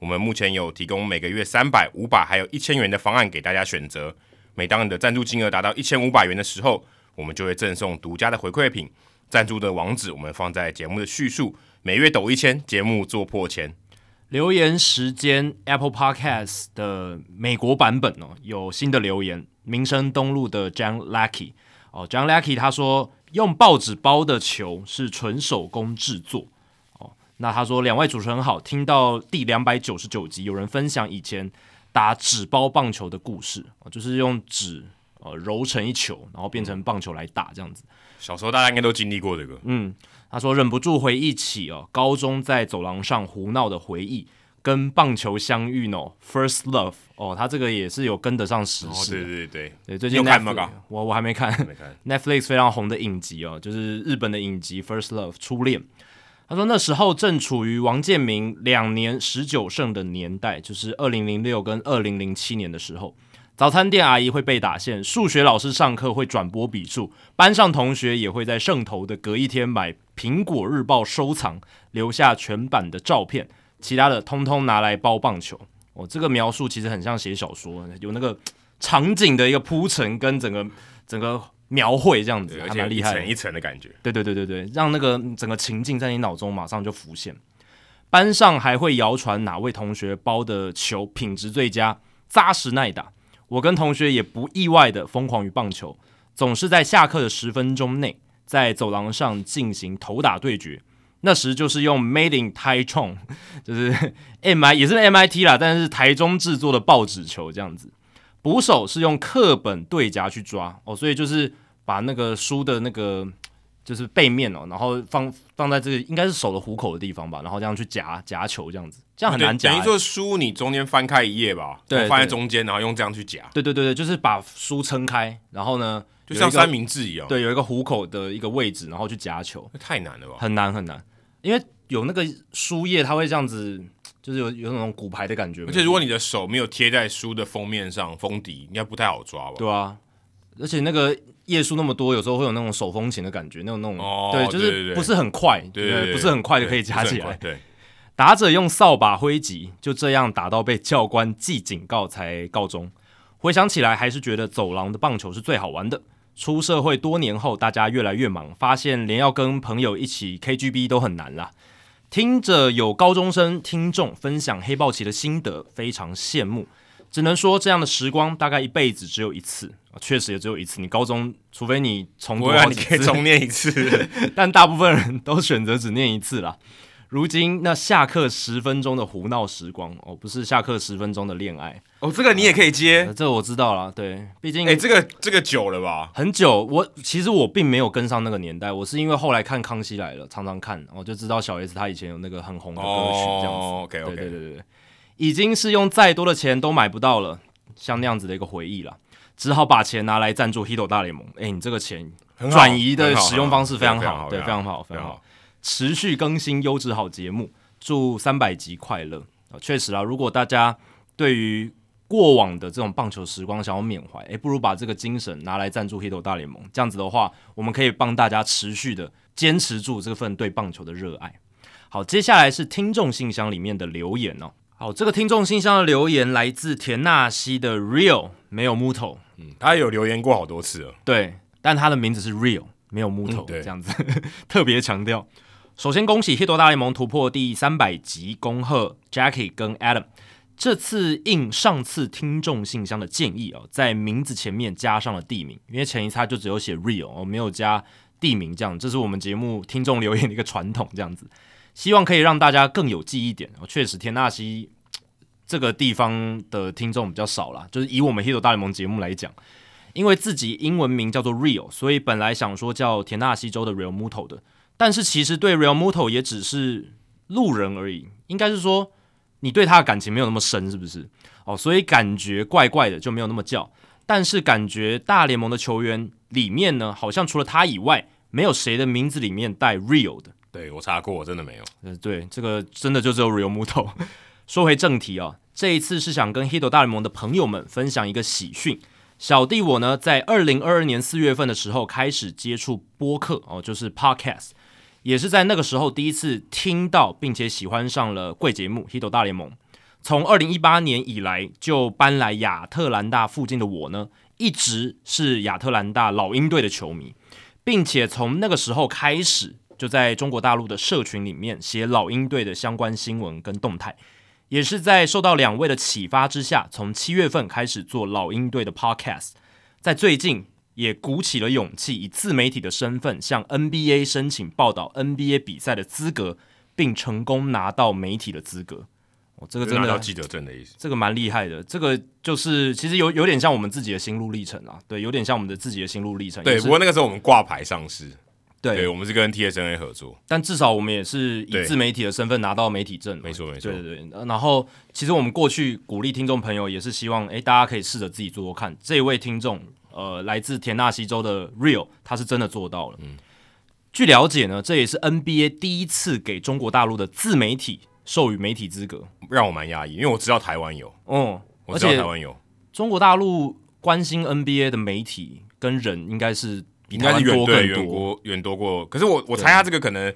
我们目前有提供每个月三百、五百还有一千元的方案给大家选择。每当你的赞助金额达到一千五百元的时候，我们就会赠送独家的回馈品。赞助的网址我们放在节目的叙述。每月抖一千，节目做破千。留言时间，Apple Podcast 的美国版本哦，有新的留言。民生东路的 John Lackey 哦，John Lackey 他说用报纸包的球是纯手工制作。那他说：“两位主持人好，听到第两百九十九集，有人分享以前打纸包棒球的故事，就是用纸呃揉成一球，然后变成棒球来打这样子。小时候大家应该都经历过这个。嗯，他说忍不住回忆起哦，高中在走廊上胡闹的回忆，跟棒球相遇呢，First Love 哦，他这个也是有跟得上时事。对对对对，最近 Netflix 我我还没看，没看 Netflix 非常红的影集哦，就是日本的影集 First Love 初恋。”他说：“那时候正处于王建民两年十九胜的年代，就是二零零六跟二零零七年的时候。早餐店阿姨会被打线，数学老师上课会转播笔数，班上同学也会在胜投的隔一天买《苹果日报》收藏，留下全版的照片，其他的通通拿来包棒球。哦，这个描述其实很像写小说，有那个场景的一个铺陈跟整个整个。”描绘这样子，还蛮厉害，一层一层的感觉。对对对对对，让那个整个情境在你脑中马上就浮现。班上还会谣传哪位同学包的球品质最佳、扎实耐打。我跟同学也不意外的疯狂于棒球，总是在下课的十分钟内，在走廊上进行投打对决。那时就是用 Made in Taichung，就是 M I 也是 M I T 啦，但是台中制作的报纸球这样子。捕手是用课本对夹去抓哦，所以就是把那个书的那个就是背面哦，然后放放在这个应该是手的虎口的地方吧，然后这样去夹夹球这样子，这样很难夹。等于说书你中间翻开一页吧，对，放在中间，然后用这样去夹。对对对对，就是把书撑开，然后呢，就像三明治一样，对，有一个虎口的一个位置，然后去夹球。太难了吧？很难很难，因为有那个书页，它会这样子。就是有有那种骨牌的感觉，而且如果你的手没有贴在书的封面上，封底应该不太好抓吧？对啊，而且那个页数那么多，有时候会有那种手风琴的感觉，那种那种，哦、对，就是不是很快，对，不是很快就可以夹起来。对，打者用扫把挥击，就这样打到被教官记警告才告终。回想起来，还是觉得走廊的棒球是最好玩的。出社会多年后，大家越来越忙，发现连要跟朋友一起 KGB 都很难啦。听着有高中生听众分享黑豹旗的心得，非常羡慕。只能说这样的时光大概一辈子只有一次，确实也只有一次。你高中，除非你重读，你可以重念一次，但大部分人都选择只念一次啦。如今那下课十分钟的胡闹时光哦，不是下课十分钟的恋爱哦，这个你也可以接，呃、这个我知道了。对，毕竟哎、欸，这个这个久了吧？很久。我其实我并没有跟上那个年代，我是因为后来看《康熙来了》，常常看，我就知道小 S 他以前有那个很红的歌曲这样子。哦、OK OK，对对对对，已经是用再多的钱都买不到了，像那样子的一个回忆了，只好把钱拿来赞助《Hito 大联盟》。哎，你这个钱转移的使用方式非常好，对，非常好，非常好。持续更新优质好节目，祝三百集快乐啊！确实啊，如果大家对于过往的这种棒球时光想要缅怀，诶，不如把这个精神拿来赞助 Hito 大联盟，这样子的话，我们可以帮大家持续的坚持住这份对棒球的热爱。好，接下来是听众信箱里面的留言哦。好，这个听众信箱的留言来自田纳西的 Real，没有木头，嗯，他有留言过好多次了，对，但他的名字是 Real，没有木头，嗯、这样子 特别强调。首先恭喜《h i t 大联盟》突破第三百集，恭贺 Jackie 跟 Adam。这次应上次听众信箱的建议哦，在名字前面加上了地名，因为前一次他就只有写 Real 哦，没有加地名，这样这是我们节目听众留言的一个传统，这样子希望可以让大家更有记忆点哦。确实，田纳西这个地方的听众比较少啦，就是以我们《h i t 大联盟》节目来讲，因为自己英文名叫做 Real，所以本来想说叫田纳西州的 Realmuto 的。但是其实对 Realmuto 也只是路人而已，应该是说你对他的感情没有那么深，是不是？哦，所以感觉怪怪的，就没有那么叫。但是感觉大联盟的球员里面呢，好像除了他以外，没有谁的名字里面带 Real 的。对，我查过，我真的没有。嗯，对，这个真的就只有 Realmuto。说回正题啊，这一次是想跟 Hito 大联盟的朋友们分享一个喜讯。小弟我呢，在二零二二年四月份的时候开始接触播客哦，就是 Podcast，也是在那个时候第一次听到并且喜欢上了贵节目 h i t 大联盟。从二零一八年以来就搬来亚特兰大附近的我呢，一直是亚特兰大老鹰队的球迷，并且从那个时候开始就在中国大陆的社群里面写老鹰队的相关新闻跟动态，也是在受到两位的启发之下，从七月份开始做老鹰队的 Podcast，在最近也鼓起了勇气，以自媒体的身份向 NBA 申请报道 NBA 比赛的资格，并成功拿到媒体的资格。哦，这个真的记者证的意思，这个蛮厉害的。这个就是其实有有点像我们自己的心路历程啊，对，有点像我们的自己的心路历程。对，不过那个时候我们挂牌上市，对，对，我们是跟 TSNA 合作，但至少我们也是以自媒体的身份拿到媒体证。没错，没错，对对对。然后，其实我们过去鼓励听众朋友，也是希望，哎，大家可以试着自己做做看。这一位听众，呃，来自田纳西州的 Real，他是真的做到了。嗯，据了解呢，这也是 NBA 第一次给中国大陆的自媒体。授予媒体资格，让我蛮讶异，因为我知道台湾有，嗯，我知道台湾有。中国大陆关心 NBA 的媒体跟人应该是比台湾多更多，远多远多过。可是我我猜他这个可能，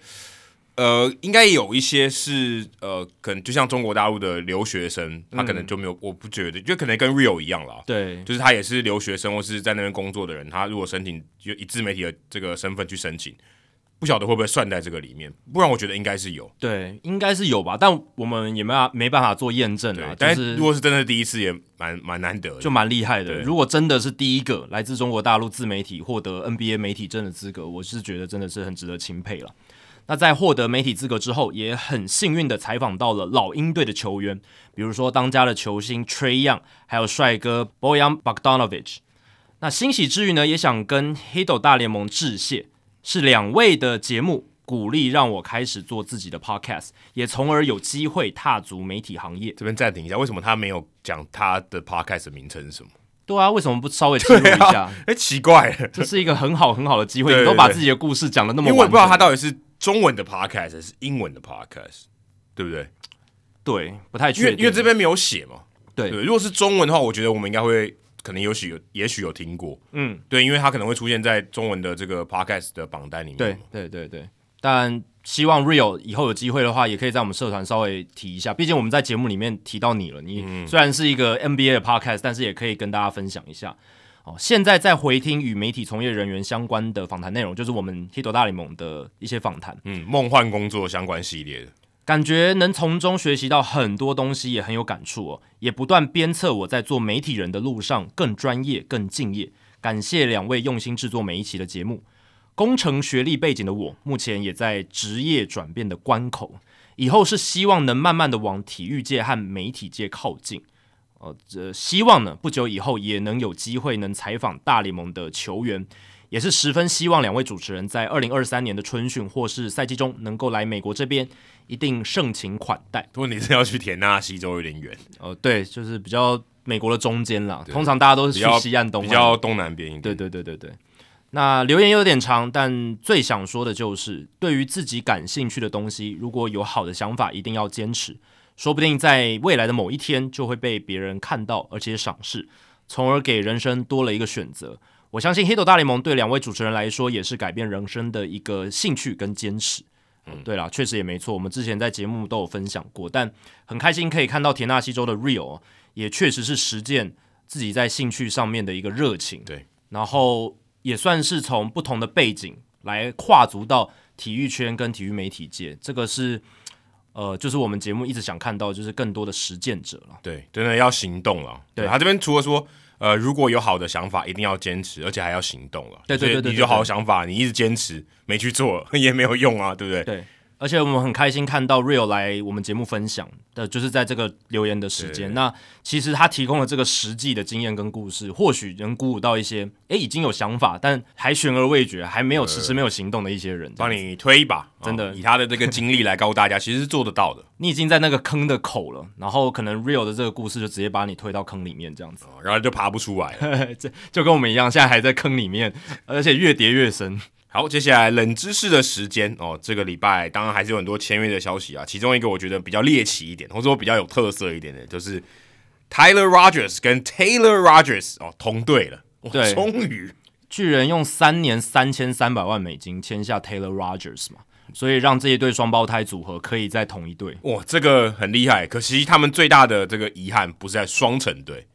呃，应该有一些是呃，可能就像中国大陆的留学生，他可能就没有，嗯、我不觉得，就可能跟 Real 一样啦。对，就是他也是留学生或是在那边工作的人，他如果申请就以自媒体的这个身份去申请。不晓得会不会算在这个里面，不然我觉得应该是有。对，应该是有吧，但我们也没办法没办法做验证啊。但是如果是真的第一次，也蛮蛮难得的，就蛮厉害的。如果真的是第一个来自中国大陆自媒体获得 NBA 媒体证的资格，我是觉得真的是很值得钦佩了。那在获得媒体资格之后，也很幸运的采访到了老鹰队的球员，比如说当家的球星 Trae Young，还有帅哥 Boyan Bogdanovic。那欣喜之余呢，也想跟 Hito 大联盟致谢。是两位的节目鼓励让我开始做自己的 podcast，也从而有机会踏足媒体行业。这边暂停一下，为什么他没有讲他的 podcast 的名称是什么？对啊，为什么不稍微记录一下？哎、啊，奇怪，这是一个很好很好的机会，你都把自己的故事讲得那么完，因为我也不知道他到底是中文的 podcast 还是英文的 podcast，对不对？对，不太确定，因为这边没有写嘛。对，对，如果是中文的话，我觉得我们应该会。可能有许有，也许有听过，嗯，对，因为它可能会出现在中文的这个 podcast 的榜单里面。对，对，对，对。但希望 Real 以后有机会的话，也可以在我们社团稍微提一下。毕竟我们在节目里面提到你了，你虽然是一个 NBA 的 podcast，但是也可以跟大家分享一下。哦，现在在回听与媒体从业人员相关的访谈内容，就是我们 Hito 大联盟的一些访谈，嗯，梦幻工作相关系列的。感觉能从中学习到很多东西，也很有感触哦。也不断鞭策我在做媒体人的路上更专业、更敬业。感谢两位用心制作每一期的节目。工程学历背景的我，目前也在职业转变的关口，以后是希望能慢慢的往体育界和媒体界靠近。呃，这希望呢，不久以后也能有机会能采访大联盟的球员。也是十分希望两位主持人在二零二三年的春训或是赛季中能够来美国这边，一定盛情款待。问题是要去田纳西州有点远，哦，对，就是比较美国的中间啦。通常大家都是去西岸东比较东南边一点。对对对对对。那留言有点长，但最想说的就是，对于自己感兴趣的东西，如果有好的想法，一定要坚持，说不定在未来的某一天就会被别人看到，而且赏识，从而给人生多了一个选择。我相信《Hito 大联盟》对两位主持人来说也是改变人生的一个兴趣跟坚持。嗯，对了，确实也没错，我们之前在节目都有分享过，但很开心可以看到田纳西州的 Real 也确实是实践自己在兴趣上面的一个热情。对，然后也算是从不同的背景来跨足到体育圈跟体育媒体界，这个是呃，就是我们节目一直想看到，就是更多的实践者了。对，真的要行动了。对，他这边除了说。呃，如果有好的想法，一定要坚持，而且还要行动了。对对对，对，对，你有好的想法，你一直坚持没去做，也没有用啊，对不对？对，而且我们很开心看到 Real 来我们节目分享的，就是在这个留言的时间。那其实他提供了这个实际的经验跟故事，或许能鼓舞到一些诶已经有想法但还悬而未决、还没有迟迟没有行动的一些人，帮你推一把。真的，哦、以他的这个经历来告诉大家，其实是做得到的。你已经在那个坑的口了，然后可能 Real 的这个故事就直接把你推到坑里面，这样子，然后就爬不出来了。这就跟我们一样，现在还在坑里面，而且越跌越深。好，接下来冷知识的时间哦。这个礼拜当然还是有很多签约的消息啊。其中一个我觉得比较猎奇一点，或者说比较有特色一点的，就是 Tyler Rogers 跟 Taylor Rogers 哦同队了。对，终于巨人用三年三千三百万美金签下 Taylor Rogers 嘛，所以让这一对双胞胎组合可以在同一队。哇，这个很厉害。可惜他们最大的这个遗憾不是在双城队。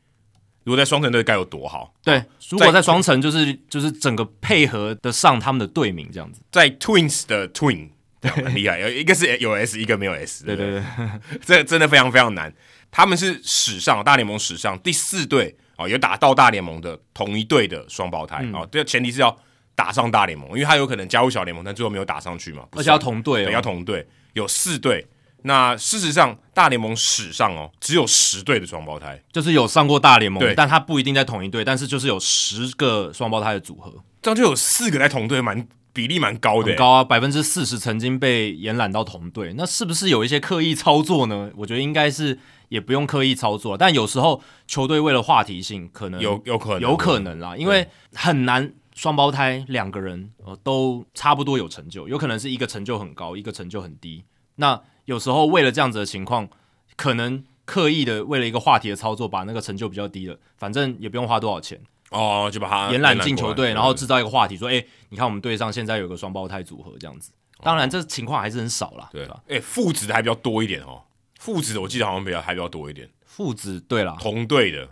如果在双城队该有多好？对，如果在双城就是就是整个配合得上他们的队名这样子，在 Twins 的 Twin 很厉害，有一个是有 S，一个没有 S，对对对，这真的非常非常难。他们是史上大联盟史上第四队哦，有打到大联盟的同一队的双胞胎、嗯、哦。这前提是要打上大联盟，因为他有可能加入小联盟，但最后没有打上去嘛，而且要同队、哦，要同队，有四队。那事实上，大联盟史上哦，只有十对的双胞胎，就是有上过大联盟，但他不一定在同一队，但是就是有十个双胞胎的组合，这样就有四个在同队，蛮比例蛮高的，很高啊，百分之四十曾经被延揽到同队，那是不是有一些刻意操作呢？我觉得应该是也不用刻意操作，但有时候球队为了话题性，可能有有可能有可能啦，因为很难双胞胎两个人呃都差不多有成就，有可能是一个成就很高，一个成就很低，那。有时候为了这样子的情况，可能刻意的为了一个话题的操作，把那个成就比较低的，反正也不用花多少钱哦，就把它延揽进球队，然后制造一个话题，说：“哎、欸，你看我们队上现在有个双胞胎组合这样子。”当然，这情况还是很少啦，对吧？哎、欸，父子的还比较多一点哦，父子的我记得好像比较还比较多一点，父子对啦，同队的。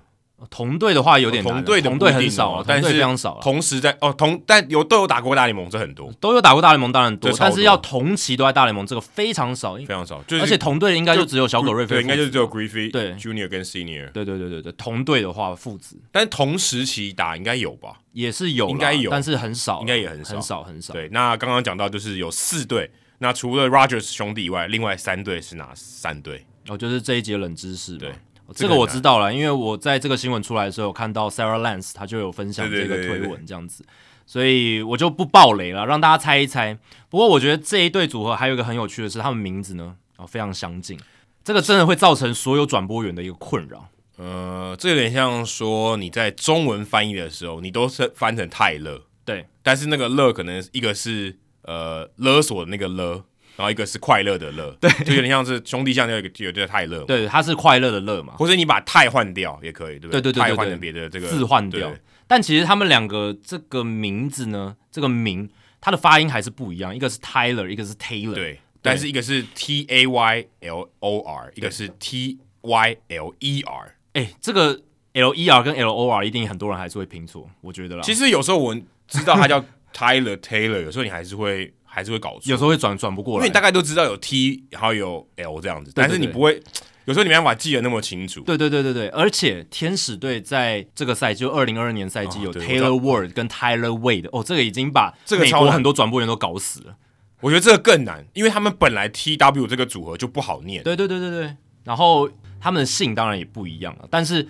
同队的话有点难，同队的同队很少，啊但是非常少。同时在哦同，但有都有打过大联盟，这很多都有打过大联盟，当然多，但是要同期都在大联盟，这个非常少，非常少。就是、而且同队应该就只有小狗瑞菲，对，应该就只有 Griffey 对 Junior 跟 Senior，对对对对对。同队的话，父子，但同时期打应该有吧？也是有，应该有，但是很少，应该也很少，很少很少。对，那刚刚讲到就是有四队，那除了 Rogers 兄弟以外，另外三队是哪三队？哦，就是这一节冷知识，对。这个我知道了，因为我在这个新闻出来的时候，有看到 Sarah Lance 他就有分享这个推文这样子，所以我就不爆雷了，让大家猜一猜。不过我觉得这一对组合还有一个很有趣的是，他们名字呢哦非常相近，这个真的会造成所有转播员的一个困扰。呃，这有点像说你在中文翻译的时候，你都是翻成泰勒，对，但是那个勒可能一个是呃勒索的那个勒。然后一个是快乐的乐，对，就有点像是兄弟象，就有一个有这个泰勒，对，他是快乐的乐嘛，或者你把泰换掉也可以，对不对？对对对对，泰换成别的这个字换掉。但其实他们两个这个名字呢，这个名它的发音还是不一样，一个是 Tyler，一个是 Taylor，对，但是一个是 T A Y L O R，一个是 T Y L E R。哎，这个 L E R 跟 L O R 一定很多人还是会拼错，我觉得啦。其实有时候我知道他叫 Tyler Taylor，有时候你还是会。还是会搞错，有时候会转转不过来，因为你大概都知道有 T，然后有 L 这样子，但是你不会，有时候你没办法记得那么清楚。对对对对对，而且天使队在这个赛季，就二零二二年赛季有 Taylor Ward 跟 Tyler Wade，哦，这个已经把这个美国很多转播员都搞死了。我觉得这个更难，因为他们本来 TW 这个组合就不好念。对对对对对，然后他们的姓当然也不一样了，但是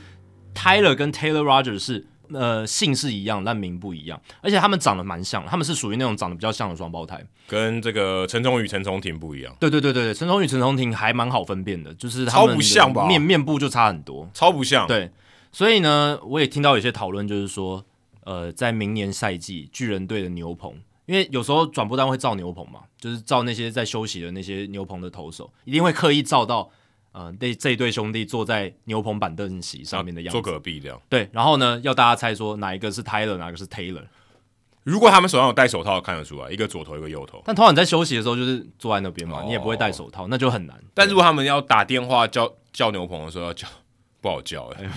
Tyler 跟 Taylor Rogers 是。呃，姓是一样，但名不一样，而且他们长得蛮像，他们是属于那种长得比较像的双胞胎，跟这个陈聪宇、陈聪廷不一样。对对对对，陈聪宇、陈聪廷还蛮好分辨的，就是他们超不像吧？面面部就差很多，超不像。对，所以呢，我也听到有些讨论，就是说，呃，在明年赛季巨人队的牛棚，因为有时候转播单会照牛棚嘛，就是照那些在休息的那些牛棚的投手，一定会刻意照到。呃，这这一对兄弟坐在牛棚板凳席上面的样子，坐隔壁这样。对，然后呢，要大家猜说哪一个是 Tyler，哪个是 Taylor。如果他们手上有戴手套，看得出来，一个左头，一个右头。但通常你在休息的时候，就是坐在那边嘛，哦、你也不会戴手套，那就很难。但如果他们要打电话叫叫牛棚的时候，要叫不好叫哎、欸，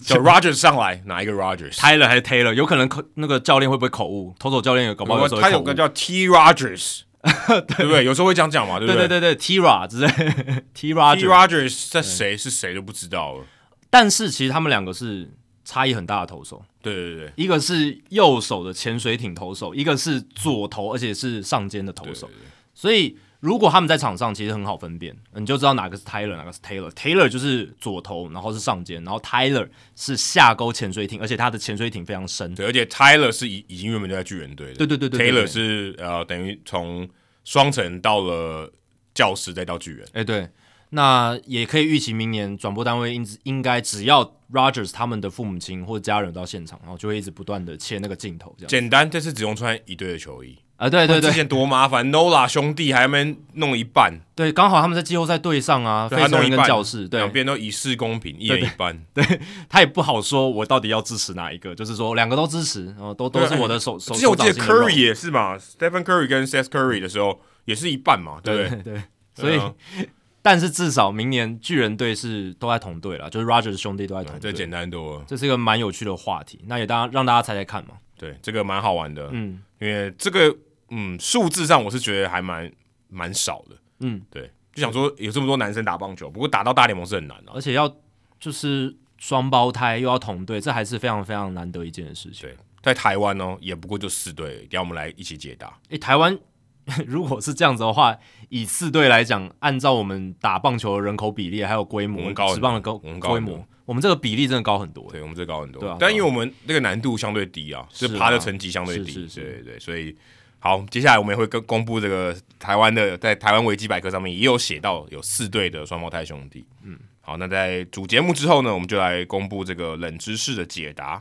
叫 Rogers 上来，哪一个 Rogers？Tyler 还是 Taylor？有可能口那个教练会不会口误？投手教练有搞不好有他有个叫 T Rogers。对不对？有时候会这样讲嘛，对不对？对对对对，T-Rod 之类，T-Rogers T-Rogers 在谁是谁都不知道了。但是其实他们两个是差异很大的投手。对对对，一个是右手的潜水艇投手，一个是左投而且是上肩的投手。对对对对，所以如果他们在场上，其实很好分辨，你就知道哪个是 Tyler，哪个是 Taylor。Taylor 就是左头，然后是上肩，然后 Tyler 是下勾潜水艇，而且他的潜水艇非常深。对，而且 Tyler 是已已经原本就在巨人队的。对对对对。Taylor 是呃，等于从双城到了教士，再到巨人。哎，对。那也可以预期明年转播单位应应该只要 Rogers 他们的父母亲或者家人到现场，然后就会一直不断的切那个镜头。这样简单，这次只用穿一队的球衣。啊，对对对，之前多麻烦，Nola 兄弟还没弄一半，对，刚好他们在季后赛对上啊，费城人跟教室，对，两边都以示公平，一人一半，对，对他也不好说，我到底要支持哪一个，就是说两个都支持，然后都都是我的手手。其实我记得 Curry 也是嘛，Stephen Curry 跟 Seth Curry 的时候也是一半嘛，对不对？对，对，所以，但是至少明年巨人队是都在同队了，就是 Rogers 兄弟都在同队，这简单多了，这是一个蛮有趣的话题，那也大家让大家猜猜看嘛，对，这个蛮好玩的，嗯，因为这个。嗯，数字上我是觉得还蛮蛮少的。嗯，对，就想说有这么多男生打棒球，不过打到大联盟是很难的，啊，而且要就是双胞胎又要同队，这还是非常非常难得一件的事情。对，在台湾哦，也不过就四队，让我们来一起解答。诶，台湾 如果是这样子的话，以四队来讲，按照我们打棒球的人口比例还有规模，职棒的高规模，我们这个比例真的高很多。对，我们这个高很多。对啊，但因为我们那个难度相对低啊，是爬的成绩相对低，是是是，对对对，所以。好，接下来我们也会跟公布这个台湾的，在台湾维基百科上面也有写到有四对的双胞胎兄弟。嗯，好，那在主节目之后呢，我们就来公布这个冷知识的解答。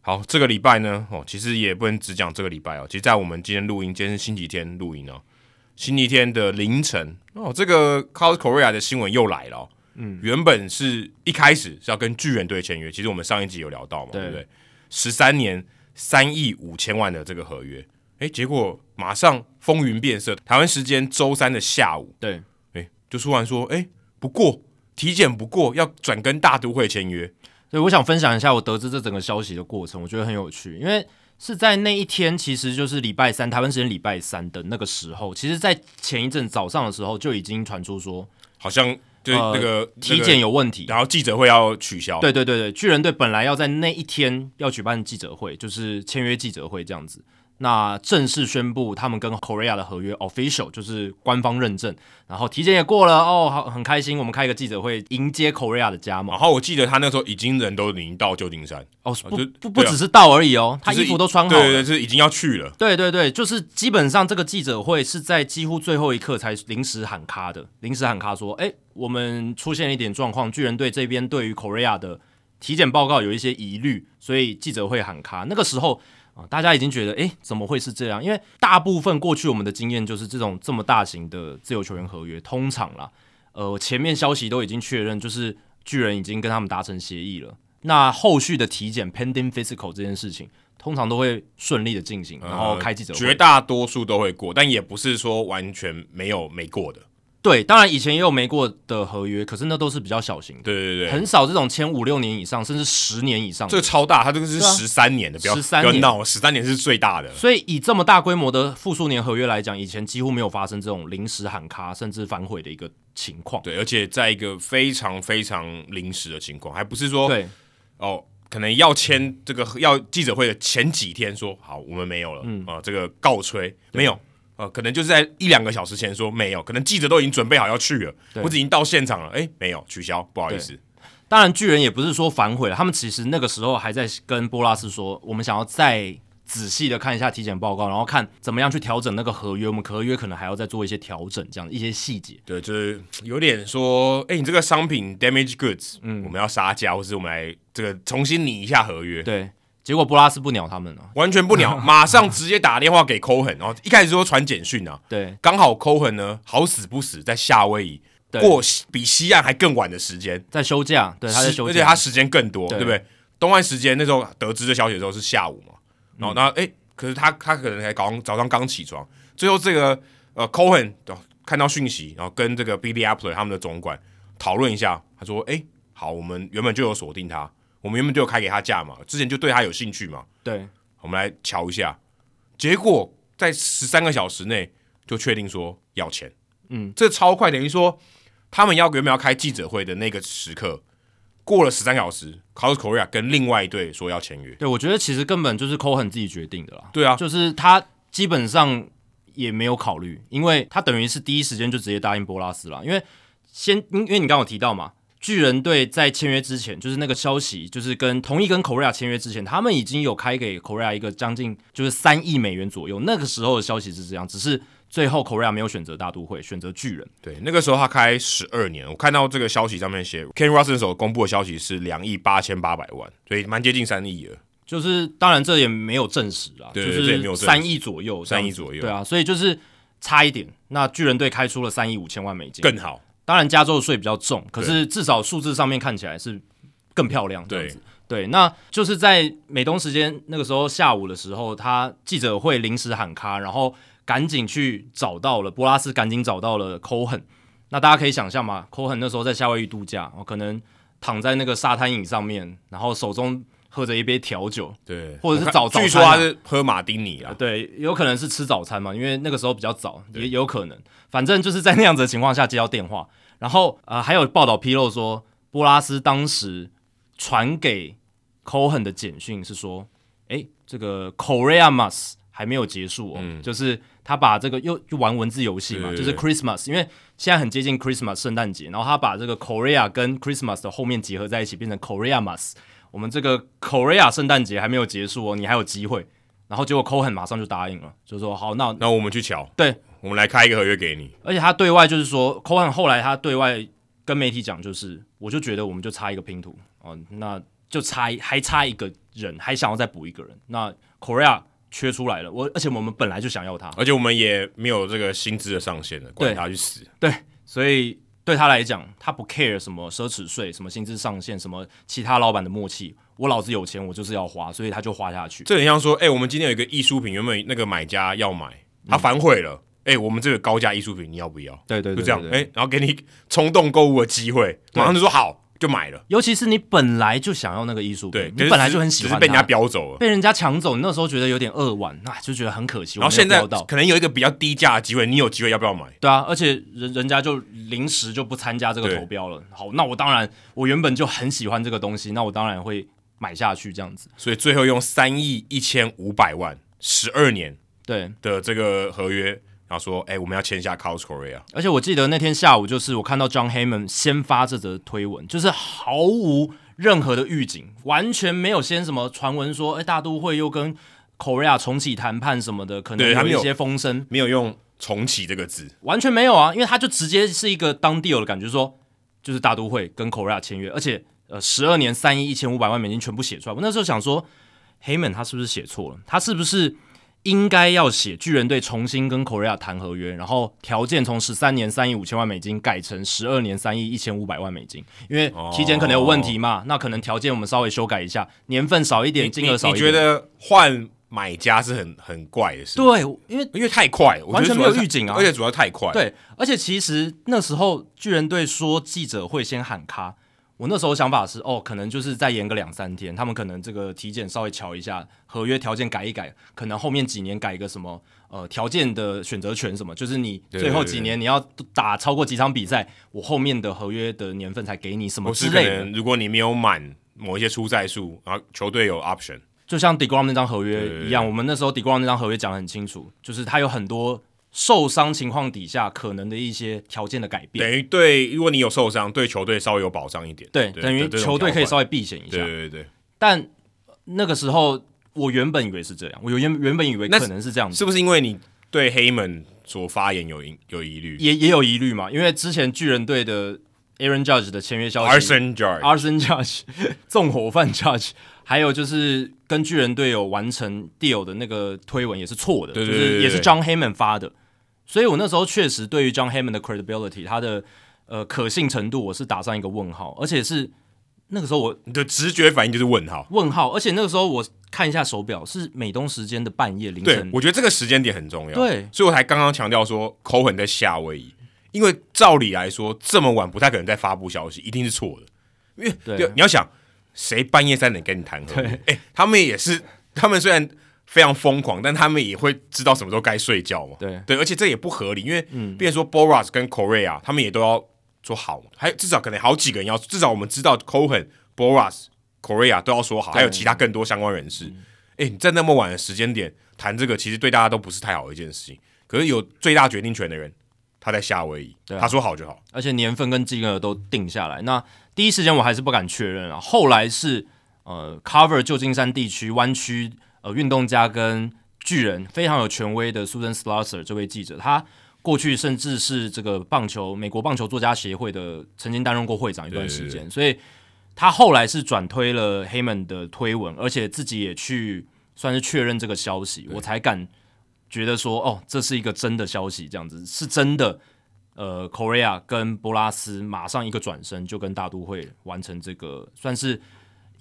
好，这个礼拜呢，哦，其实也不能只讲这个礼拜哦，其实，在我们今天录音，今天是星期天录音哦。星期天的凌晨哦，这个 Carlos Correa 的新闻又来了，哦。嗯，原本是一开始是要跟巨人队签约，其实我们上一集有聊到嘛，对，对不对？十三年三亿五千万的这个合约，哎，结果马上风云变色。台湾时间周三的下午，对，哎，就突然说，哎，不过体检不过，要转跟大都会签约。所以我想分享一下我得知这整个消息的过程，我觉得很有趣，因为。是在那一天，其实就是礼拜三，台湾时间礼拜三的那个时候，其实，在前一阵早上的时候就已经传出说，好像就那个、呃、体检有问题，然后记者会要取消。对对对对，巨人队本来要在那一天要举办记者会，就是签约记者会这样子。那正式宣布他们跟 Correa 的合约 official 就是官方认证，然后体检也过了哦，好很开心。我们开一个记者会迎接 Correa 的加盟。然后我记得他那时候已经人都已经到旧金山哦，不不不只是到而已哦，他衣服都穿好了，对对对，是已经要去了。对对对，就是基本上这个记者会是在几乎最后一刻才临时喊卡的，临时喊卡说，哎，我们出现一点状况，巨人队这边对于 Correa 的体检报告有一些疑虑，所以记者会喊卡。那个时候。啊，大家已经觉得，诶，怎么会是这样？因为大部分过去我们的经验就是，这种这么大型的自由球员合约，通常啦，呃，前面消息都已经确认，就是巨人已经跟他们达成协议了。那后续的体检 （pending physical） 这件事情，通常都会顺利的进行，然后开记者会，呃，绝大多数都会过，但也不是说完全没有没过的。对，当然以前也有没过的合约，可是那都是比较小型的，对对对，很少这种签五六年以上，甚至十年以上的。这个超大，它这个是十三年的，不要十三年，十三年是最大的。所以以这么大规模的复数年合约来讲，以前几乎没有发生这种临时喊卡甚至反悔的一个情况。对，而且在一个非常非常临时的情况，还不是说对哦，可能要签这个要记者会的前几天说好，我们没有了，嗯啊，这个告吹没有。呃，可能就是在一两个小时前说没有，可能记者都已经准备好要去了，或者已经到现场了，哎，没有，取消，不好意思。当然，巨人也不是说反悔了，他们其实那个时候还在跟波拉斯说，我们想要再仔细的看一下体检报告，然后看怎么样去调整那个合约，我们合约可能还要再做一些调整，这样一些细节。对，就是有点说，哎，你这个商品 damage goods，嗯，我们要杀价，或是我们来这个重新拟一下合约。对。结果波拉斯不鸟他们了，完全不鸟，马上直接打电话给 Cohen，然后一开始说传简讯啊，对，刚好 Cohen 呢好死不死在夏威夷过比西岸还更晚的时间，在休假，对，他在休假，而且他时间更多，对。不对？东岸时间那时候得知这消息的时候是下午嘛，然后那哎，可是他他可能才刚早上刚起床，最后这个呃 Cohen 看到讯息，然后跟这个 Billy Apple 他们的总管讨论一下，他说哎，好，我们原本就有锁定他。我们原本就有开给他价嘛，之前就对他有兴趣嘛。对，我们来瞧一下，结果在十三个小时内就确定说要钱。嗯，这超快，等于说他们要原本要开记者会的那个时刻，过了十三小时，Carlos Correa 跟另外一队说要签约。对，我觉得其实根本就是 Cohen 自己决定的啦。对啊，就是他基本上也没有考虑，因为他等于是第一时间就直接答应波拉斯了。因为先，因因为你刚刚有提到嘛，巨人队在签约之前，就是那个消息，就是跟同意跟 Correa 签约之前，他们已经有开给 Correa 一个将近就是三亿美元左右。那个时候的消息是这样，只是。最后，Correa 没有选择大都会，选择巨人。对，那个时候他开十二年，我看到这个消息上面写，Ken Russell 所公布的消息是两亿八千八百万，所以蛮接近三亿了。就是当然这也没有证实啊，对就是三亿左右，三亿左右，对啊，所以就是差一点。那巨人队开出了三亿五千万美金，更好。当然加州的税比较重，可是至少数字上面看起来是更漂亮。这样子对，对，那就是在美东时间那个时候下午的时候，他记者会临时喊卡，然后。赶紧去找到了波拉斯，赶紧找到了 Cohen。那大家可以想象嘛，Cohen 那时候在夏威夷度假，可能躺在那个沙滩椅上面，然后手中喝着一杯调酒，对，或者是早餐，据说他是喝马丁尼啊，对，有可能是吃早餐嘛，因为那个时候比较早，也有可能，反正就是在那样子的情况下接到电话，然后呃还有报道披露说，波拉斯当时传给 Cohen 的简讯是说，哎，这个 Correa Mas 还没有结束哦，嗯、就是。他把这个又又玩文字游戏嘛，就是 Christmas，因为现在很接近 Christmas 圣诞节，然后他把这个 Correa 跟 Christmas 的后面结合在一起，变成 Correamas。我们这个 Correa 圣诞节还没有结束哦，你还有机会。然后结果 Cohen 马上就答应了，就说好，那那我们去瞧，对，我们来开一个合约给你。而且他对外就是说，Cohen 后来他对外跟媒体讲，就是我就觉得我们就差一个拼图哦，那就差还差一个人，还想要再补一个人，那 Correa。缺出来了，我而且我们本来就想要他，而且我们也没有这个薪资的上限了，管他去死。对，所以对他来讲，他不 care 什么奢侈税、什么薪资上限、什么其他老板的默契，我老子有钱，我就是要花，所以他就花下去。这很像说，哎、欸，我们今天有一个艺术品，原本那个买家要买，他反悔了，哎、嗯欸，我们这个高价艺术品你要不要？对对，对，对，对，就这样，哎、欸，然后给你冲动购物的机会，马上就说好。就买了，尤其是你本来就想要那个艺术品，对，你本来就很喜欢，被人家标走了，被人家抢走，你那时候觉得有点扼腕，那就觉得很可惜。然后现在可能有一个比较低价的机会，你有机会要不要买？对啊，而且人人家就临时就不参加这个投标了。好，那我当然，我原本就很喜欢这个东西，那我当然会买下去这样子。所以最后用三亿一千五百万，十二年对的这个合约。然后说：“哎、欸，我们要签下 Carlos Correa。而且我记得那天下午，就是我看到 John Heyman 先发这则推文，就是毫无任何的预警，完全没有先什么传闻说，哎、欸，大都会又跟 Correa 重启谈判什么的，可能有一些风声，没有用‘重启’这个字，完全没有啊，因为他就直接是一个当 deal 的感觉，说就是大都会跟 Correa 签约，而且呃，十二年三亿一千五百万美金全部写出来。我那时候想说，Heyman 他是不是写错了？他是不是？”应该要写巨人队重新跟 Correa 谈合约，然后条件从十三年三亿五千万美金改成十二年三亿一千五百万美金，因为期间可能有问题嘛，哦、那可能条件我们稍微修改一下，年份少一点，金额少一点。你觉得换买家是很很怪的事？对，因为因为太快，完全没有预警啊，而且主要太快。对，而且其实那时候巨人队说记者会先喊卡。我那时候想法是，哦，可能就是再延个两三天，他们可能这个体检稍微瞧一下，合约条件改一改，可能后面几年改一个什么呃条件的选择权什么，就是你最后几年你要打超过几场比赛，我后面的合约的年份才给你什么之类的。如果你没有满某一些出赛数，然后球队有 option，就像 DeGrom 那张合约一样，我们那时候 DeGrom 那张合约讲的很清楚，就是他有很多。受伤情况底下可能的一些条件的改变，等于对，如果你有受伤，对球队稍微有保障一点。对，对等于球队可以稍微避险一下。对对对。但那个时候，我原本以为是这样，我原原本以为可能是这样子。是不是因为你对黑门所发言有疑有疑虑？也也有疑虑嘛？因为之前巨人队的 Aaron Judge 的签约消息，Arson Judge，Arson Judge，纵火犯 Judge，还有就是跟巨人队有完成 deal 的那个推文也是错的，对对对也是 Jon Heyman 发的。所以我那时候确实对于 John Hammond 的 credibility，他的呃可信程度，我是打上一个问号，而且是那个时候我你的直觉反应就是问号，问号，而且那个时候我看一下手表，是美东时间的半夜凌晨。对，我觉得这个时间点很重要。对，所以我才刚刚强调说 Cohen 在夏威夷，因为照理来说这么晚不太可能再发布消息，一定是错的。因为对，你要想谁半夜三点跟你谈合约？哎、欸，他们也是，他们虽然。非常疯狂，但他们也会知道什么时候该睡觉嘛。对对，而且这也不合理，因为，嗯，比如说 Boras 跟 Correa，他们也都要说好，还有至少可能好几个人要，至少我们知道 Cohen、Boras、Correa 都要说好，还有其他更多相关人士。哎、嗯，你在那么晚的时间点谈这个，其实对大家都不是太好的一件事情。可是有最大决定权的人，他在夏威夷，他说好就好，而且年份跟金额都定下来。那第一时间我还是不敢确认啊，后来是呃 Cover 旧金山地区湾区呃运动家跟巨人非常有权威的 Susan Slusser 这位记者，他。过去甚至是这个棒球美国棒球作家协会的曾经担任过会长一段时间，所以他后来是转推了 Heyman 的推文，而且自己也去算是确认这个消息，我才敢觉得说哦，这是一个真的消息，这样子是真的。呃，Correa 跟波拉斯马上一个转身就跟大都会完成这个，算是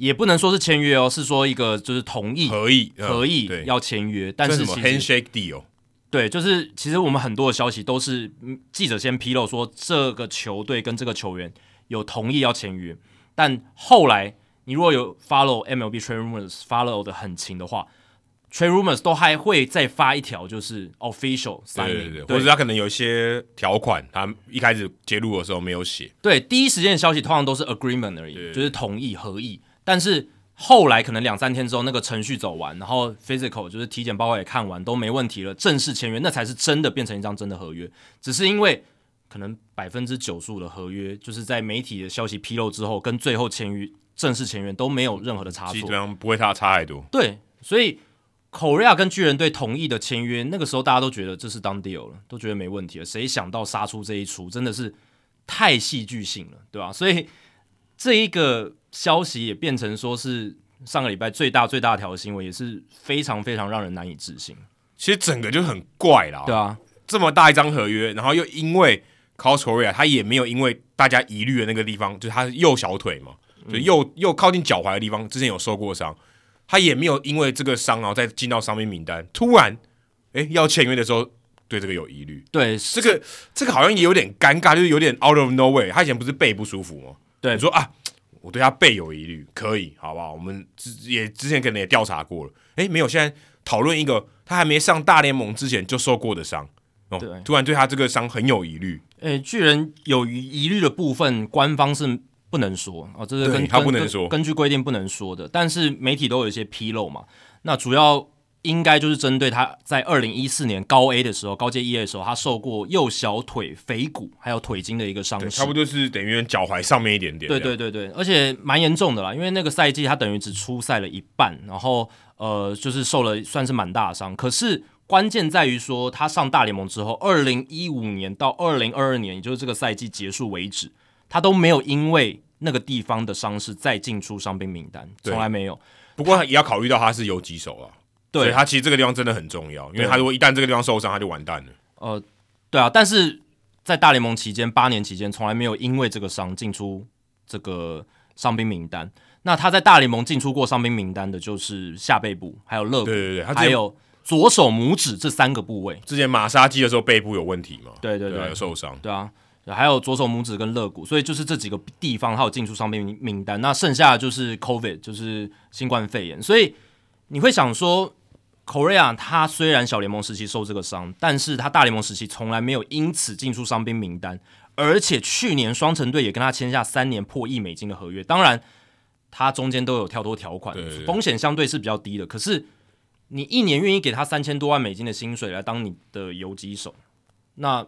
也不能说是签约哦，是说一个就是同意合意合意要签约，但是其实 handshake deal。对，就是其实我们很多的消息都是记者先披露说这个球队跟这个球员有同意要签约，但后来你如果有 follow MLB trade rumors follow 的很勤的话，trade rumors 都还会再发一条就是 official signing，对对对，对或者他可能有一些条款，他一开始揭露的时候没有写。对，第一时间的消息通常都是 agreement 而已，就是同意合意，但是。后来可能两三天之后，那个程序走完，然后 physical 就是体检报告也看完，都没问题了，正式签约，那才是真的变成一张真的合约。只是因为可能百分之九十五的合约，就是在媒体的消息披露之后，跟最后签约正式签约都没有任何的差错，基本上不会差差太多。对，所以 Correa 跟巨人队同意的签约，那个时候大家都觉得这是 done deal 了，都觉得没问题了。谁想到杀出这一出，真的是太戏剧性了，对吧？所以这一个。消息也变成说是上个礼拜最大最大条的新闻，也是非常非常让人难以置信。其实整个就很怪啦，对啊，这么大一张合约，然后又因为 Carlos Correa 他也没有因为大家疑虑的那个地方，就是他右小腿嘛，就右右靠近脚踝的地方，之前有受过伤，他也没有因为这个伤然后再进到伤病名单。突然，哎，要签约的时候对这个有疑虑，对这个这个好像也有点尴尬，就是有点 out of nowhere。他以前不是背不舒服吗？对，你说啊。我对他备有疑虑，可以，好不好？我们之也之前可能也调查过了，诶，没有。现在讨论一个他还没上大联盟之前就受过的伤，哦，对，突然对他这个伤很有疑虑。诶，巨人有疑虑的部分，官方是不能说哦，这是跟他不能说，根据规定不能说的。但是媒体都有一些披露嘛，那主要。应该就是针对他在二零一四年高 A 的时候，高阶一 A 的时候，他受过右小腿腓骨还有腿筋的一个伤势，差不多是等于脚踝上面一点点。对对对对，而且蛮严重的啦，因为那个赛季他等于只出赛了一半，然后呃，就是受了算是蛮大的伤。可是关键在于说，他上大联盟之后，二零一五年到二零二二年，也就是这个赛季结束为止，他都没有因为那个地方的伤势再进出伤兵名单，从来没有。不过也要考虑到他是游击手啊。对，他其实这个地方真的很重要，因为他如果一旦这个地方受伤，他就完蛋了。呃，对啊，但是在大联盟期间八年期间，从来没有因为这个伤进出这个伤兵名单。那他在大联盟进出过伤兵名单的，就是下背部，还有肋骨，对对对，还有左手拇指这三个部位。之前马杀鸡的时候背部有问题嘛？对对对，对有受伤。对啊，还有左手拇指跟肋骨，所以就是这几个地方他有进出伤兵名单。那剩下的就是 COVID，就是新冠肺炎。所以你会想说。Correa 他虽然小联盟时期受这个伤，但是他大联盟时期从来没有因此进出伤兵名单，而且去年双城队也跟他签下三年破亿美金的合约，当然他中间都有跳脱条款，风险相对是比较低的。可是你一年愿意给他三千多万美金的薪水来当你的游击手，那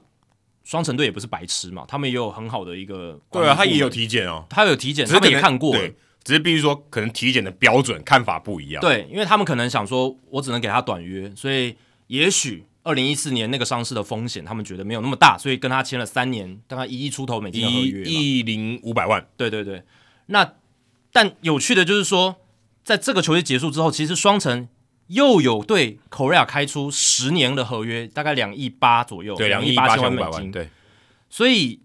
双城队也不是白痴嘛，他们也有很好的一个，对啊，他也有体检哦，他有体检，他们也看过。只是必须说，可能体检的标准看法不一样。对，因为他们可能想说，我只能给他短约，所以也许二零一四年那个伤势的风险，他们觉得没有那么大，所以跟他签了三年，大概一亿出头美金的合约，一亿零五百万。对对对。那但有趣的就是说，在这个球季结束之后，其实双城又有对 Correa 开出十年的合约，大概两亿八左右，对，两亿八千万美金。对，所以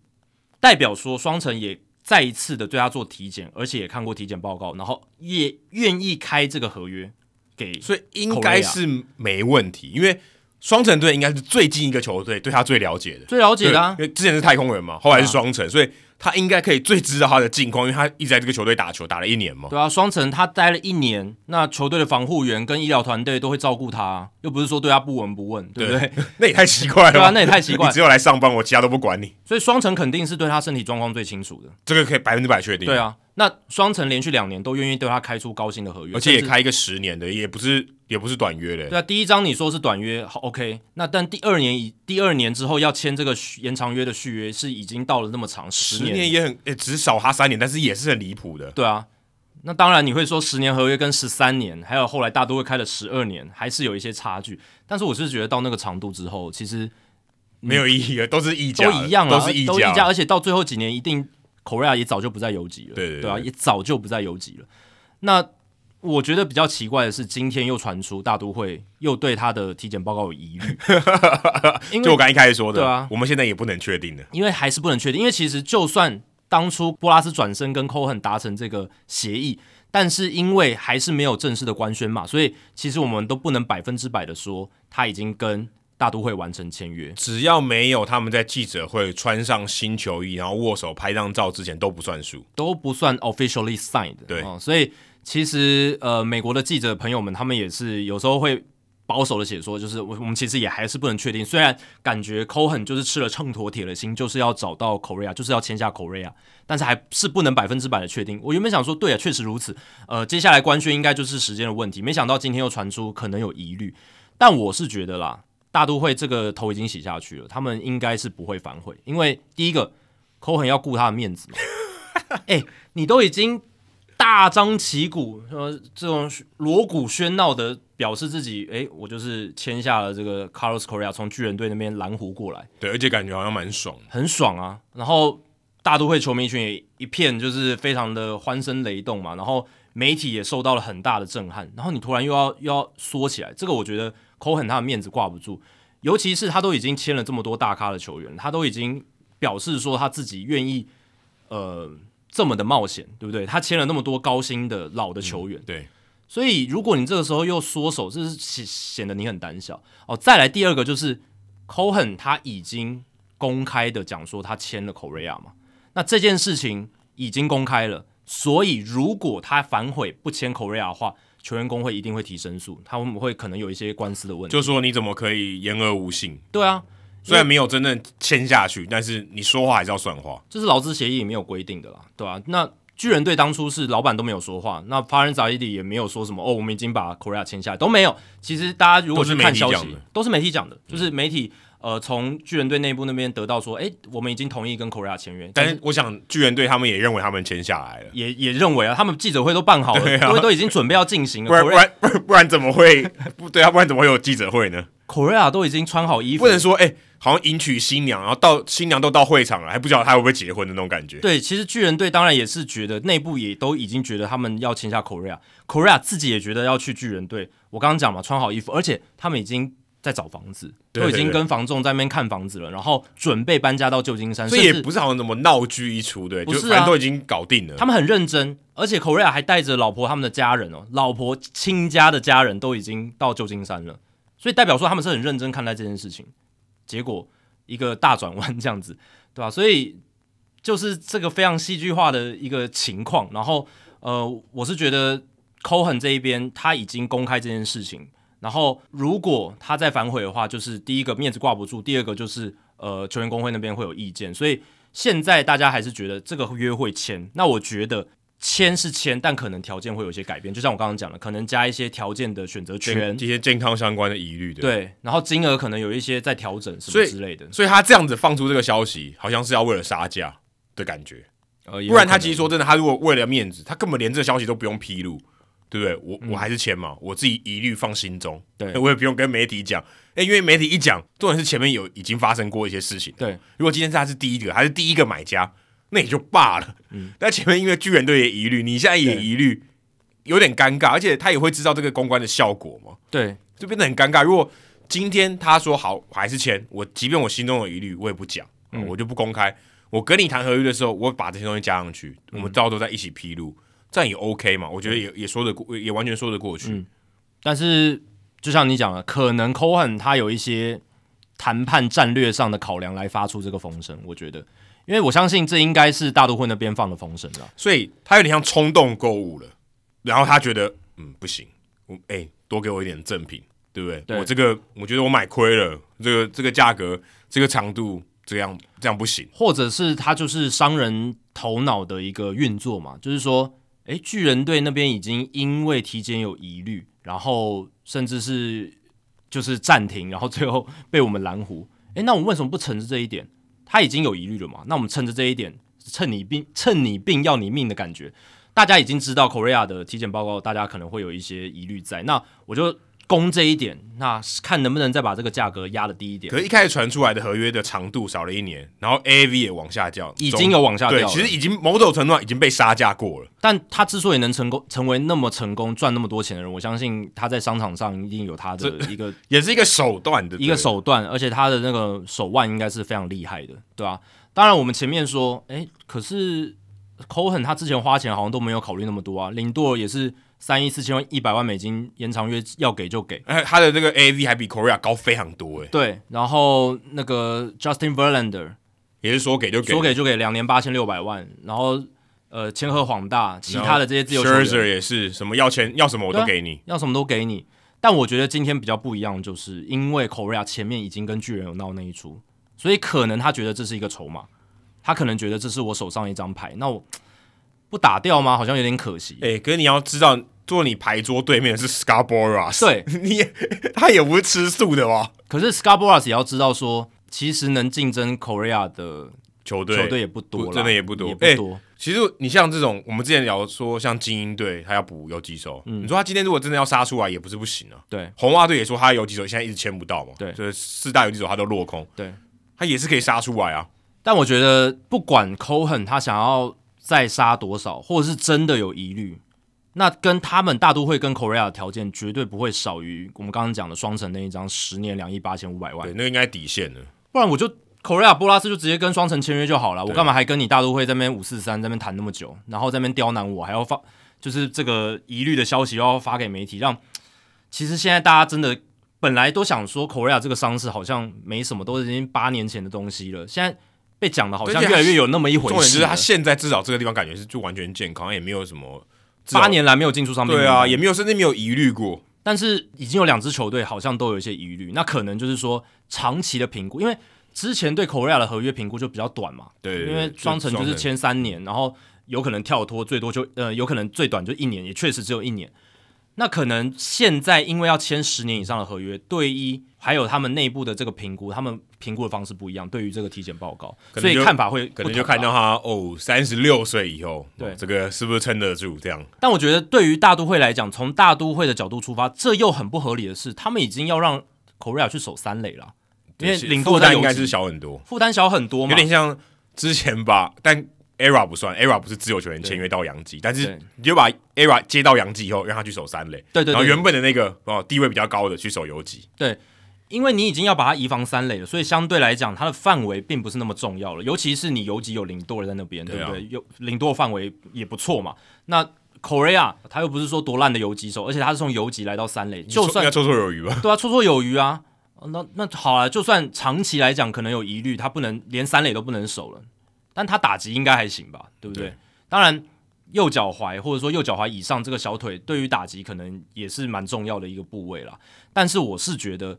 代表说双城也。再一次的对他做体检，而且也看过体检报告，然后也愿意开这个合约给，所以应该是没问题。因为双城队应该是最近一个球队对他最了解的，最了解的、啊。因为之前是太空人嘛，后来是双城、啊，所以他应该可以最知道他的近况，因为他一直在这个球队打球，打了一年嘛。对啊，双城他待了一年，那球队的防护员跟医疗团队都会照顾他，啊，又不是说对他不闻不问，对不对？对 那也太奇怪了。对啊，那也太奇怪。你只有来上班，我其他都不管你。所以双城肯定是对他身体状况最清楚的，这个可以百分之百确定。对啊，那双城连续两年都愿意对他开出高薪的合约，而且也开一个十年的，也不是。也不是短约嘞，对啊，第一张你说是短约，好 OK，那但第二年以第二年之后要签这个延长约的续约是已经到了那么长十年，十年也很，也只少他三年，但是也是很离谱的。对啊，那当然你会说十年合约跟十三年，还有后来大都会开了十二年，还是有一些差距。但是我是觉得到那个长度之后，其实没有意义了，都是溢价，都一样了，都是溢价，而且到最后几年一定 Correa 也早就不再游击了，对对对，对啊，也早就不再游击了。那我觉得比较奇怪的是，今天又传出大都会又对他的体检报告有疑虑。就我刚一开始说的，对啊，我们现在也不能确定的，因为还是不能确定。因为其实就算当初波拉斯转身跟 Cohen 达成这个协议，但是因为还是没有正式的官宣嘛，所以其实我们都不能百分之百的说他已经跟大都会完成签约。只要没有他们在记者会穿上新球衣，然后握手拍张照之前，都不算数，都不算 officially signed。对，哦，所以。其实，呃，美国的记者朋友们，他们也是有时候会保守的写说，就是我我们其实也还是不能确定。虽然感觉 Cohen 就是吃了秤砣铁了心，就是要找到 Correa，就是要签下 Correa，但是还是不能百分之百的确定。我原本想说，对啊，确实如此。呃，接下来官宣应该就是时间的问题。没想到今天又传出可能有疑虑，但我是觉得啦，大都会这个头已经洗下去了，他们应该是不会反悔，因为第一个 Cohen 要顾他的面子嘛。哎，你都已经。大张旗鼓，说这种锣鼓喧闹的表示自己，哎，我就是签下了这个 Carlos Correa，从巨人队那边蓝湖过来，对，而且感觉好像蛮爽，很爽啊。然后大都会球迷群也一片就是非常的欢声雷动嘛，然后媒体也受到了很大的震撼。然后你突然又要又要缩起来，这个我觉得 Cohen 他的面子挂不住，尤其是他都已经签了这么多大咖的球员，他都已经表示说他自己愿意，呃。这么的冒险，对不对？他签了那么多高薪的老的球员，嗯、对，所以如果你这个时候又缩手，这是显显得你很胆小哦。再来第二个就是 Cohen 他已经公开的讲说他签了 Correa 嘛，那这件事情已经公开了，所以如果他反悔不签 Correa 的话，球员工会一定会提申诉，他们会可能有一些官司的问题。就说你怎么可以言而无信？对啊。虽然没有真正签下去，但是你说话还是要算话，这是劳资协议里没有规定的啦，对吧、啊？那巨人队当初是老板都没有说话，那法人扎伊里也没有说什么哦，我们已经把 Correa 签下来都没有。其实大家如果是看消息，都是媒体讲的，就是媒体呃从巨人队内部那边得到说，哎，我们已经同意跟 Correa 签约。但是我想巨人队他们也认为他们签下来了，也也认为啊，他们记者会都办好了，都、啊、都已经准备要进行了，不然不然不然，不然怎么会不对啊？不然怎么会有记者会呢？Correa 都已经穿好衣服，不能说哎。诶好像迎娶新娘，然后到新娘都到会场了，还不知道他会不会结婚的那种感觉。对，其实巨人队当然也是觉得内部也都已经觉得他们要签下 Correa，Correa 自己也觉得要去巨人队。我刚刚讲嘛，穿好衣服，而且他们已经在找房子，都已经跟房仲在那边看房子了，然后准备搬家到旧金山。所以也不是好像什么闹剧一出，对，不是啊，就反正都已经搞定了。他们很认真，而且 Correa 还带着老婆他们的家人哦，老婆亲家的家人都已经到旧金山了，所以代表说他们是很认真看待这件事情。结果。一个大转弯这样子，对吧？所以就是这个非常戏剧化的一个情况。然后，呃，我是觉得 Cohen 这一边他已经公开这件事情。然后，如果他再反悔的话，就是第一个面子挂不住，第二个就是呃球员工会那边会有意见。所以现在大家还是觉得这个约会签。那我觉得。签是签，但可能条件会有些改变，就像我刚刚讲的，可能加一些条件的选择权，这些健康相关的疑虑的。对，然后金额可能有一些在调整什么之类的。所以，所以他这样子放出这个消息，好像是要为了杀价的感觉。呃，不然他其实说真的，他如果为了面子，他根本连这个消息都不用披露，对不对？我、嗯、我还是签嘛，我自己疑虑放心中，对，我也不用跟媒体讲。诶，因为媒体一讲，重点是前面有已经发生过一些事情。对，如果今天是他是第一个，还是第一个买家。那也就罢了，嗯，但前面因为巨人队也疑虑，你现在也疑虑，有点尴尬，而且他也会知道这个公关的效果嘛，对，就变得很尴尬。如果今天他说好还是签，我即便我心中有疑虑，我也不讲，嗯，我就不公开。我跟你谈合约的时候，我把这些东西加上去，我们到时候再一起披露，这样也 OK 嘛？我觉得也也说得过，也完全说得过去。嗯，但是就像你讲的，可能 Cohen 他有一些谈判战略上的考量来发出这个风声，我觉得。因为我相信这应该是大都会那边放的风声了，所以他有点像冲动购物了，然后他觉得嗯不行，我哎、欸、多给我一点赠品，对不对？对我这个我觉得我买亏了，这个这个价格这个长度这样这样不行，或者是他就是商人头脑的一个运作嘛，就是说，哎，巨人队那边已经因为体检有疑虑，然后甚至是就是暂停，然后最后被我们拦湖，哎，那我们为什么不趁着这一点？他已经有疑虑了嘛？那我们趁着这一点，趁你病，趁你病要你命的感觉，大家已经知道 Korea 的体检报告，大家可能会有一些疑虑在。那我就攻这一点，那看能不能再把这个价格压的低一点。可是一开始传出来的合约的长度少了一年，然后 AAV 也往下降，已经有往下掉。对，其实已经某种程度上已经被杀价过了。但他之所以能成功成为那么成功赚那么多钱的人，我相信他在商场上一定有他的一个，也是一个手段的一个手段，而且他的那个手腕应该是非常厉害的，对吧、啊？当然，我们前面说，哎，可是 Cohen 他之前花钱好像都没有考虑那么多啊。林多也是三亿四千万一百万美金延长约要给就给，他的这个 AAV 还比 Correa 高非常多哎。对，然后那个 Justin Verlander 也是说给就给，说给就给两年八千六百万，然后呃千鹤黄大，其他的这些自由球员 Scherzer 也是什么要钱要什么我都给你，啊，要什么都给你。但我觉得今天比较不一样，就是因为 Correa 前面已经跟巨人有闹那一出。所以可能他觉得这是一个筹码，他可能觉得这是我手上一张牌，那我不打掉吗？好像有点可惜。哎、欸，可是你要知道，坐你牌桌对面的是 Scarborough，对，你也他也不是吃素的吧？可是 Scarborough 也要知道说，其实能竞争 Correa 的球队球队也不多了，真的也不多，也不多、欸。其实你像这种，我们之前聊说，像精英队他要补游击手，嗯，你说他今天如果真的要杀出来，也不是不行啊。对，红袜队也说他游击手现在一直签不到嘛，对，所以四大游击手他都落空，对。他也是可以杀出来啊，但我觉得不管 Cohen 他想要再杀多少，或者是真的有疑虑，那跟他们大都会跟 Correa 的条件绝对不会少于我们刚刚讲的双城那一张十年两亿八千五百万，对，那应该底线了。不然我就 Correa 波拉斯就直接跟双城签约就好了，我干嘛还跟你大都会在那边五四三在那边谈那么久，然后在那边刁难我，还要发就是这个疑虑的消息要发给媒体，让其实现在大家真的。本来都想说 Correa 这个伤势好像没什么，都是已经八年前的东西了。现在被讲的好像越来越有那么一回事。是他现在至少这个地方感觉是就完全健康，也没有什么八年来没有进出伤病。对啊，也没有甚至没有疑虑过。但是已经有两支球队好像都有一些疑虑，那可能就是说长期的评估，因为之前对 Correa 的合约评估就比较短嘛。对，对，对，因为双城就是签三年，然后有可能跳脱，最多就呃有可能最短就一年，也确实只有一年。那可能现在因为要签十年以上的合约，队医还有他们内部的这个评估，他们评估的方式不一样。对于这个体检报告，所以看法会可能就看到他哦，三十六岁以后，对、哦、这个是不是撑得住？这样。但我觉得对于大都会来讲，从大都会的角度出发，这又很不合理的是，他们已经要让 Correa 去守三垒了，因为领负担应该是小很多，负担小很多嘛，有点像之前吧，但。ERA 不算，ERA 不是自由球员签约到洋基，但是你就把 ERA 接到洋基以后，让他去守三垒，对对，对，然后原本的那个哦地位比较高的去守游击，对，因为你已经要把它移防三垒了，所以相对来讲，它的范围并不是那么重要了，尤其是你游击有林多尔在那边，对不对？有林多范围也不错嘛。那 Correa 他又不是说多烂的游击手，而且他是从游击来到三垒，就算绰绰有余吧？对啊，绰绰有余啊。那那好了，就算长期来讲可能有疑虑，他不能连三垒都不能守了。但他打击应该还行吧，对不对？对，当然，右脚踝或者说右脚踝以上这个小腿，对于打击可能也是蛮重要的一个部位啦。但是我是觉得，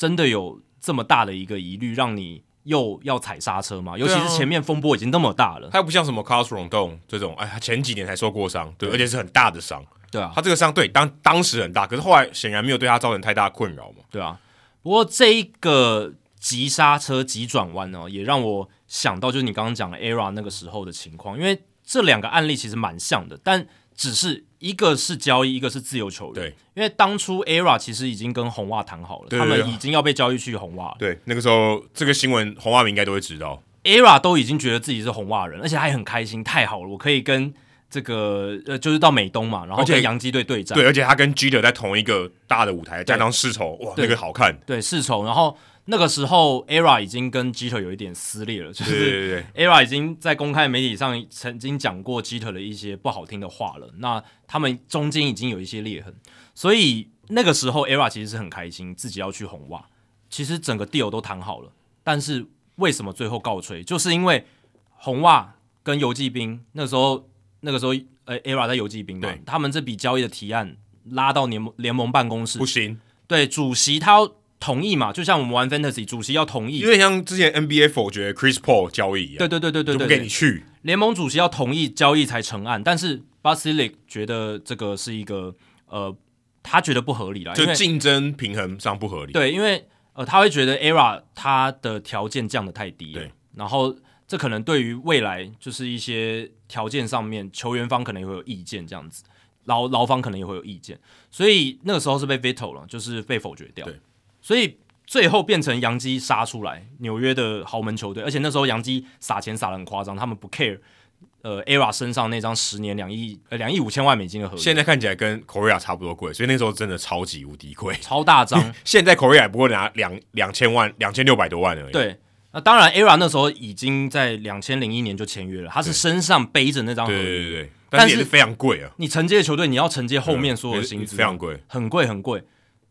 真的有这么大的一个疑虑，让你又要踩刹车吗？尤其是前面风波已经那么大了，他又不像什么 Carlos Rodón 这种，哎，他前几年才受过伤，对，而且是很大的伤，对啊，他这个伤对当当时很大，可是后来显然没有对他造成太大困扰嘛，对啊。不过这一个急刹车、急转弯呢，也让我。想到就是你刚刚讲的 ERA 那个时候的情况，因为这两个案例其实蛮像的，但只是一个是交易，一个是自由球员。对，因为当初 ERA 其实已经跟红袜谈好了，他们已经要被交易去红袜。对，那个时候这个新闻红袜们应该都会知道，ERA 都已经觉得自己是红袜人，而且还很开心，太好了，我可以跟这个呃，就是到美东嘛，然后跟洋基队对战。对，而且他跟 g e t e r 在同一个大的舞台，加上世仇，哇，那个好看。对，世仇，然后。那个时候，ERA 已经跟 Jeter 有一点撕裂了，就是 ERA 已经在公开媒体上曾经讲过 Jeter 的一些不好听的话了。那他们中间已经有一些裂痕，所以那个时候 ERA 其实是很开心自己要去红袜。其实整个 deal 都谈好了，但是为什么最后告吹？就是因为红袜跟游骑兵那时候，那个时候呃，ERA 在游骑兵嘛，他们这笔交易的提案拉到联盟联盟办公室，不行。对，主席他要同意嘛，就像我们玩 Fantasy，主席要同意，因为像之前 NBA 否决 Chris Paul 交易一样。对对对对对对，不给你去。联盟主席要同意交易才成案，但是 Basilic 觉得这个是一个呃，他觉得不合理啦，就竞争平衡上不合理。对，因为呃，他会觉得 ERA 他的条件降的太低，对，然后这可能对于未来就是一些条件上面，球员方可能也会有意见，这样子。劳劳方可能也会有意见，所以那个时候是被 veto 了，就是被否决掉。对，所以最后变成洋基杀出来，纽约的豪门球队，而且那时候洋基撒钱撒的很夸张，他们不 care，呃，ERA 身上那张十年两亿呃两亿五千万美金的合约，现在看起来跟 Correa 差不多贵，所以那时候真的超级无敌贵，超大张。现在 Correa 不过拿两两千万两千六百多万而已。对，那当然 ERA 那时候已经在两千零一年就签约了，他是身上背着那张合约。对对对对。但是也是非常贵啊！你承接的球队，你要承接后面所有的薪资，非常贵，很贵很贵。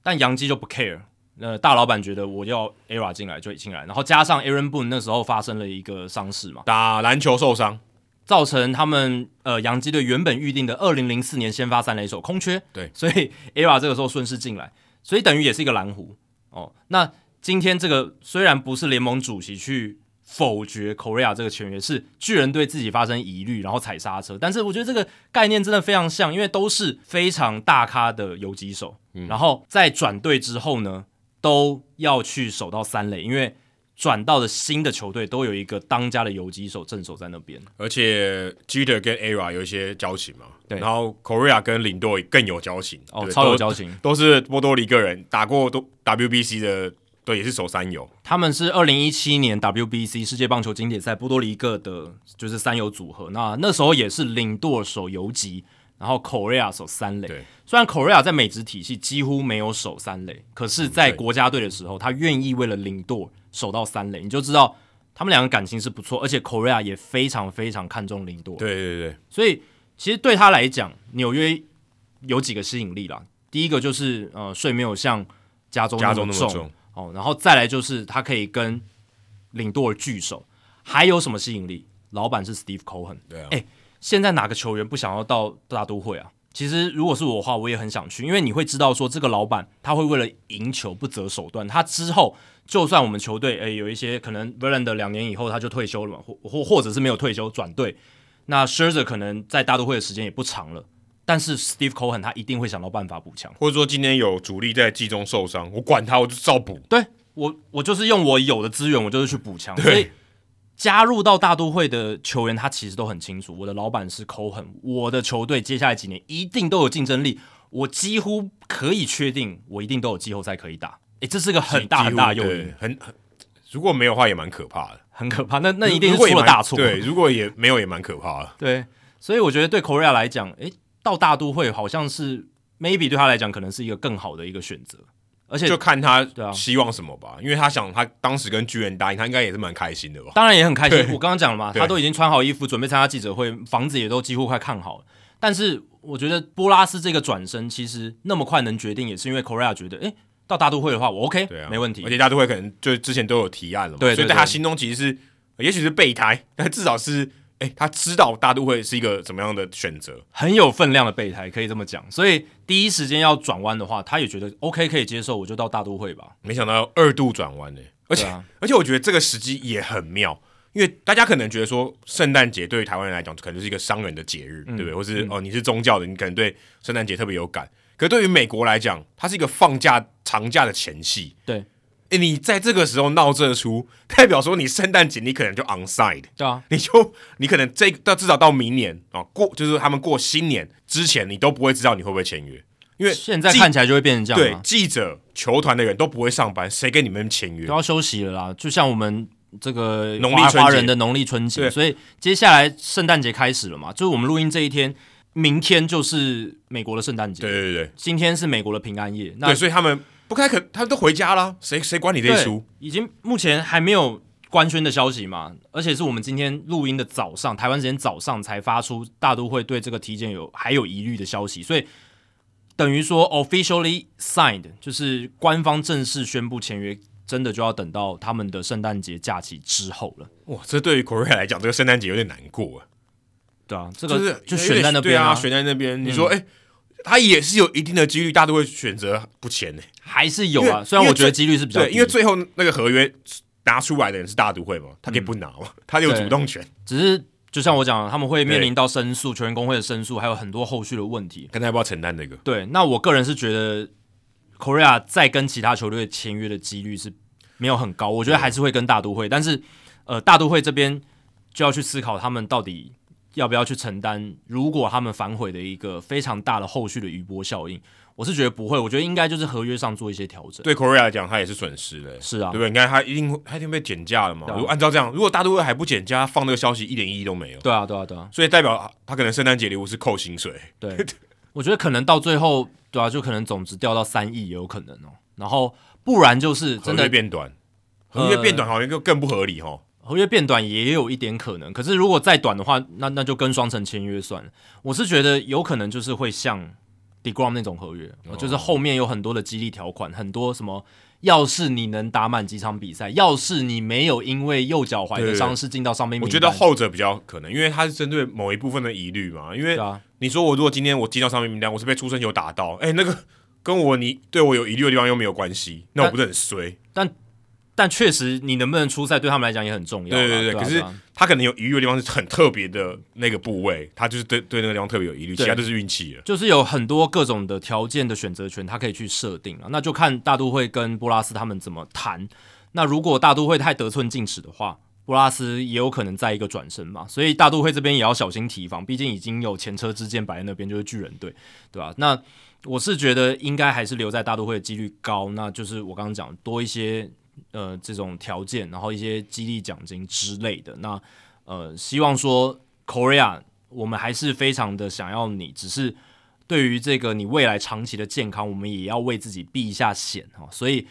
但杨基就不 care，呃，大老板觉得我要 ERA 进来就进来，然后加上 Aaron Boone 那时候发生了一个伤势嘛，打篮球受伤，造成他们呃洋基队原本预定的二零零四年先发三垒手空缺，对，所以 ERA 这个时候顺势进来，所以等于也是一个蓝湖哦。那今天这个虽然不是联盟主席去。否决 Correa 这个签约是巨人对自己发生疑虑，然后踩刹车。但是我觉得这个概念真的非常像，因为都是非常大咖的游击手，嗯、然后在转队之后呢，都要去守到三垒，因为转到的新的球队都有一个当家的游击手镇守在那边。而且 Jeter 跟 ERA 有一些交情嘛，对，然后 Correa 跟领队更有交情，哦，超有交情，都，都是波多黎各人，打过都 WBC 的。对，也是守三游。他们是二零一七年 WBC 世界棒球经典赛波多黎各的，就是三游组合。那那时候也是领舵守游击，然后 Correa 守三垒。对，虽然 Correa 在美职体系几乎没有守三垒，可是，在国家队的时候，他愿意为了领舵守到三垒，你就知道他们两个感情是不错。而且 Correa 也非常非常看重领舵。对对对，所以其实对他来讲，纽约有几个吸引力啦。第一个就是呃，税没有像加州那么重。哦，然后再来就是他可以跟领舵聚首，还有什么吸引力？老板是 Steve Cohen，对啊。哎，现在哪个球员不想要到大都会啊？其实如果是我的话，我也很想去，因为你会知道说这个老板他会为了赢球不择手段。他之后就算我们球队诶有一些可能 Verlander 两年以后他就退休了嘛，或或或者是没有退休转队，那 Scherzer 可能在大都会的时间也不长了。但是 Steve Cohen 他一定会想到办法补强，或者说今天有主力在季中受伤，我管他，我就照补。对我，我就是用我有的资源，我就是去补强。所以加入到大都会的球员，他其实都很清楚，我的老板是 Cohen，我的球队接下来几年一定都有竞争力，我几乎可以确定，我一定都有季后赛可以打。诶，这是个很大很大的诱因，很很，如果没有的话也蛮可怕的，很可怕。那那一定是出了大错。对，如果也没有也蛮可怕的。对，所以我觉得对 Correa 来讲，诶。到大都会好像是 maybe 对他来讲可能是一个更好的一个选择，而且就看他希望什么吧，因为他想他当时跟巨人答应，他应该也是蛮开心的吧？当然也很开心。我刚刚讲了嘛，他都已经穿好衣服准备参加记者会，房子也都几乎快看好了。但是我觉得波拉斯这个转身其实那么快能决定，也是因为 Correa 觉得，诶，到大都会的话我 OK，对啊，没问题。而且大都会可能就之前都有提案了嘛，对，所以在他心中其实是也许是备胎，但至少是。哎，他知道大都会是一个怎么样的选择，很有分量的备胎，可以这么讲。所以第一时间要转弯的话，他也觉得 OK 可以接受，我就到大都会吧。没想到二度转弯呢，而且、啊、而且我觉得这个时机也很妙，因为大家可能觉得说圣诞节对于台湾人来讲可能就是一个商人的节日，嗯、对不对？或是、嗯、哦你是宗教的，你可能对圣诞节特别有感。可是对于美国来讲，它是一个放假长假的前戏，对。诶，你在这个时候闹这出，代表说你圣诞节你可能就 onside，对啊，你就你可能这到至少到明年啊过，就是他们过新年之前，你都不会知道你会不会签约，因为现在看起来就会变成这样。对，记者、球团的人都不会上班，谁跟你们签约？都要休息了啦。就像我们这个农历华人的农历春节，所以接下来圣诞节开始了嘛，就是我们录音这一天，明天就是美国的圣诞节。对对对，今天是美国的平安夜。那对，所以他们。不开可，他都回家了，谁谁管你这一出？已经目前还没有官宣的消息嘛，而且是我们今天录音的早上，台湾时间早上才发出大都会对这个体检有还有疑虑的消息，所以等于说 officially signed 就是官方正式宣布签约，真的就要等到他们的圣诞节假期之后了。哇，这对于 Correa 来讲，这个圣诞节有点难过啊。对啊，这个就是就选在那边啊，选在那边。你说，哎、嗯，他也是有一定的几率，大都会选择不签呢，还是有啊？虽然我觉得几率是比较低，因为最后那个合约拿出来的人是大都会嘛，他可以不拿嘛，嗯、他有主动权。只是就像我讲，他们会面临到申诉，球员工会的申诉，还有很多后续的问题。看他要不要承担这个？对，那我个人是觉得 Correa 再跟其他球队签约的几率是没有很高，我觉得还是会跟大都会，但是呃，大都会这边就要去思考他们到底。要不要去承担？如果他们反悔的一个非常大的后续的余波效应，我是觉得不会。我觉得应该就是合约上做一些调整。对 Correa 来讲，他也是损失的。是啊，对不对？你看他一定他一定被减价了嘛。啊、如果按照这样，如果大都会还不减价，放那个消息一点意义都没有。对啊，对啊，对啊。所以代表他可能圣诞节礼物是扣薪水。对，我觉得可能到最后，对啊，就可能总值掉到三亿也有可能哦。然后不然就是真的合约变短，合约变短好像就更不合理哦。合约变短也有一点可能，可是如果再短的话，那那就跟双城签约算了。我是觉得有可能就是会像 deGrom 那种合约，哦、就是后面有很多的激励条款，很多什么，要是你能打满几场比赛，要是你没有因为右脚踝的伤势进到上面我觉得后者比较可能，因为他是针对某一部分的疑虑嘛。因为你说我如果今天我进到上面名单，我是被出生球打到，哎、欸，那个跟我你对我有疑虑的地方又没有关系，那我不是很衰？但。但但确实，你能不能出赛对他们来讲也很重要。对对对，可是他可能有疑虑的地方是很特别的那个部位，他就是对对那个地方特别有疑虑，其他都是运气了。就是有很多各种的条件的选择权，他可以去设定啊。那就看大都会跟波拉斯他们怎么谈。那如果大都会太得寸进尺的话，波拉斯也有可能在一个转身嘛。所以大都会这边也要小心提防，毕竟已经有前车之鉴摆在那边，就是巨人队，对吧？那我是觉得应该还是留在大都会的几率高。那就是我刚刚讲多一些。呃，这种条件，然后一些激励奖金之类的，那呃，希望说 Correa，我们还是非常的想要你，只是对于这个你未来长期的健康，我们也要为自己避一下险哈。所以，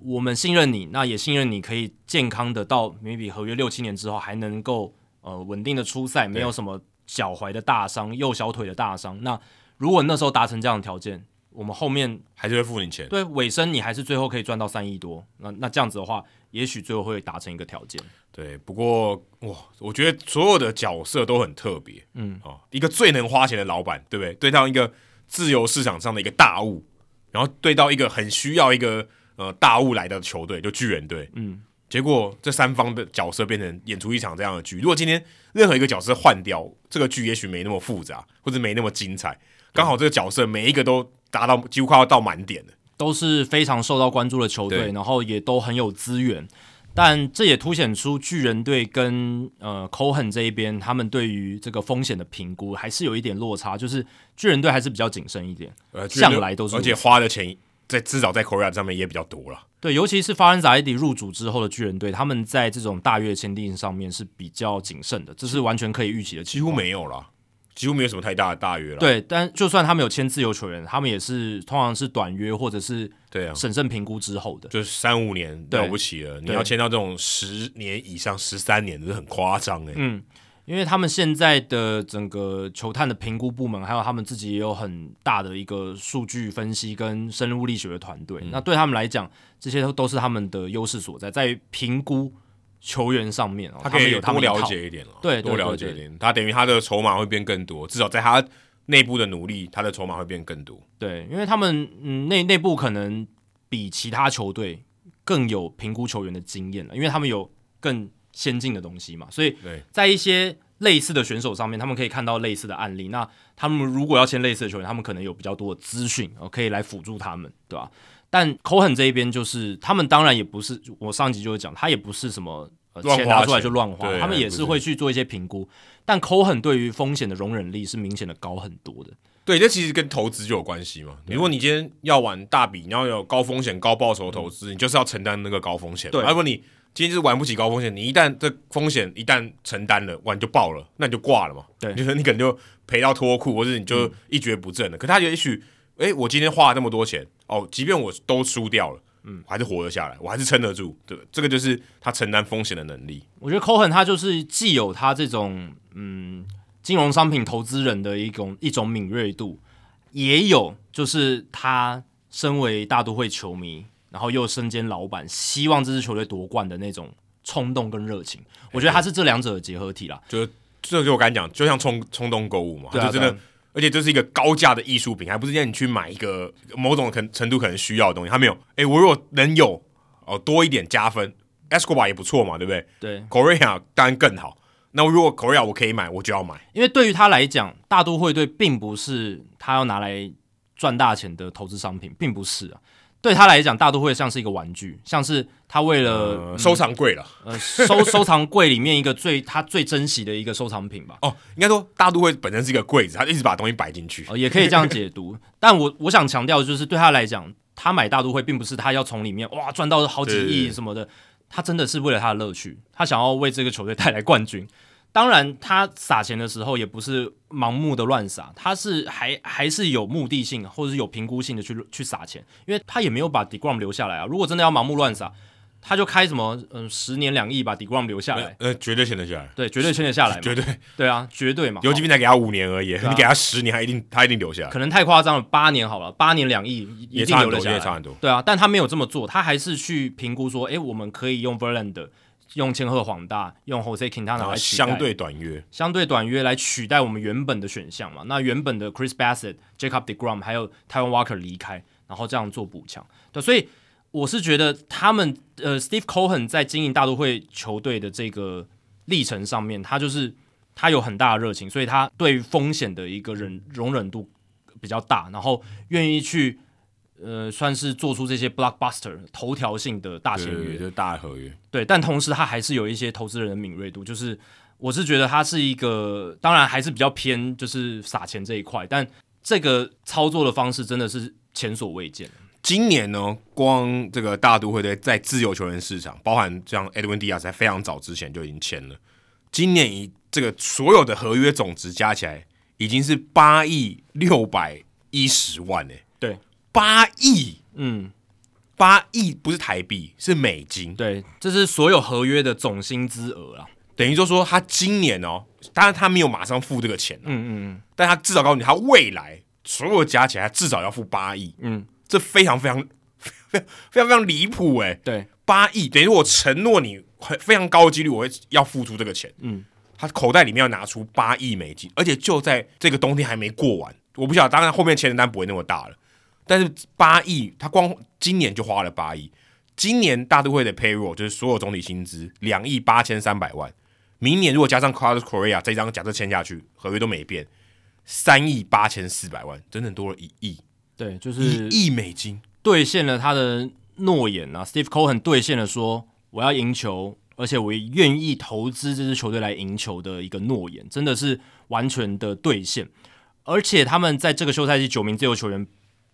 我们信任你，那也信任你可以健康的到 maybe 合约六七年之后，还能够呃稳定的出赛，没有什么脚踝的大伤、右小腿的大伤。那如果那时候达成这样的条件，我们后面还是会付你钱，对，尾声你还是最后可以赚到三亿多，那那这样子的话，也许最后会达成一个条件。对，不过哇，我觉得所有的角色都很特别，嗯，哦，一个最能花钱的老板，对不对？对到一个自由市场上的一个大物，然后对到一个很需要一个呃大物来的球队，就巨人队，嗯，结果这三方的角色变成演出一场这样的剧。如果今天任何一个角色换掉，这个剧也许没那么复杂，或者没那么精彩。刚好这个角色每一个都达到几乎快要到满点了，都是非常受到关注的球队，然后也都很有资源。但这也凸显出巨人队跟呃 Cohen 这一边，他们对于这个风险的评估还是有一点落差，就是巨人队还是比较谨慎一点，呃，向来都是，而且花的钱在至少在 Correa 上面也比较多了。对，尤其是法兰扎伊迪入主之后的巨人队，他们在这种大约签订上面是比较谨慎的，这是完全可以预期的，几乎没有了。几乎没有什么太大的大约了。对，但就算他们有签自由球员，他们也是通常是短约或者是对啊审慎评估之后的，就是三五年了不起了。你要签到这种十年以上、十三年的，是很夸张哎。嗯，因为他们现在的整个球探的评估部门，还有他们自己也有很大的一个数据分析跟生物力学的团队。嗯、那对他们来讲，这些都都是他们的优势所在，在于评估。球员上面哦，他可以有多了解一点了，对，多了解一点，他等于他的筹码会变更多，至少在他内部的努力，他的筹码会变更多。对，因为他们嗯内内部可能比其他球队更有评估球员的经验了，因为他们有更先进的东西嘛，所以在一些类似的选手上面，他们可以看到类似的案例。那他们如果要签类似的球员，他们可能有比较多的资讯哦，可以来辅助他们，对吧？但 Cohen 这一边就是，他们当然也不是，我上集就会讲，他也不是什么呃钱拿出来就乱花，他们也是会去做一些评估。但 Cohen 对于风险的容忍力是明显的高很多的。对，这其实跟投资就有关系嘛。如果你今天要玩大笔，你要有高风险高报酬投资，你就是要承担那个高风险。对，如果你今天就是玩不起高风险，你一旦这风险一旦承担了，完就爆了，那你就挂了嘛。对，就是你可能就赔到脱裤，或者你就一蹶不振了。可他也许。哎，我今天花了那么多钱哦，即便我都输掉了，嗯，我还是活了下来，我还是撑得住，对，这个就是他承担风险的能力。我觉得 Cohen 他就是既有他这种嗯金融商品投资人的一种一种敏锐度，也有就是他身为大都会球迷，然后又身兼老板，希望这支球队夺冠的那种冲动跟热情，我觉得他是这两者的结合体啦。就这就我刚才讲，就像冲冲动购物嘛，对啊、就真的，啊、而且这是一个高价的艺术品，还不是让你去买一个某种可程度可能需要的东西。他没有，哎、欸，我如果能有哦多一点加分，Escobar 也不错嘛，对不对？对，Correa 当然更好。那如果 Correa 我可以买，我就要买，因为对于他来讲，大都会队并不是他要拿来赚大钱的投资商品，并不是啊。对他来讲，大都会像是一个玩具，像是他为了、收藏柜了，呃，收 收藏柜里面一个最他最珍惜的一个收藏品吧。哦，应该说大都会本身是一个柜子，他一直把东西摆进去，哦，也可以这样解读。但我我想强调的就是，对他来讲，他买大都会并不是他要从里面哇赚到好几亿什么的，他真的是为了他的乐趣，他想要为这个球队带来冠军。当然，他撒钱的时候也不是盲目的乱撒，他是还还是有目的性或者是有评估性的去去撒钱，因为他也没有把 Degrom 留下来啊。如果真的要盲目乱撒，他就开什么嗯十年两亿把 Degrom 留下来，呃，绝对签得下来，对，绝对签得下来，绝对，对啊，绝对嘛。游击兵才给他五年而已，啊、你给他十年，他一定他一定留下来。可能太夸张了，八年好了，八年两亿一定留得下来，也差很多，对啊，但他没有这么做，他还是去评估说，哎，我们可以用 Verlander。用千鹤黄大，用 Jose Quintana 来取代相对短约，相对短约来取代我们原本的选项嘛？那原本的 Chris Bassett、Jacob Degrom 还有 Taijuan Walker 离开，然后这样做补强。对，所以我是觉得他们呃，Steve Cohen 在经营大都会球队的这个历程上面，他就是他有很大的热情，所以他对风险的一个忍容忍度比较大，然后愿意去。呃，算是做出这些 blockbuster 头条性的大签约，就是大合约。对，但同时他还是有一些投资人的敏锐度，就是我是觉得他是一个，当然还是比较偏就是撒钱这一块，但这个操作的方式真的是前所未见。今年呢，光这个大都会队在自由球员市场，包含像 Edwin Diaz 在非常早之前就已经签了，今年以这个所有的合约总值加起来，已经是八亿六百一十万诶。对。八亿，嗯，八亿不是台币，是美金。对，这是所有合约的总薪资额啊。等于就说他今年哦，当然他没有马上付这个钱，嗯嗯嗯，但他至少告诉你，他未来所有加起来，他至少要付八亿。嗯，这非常非常非常 非常非常离谱哎。对，八亿等于我承诺你，非常高的几率我会要付出这个钱。嗯，他口袋里面要拿出八亿美金，而且就在这个冬天还没过完，我不晓得，当然后面签的单不会那么大了。但是八亿，他光今年就花了八亿。今年大都会的 payroll 就是所有总体薪资两亿八千三百万。明年如果加上 Carlos Correa 这张假设签下去，合约都没变，三亿八千四百万，整整多了一亿。对，就是一亿美金兑现了他的诺言啊。Steve Cohen 兑现了说我要赢球，而且我也愿意投资这支球队来赢球的一个诺言，真的是完全的兑现。而且他们在这个休赛季九名自由球员。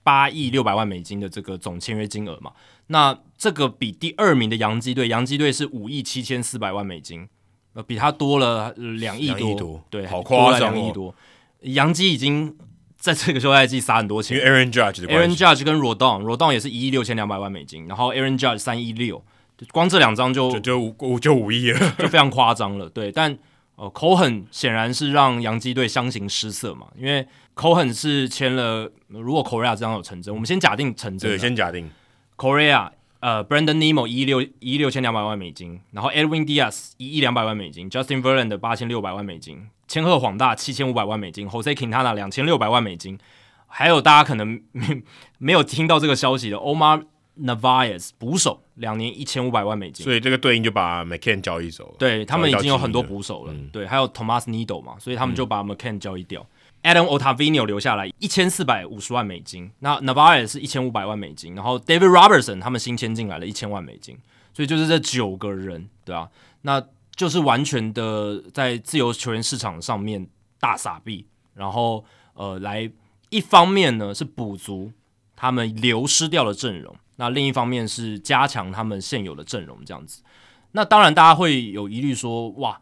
八亿六百万美金的这个总签约金额嘛，那这个比第二名的洋基队，洋基队是五亿七千四百万美金，呃，比他多了两亿多，多对，好夸张，两亿多。洋基已经在这个休赛季撒很多钱，因为 Aaron Judge 的，Aaron Judge 跟 Rodon，Rodon 也是一亿六千两百万美金，然后 Aaron Judge 三亿六，光这两张就就就五就五亿了，就非常夸张了。对，但呃，Cohen 显然是让洋基队相形失色嘛，因为。Cohen 是签了，如果 Correa 这张有成真，我们先假定成真。对，先假定 Correa，呃，Brandon Nimmo 一亿六一亿六千两百万美金，然后 Edwin Diaz 一亿两百万美金，Justin Verlander 八千六百万美金，千鹤晃大七千五百万美金，Jose Quintana 两千六百万美金，还有大家可能没没有听到这个消息的 Omar Narvaez 捕手两年一千五百万美金，所以这个对应就把 McCann 交易走了。对他们已经有很多捕手了，嗯、对，还有 Thomas Needle 嘛，所以他们就把 McCann 交易掉。嗯 Adam Ottavino 留下来一千四百五十万美金，那 Narvaez 是一千五百万美金，然后 David Robertson 他们新签进来了一千万美金，所以就是这九个人，对啊，那就是完全的在自由球员市场上面大傻币，然后呃，来一方面呢是补足他们流失掉的阵容，那另一方面是加强他们现有的阵容，这样子。那当然大家会有疑虑说，哇。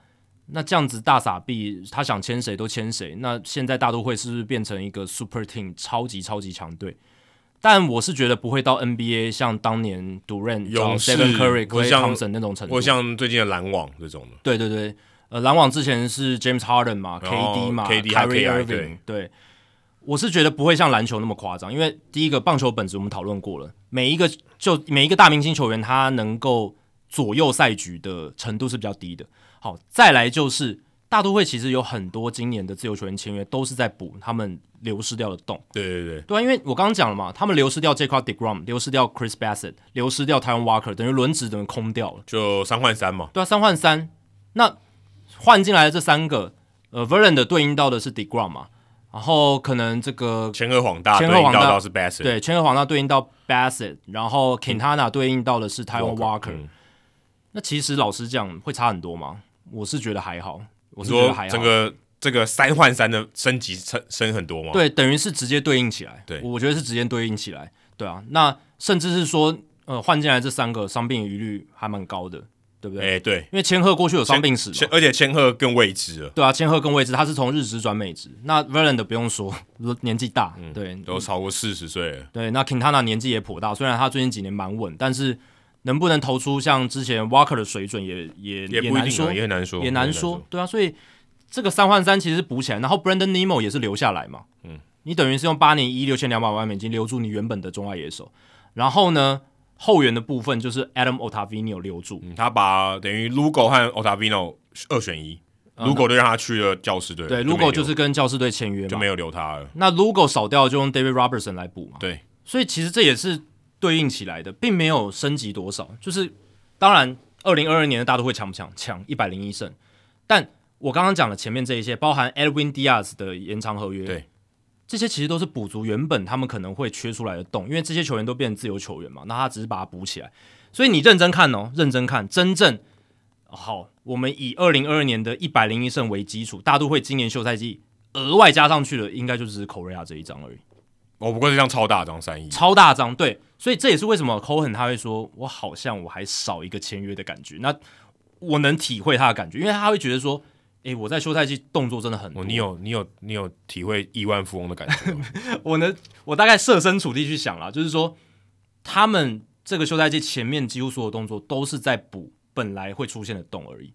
那这样子大傻逼，他想签谁都签谁。那现在大都会是不是变成一个 super team 超级超级强队？但我是觉得不会到 NBA 像当年 Durant 有 Stephen Curry、Klay Thompson 那种程度。或像最近的篮网这种的。对对对，呃，篮网之前是 James Harden 嘛，KD 嘛，Kyrie Irving。对，我是觉得不会像篮球那么夸张，因为第一个棒球本质我们讨论过了，每一个就每一个大明星球员他能够左右赛局的程度是比较低的。好，再来就是大都会其实有很多今年的自由球员签约都是在补他们流失掉的洞。对对对，对啊，因为我刚刚讲了嘛，他们流失掉 Jacob deGrom，流失掉 Chris Bassett，流失掉 Taijuan Walker，等于轮值等于空掉了，就三换三嘛。对啊，三换三，那换进来的这三个，呃，Verlander 对应到的是 deGrom 嘛。然后可能这个千贺滉大对应到的是 Bassitt，对，千贺滉大对应到 Bassett，然后 Quintana 对应到的是 Taijuan Walker。嗯、那其实老实讲，会差很多吗？我是觉得还好。我是觉得还好。整个这个三换三的升级升升很多吗？对，等于是直接对应起来。对，我觉得是直接对应起来。对啊，那甚至是说，呃，换进来这三个伤病余率还蛮高的。对不对？哎、欸，对，因为千鹤过去有伤病史，而且千鹤更未知了。对啊，千鹤更未知，他是从日职转美职。那 Verlander 不用说，年纪大，嗯、对，都超过四十岁了。对，那 Quintana 年纪也颇大，虽然他最近几年蛮稳，但是能不能投出像之前 Walker 的水准也，也也也难说，也很难说，也难说。对啊，所以这个三换三其实补起来，然后 Brandon Nimmo 也是留下来嘛。嗯，你等于是用八年一亿六千两百万美金留住你原本的中外野手，然后呢？后援的部分就是 Adam Ottavino 留住，嗯、他把等于 Lugo 和 Ottavino 二选一、嗯、Lugo 就让他去了教师队，对，Lugo 就是跟教师队签约，就没有留他了。那 Lugo 少掉就用 David Robertson 来补嘛，对，所以其实这也是对应起来的，并没有升级多少。就是当然，二零二二年的大都会强不强？强一百零一胜，但我刚刚讲了前面这一些，包含 Edwin Diaz 的延长合约，对。这些其实都是补足原本他们可能会缺出来的洞，因为这些球员都变成自由球员嘛，那他只是把它补起来。所以你认真看哦，认真看，真正好，我们以二零二二年的一百零一胜为基础，大都会今年休赛季额外加上去的，应该就只是 Correa 这一张而已。哦，不过这张超大张三亿，超大张，对，所以这也是为什么 Cohen 他会说，我好像我还少一个签约的感觉。那我能体会他的感觉，因为他会觉得说。诶，我在休赛季动作真的很多。哦，你有你有你有体会亿万富翁的感觉吗？我呢，我大概设身处地去想啦，就是说，他们这个休赛季前面几乎所有动作都是在补本来会出现的洞而已。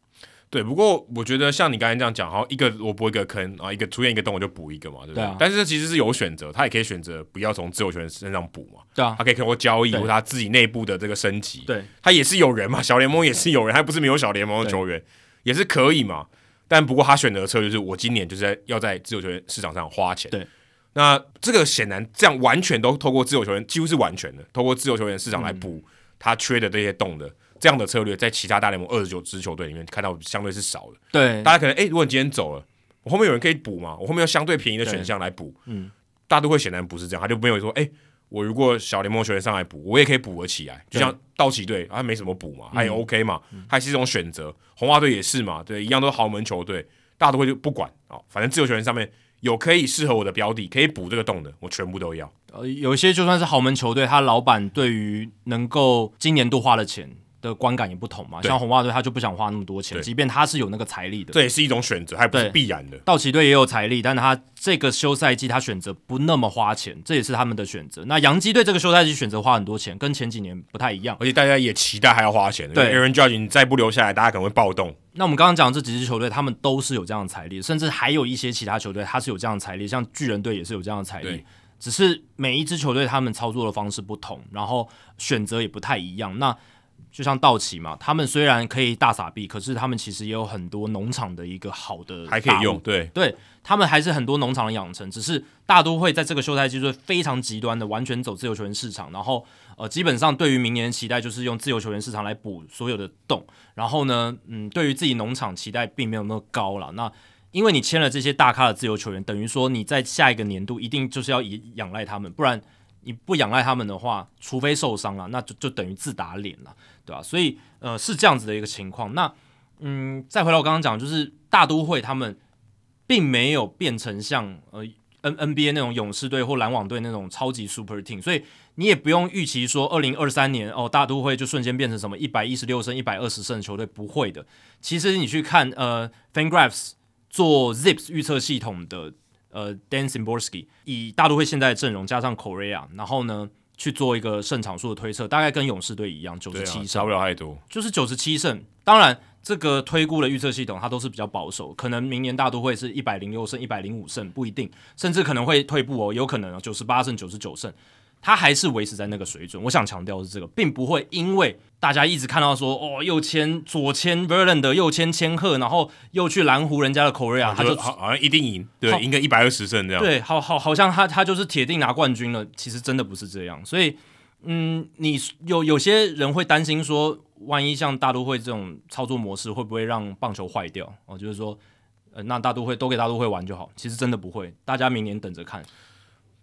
对，不过我觉得像你刚才这样讲，好，一个萝卜一个坑啊，一个出现一个洞我就补一个嘛，对不对？对啊。但是这其实是有选择，他也可以选择不要从自由球员身上补嘛。对啊。他可以通过交易或他自己内部的这个升级。对。他也是有人嘛，小联盟也是有人，他不是没有小联盟的球员，也是可以嘛。但不过他选择的策略就是，我今年就是在要在自由球员市场上花钱。对，那这个显然这样完全都透过自由球员，几乎是完全的透过自由球员市场来补他缺的这些洞的、嗯、这样的策略，在其他大联盟二十九支球队里面看到相对是少的。对，大家可能哎、欸，如果你今天走了，我后面有人可以补嘛？我后面有相对便宜的选项来补。嗯，大都会显然不是这样，他就没有说哎。欸我如果小联盟球员上来补，我也可以补得起来。就像道奇队，他没什么补嘛，他也 OK 嘛，他也是一种选择。红袜队也是嘛，对，一样都是豪门球队，大都会就不管啊，反正自由球员上面有可以适合我的标的，可以补这个洞的，我全部都要。呃，有一些就算是豪门球队，他老板对于能够今年度花的钱。的观感也不同嘛，像红袜队他就不想花那么多钱，即便他是有那个财力的，这也是一种选择，还不是必然的。道奇队也有财力，但他这个休赛季他选择不那么花钱，这也是他们的选择。那洋基队这个休赛季选择花很多钱，跟前几年不太一样，而且大家也期待还要花钱。对，Aaron Judge 你再不留下来，大家可能会暴动。那我们刚刚讲这几支球队，他们都是有这样的财力，甚至还有一些其他球队，他是有这样的财力，像巨人队也是有这样的财力，只是每一支球队他们操作的方式不同，然后选择也不太一样。那就像道奇嘛，他们虽然可以大撒币，可是他们其实也有很多农场的一个好的还可以用，对对，他们还是很多农场的养成，只是大都会在这个休赛季就是非常极端的，完全走自由球员市场，然后呃，基本上对于明年的期待就是用自由球员市场来补所有的洞，然后呢，嗯，对于自己农场期待并没有那么高了。那因为你签了这些大咖的自由球员，等于说你在下一个年度一定就是要以仰赖他们，不然。你不仰赖他们的话，除非受伤了，那就就等于自打脸了，对吧？所以呃是这样子的一个情况。那嗯，再回来我刚刚讲，就是大都会他们并没有变成像呃 N NBA 那种勇士队或篮网队那种超级 super team，所以你也不用预期说二零二三年哦大都会就瞬间变成什么一百一十六胜、一百二十胜的球队，不会的。其实你去看呃 FanGraphs 做 Zips 预测系统的。呃，Dan Szymborski 以大都会现在的阵容加上 Correa，然后呢去做一个胜场数的推测，大概跟勇士队一样，九十七胜，差不了太多，就是九十七胜。当然，这个推估的预测系统，它都是比较保守，可能明年大都会是一百零六胜、一百零五胜，不一定，甚至可能会退步哦，有可能九十八胜、九十九胜，它还是维持在那个水准。我想强调的是这个，并不会因为大家一直看到说哦，又签左签 Verlander，右签千鹤，然后又去蓝湖人家的 Correa，他就好好像一定赢，对，赢个一百二十胜这样，对，好好好像他他就是铁定拿冠军了，其实真的不是这样，所以。嗯，你有有些人会担心说，万一像大都会这种操作模式，会不会让棒球坏掉？哦，就是说，呃，那大都会都给大都会玩就好。其实真的不会，大家明年等着看。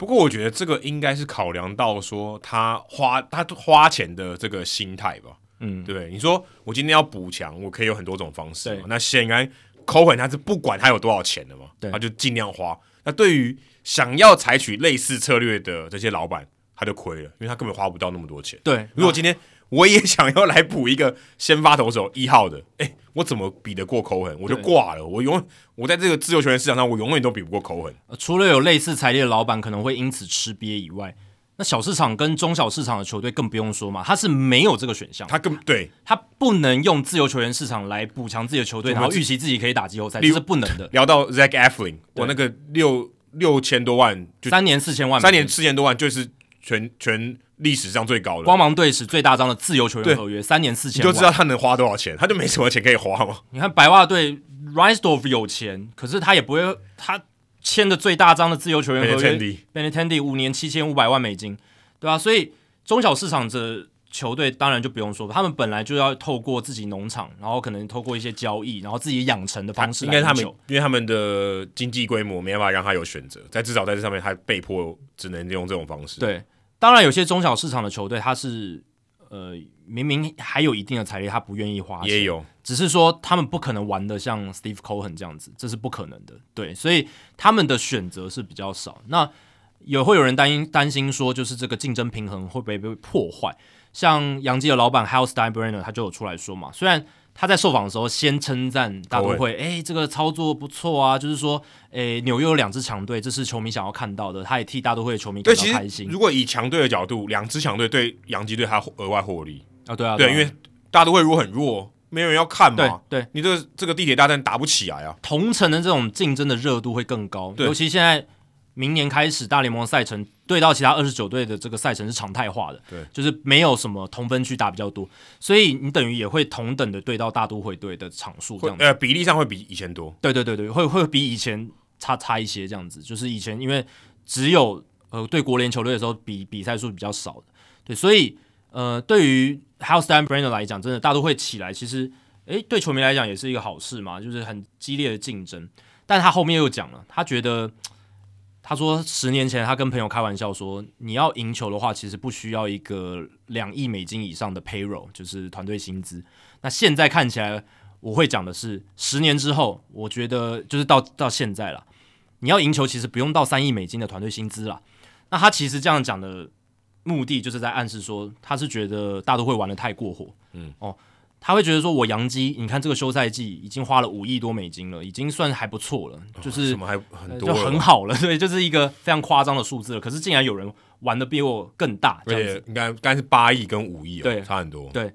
不过我觉得这个应该是考量到说他花他花钱的这个心态吧。嗯，对，你说我今天要补强，我可以有很多种方式。那显然 Cohen 他是不管他有多少钱的嘛，对，他就尽量花。那对于想要采取类似策略的这些老板。他就亏了，因为他根本花不到那么多钱。对，如果今天我也 想要来补一个先发投手一号的，哎、欸，我怎么比得过 Cohen？我就挂了。我永我在这个自由球员市场上，我永远都比不过 Cohen。除了有类似财力的老板可能会因此吃瘪以外，那小市场跟中小市场的球队更不用说嘛，他是没有这个选项。他更对，他不能用自由球员市场来补强自己的球队，然后预期自己可以打季后赛，这是不能的。聊到 Zach Eflin，我那个六六千多万，就三年四千万，三年四千多万就是全全。历史上最高的光芒队史最大张的自由球员合约，三年四千，你就知道他能花多少钱，他就没什么钱可以花嘛。你看白袜队 Reinsdorf 有钱，可是他也不会，他签的最大张的自由球员合约 Benintendi 五年七千五百万美金，对吧、啊？所以中小市场的球队当然就不用说，他们本来就要透过自己农场，然后可能透过一些交易，然后自己养成的方式，应该他们因为他们的经济规模没办法让他有选择，在至少在这上面，他被迫只能用这种方式，对。当然，有些中小市场的球队，他是呃明明还有一定的财力，他不愿意花钱，也有，只是说他们不可能玩得像 Steve Cohen 这样子，这是不可能的。对，所以他们的选择是比较少。那也会有人担心担心说，就是这个竞争平衡会不会被破坏？像洋基的老板 Hal Steinbrenner 他就有出来说嘛，虽然。他在受访的时候先称赞大都会，哎、欸，这个操作不错啊，就是说，哎、欸，纽约有两支强队，这是球迷想要看到的。他也替大都会的球迷感到开心。如果以强队的角度，两支强队对洋基队还额外获利啊，对啊，对，因为大都会如果很弱，没有人要看嘛，对，对你这个这个地铁大战打不起来啊，同城的这种竞争的热度会更高，尤其现在。明年开始，大联盟赛程对到其他二十九队的这个赛程是常态化的，对，就是没有什么同分区打比较多，所以你等于也会同等的对到大都会队的场数这样子，呃，比例上会比以前多，对对对对，会会比以前差差一些这样子，就是以前因为只有呃对国联球队的时候比比赛数比较少的，对，所以呃对于 Hal Steinbrenner 来讲，真的大都会起来，其实诶对球迷来讲也是一个好事嘛，就是很激烈的竞争，但他后面又讲了，他觉得。他说，十年前他跟朋友开玩笑说，你要赢球的话，其实不需要一个两亿美金以上的 payroll，就是团队薪资。那现在看起来，我会讲的是，十年之后，我觉得就是到到现在了，你要赢球，其实不用到三亿美金的团队薪资了。那他其实这样讲的目的，就是在暗示说，他是觉得大都会玩的太过火，嗯哦。他会觉得说，我洋基，你看这个休赛季已经花了五亿多美金了，已经算还不错了，就是什么还很多，就很好了，对，就是一个非常夸张的数字了。可是竟然有人玩的比我更大，这样子，应该应该是八亿跟五亿，对，差很多。对，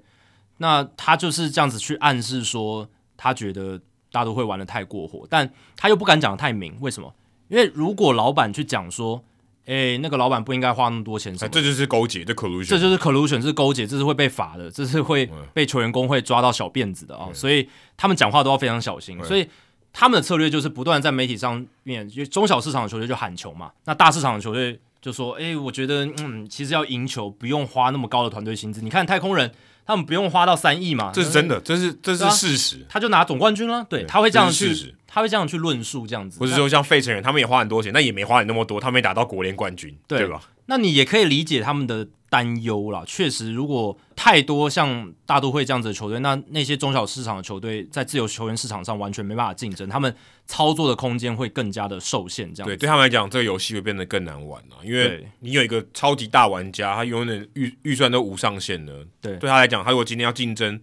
那他就是这样子去暗示说，他觉得大都会玩的太过火，但他又不敢讲的太明，为什么？因为如果老板去讲说。诶、欸，那个老板不应该花那么多钱，这就是勾结，这 collusion，这就是 collusion，是勾结，这是会被罚的，这是会被球员工会抓到小辫子的啊、哦！所以他们讲话都要非常小心。所以他们的策略就是不断在媒体上面，因为中小市场的球队就喊球嘛，那大市场的球队就说：“哎、欸，我觉得，嗯，其实要赢球不用花那么高的团队薪资。你看太空人，他们不用花到三亿嘛，这是真的，这是这是事实。他就拿总冠军了，对，他会这样去。”他会这样去论述，这样子，或者说像费城人，他们也花很多钱，但也没花你那么多，他没打到国联冠军，对，对吧？那你也可以理解他们的担忧啦。确实，如果太多像大都会这样子的球队，那那些中小市场的球队在自由球员市场上完全没办法竞争，他们操作的空间会更加的受限。这样子，对，对他们来讲，这个游戏会变得更难玩了，因为你有一个超级大玩家，他永远预预算都无上限的，对，对他来讲，他如果今天要竞争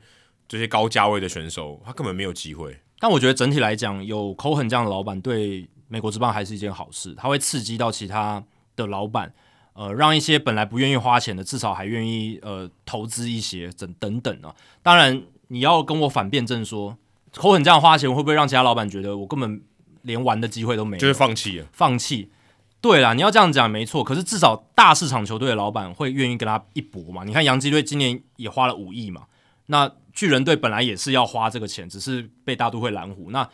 这些高价位的选手，他根本没有机会。但我觉得整体来讲，有 Cohen 这样的老板对美国职棒还是一件好事。他会刺激到其他的老板，呃，让一些本来不愿意花钱的，至少还愿意呃投资一些，等等等啊。当然，你要跟我反辩证说，口很这样花钱会不会让其他老板觉得我根本连玩的机会都没有，就是放弃了，放弃。对啦，你要这样讲没错，可是至少大市场球队的老板会愿意跟他一搏嘛？你看洋基队今年也花了五亿嘛，那巨人队本来也是要花这个钱，只是被大都会拦胡。那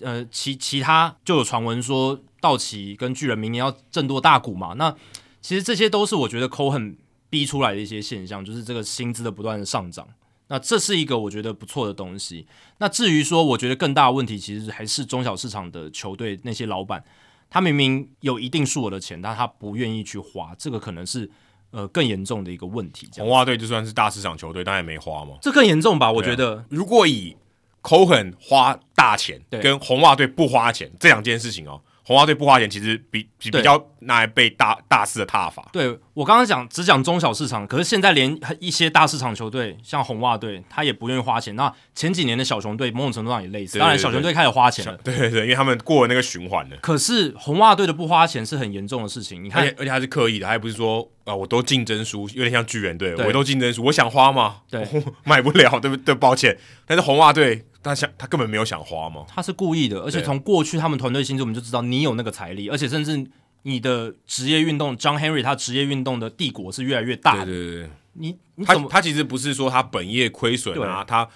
呃，其其他就有传闻说道奇跟巨人明年要争夺大股嘛？那其实这些都是我觉得 Cohen 逼出来的一些现象，就是这个薪资的不断的上涨。那这是一个我觉得不错的东西。那至于说，我觉得更大的问题其实还是中小市场的球队那些老板。他明明有一定数额的钱，但他不愿意去花，这个可能是呃更严重的一个问题。红袜队就算是大市场球队，但也没花嘛。这更严重吧？我觉得，如果以 Cohen 花大钱跟红袜队不花钱这两件事情哦。红袜队不花钱，其实比比比较拿来被大大肆的踏法。对，我刚刚讲只讲中小市场，可是现在连一些大市场球队，像红袜队，他也不愿意花钱。那前几年的小熊队，某种程度上也类似。对对对对，当然，小熊队开始花钱了。对对对，因为他们过了那个循环了。可是红袜队的不花钱是很严重的事情。你看，而且而且他是刻意的，他也不是说啊、呃，我都竞争输，有点像巨人队，我都竞争输，我想花吗？对，买不了，对不对？抱歉，但是红袜队。他想，他根本没有想花嘛。他是故意的，而且从过去他们团队薪资，我们就知道你有那个财力，而且甚至你的职业运动，John Henry 他职业运动的帝国是越来越大的。对对对，你你他他其实不是说他本业亏损啊，他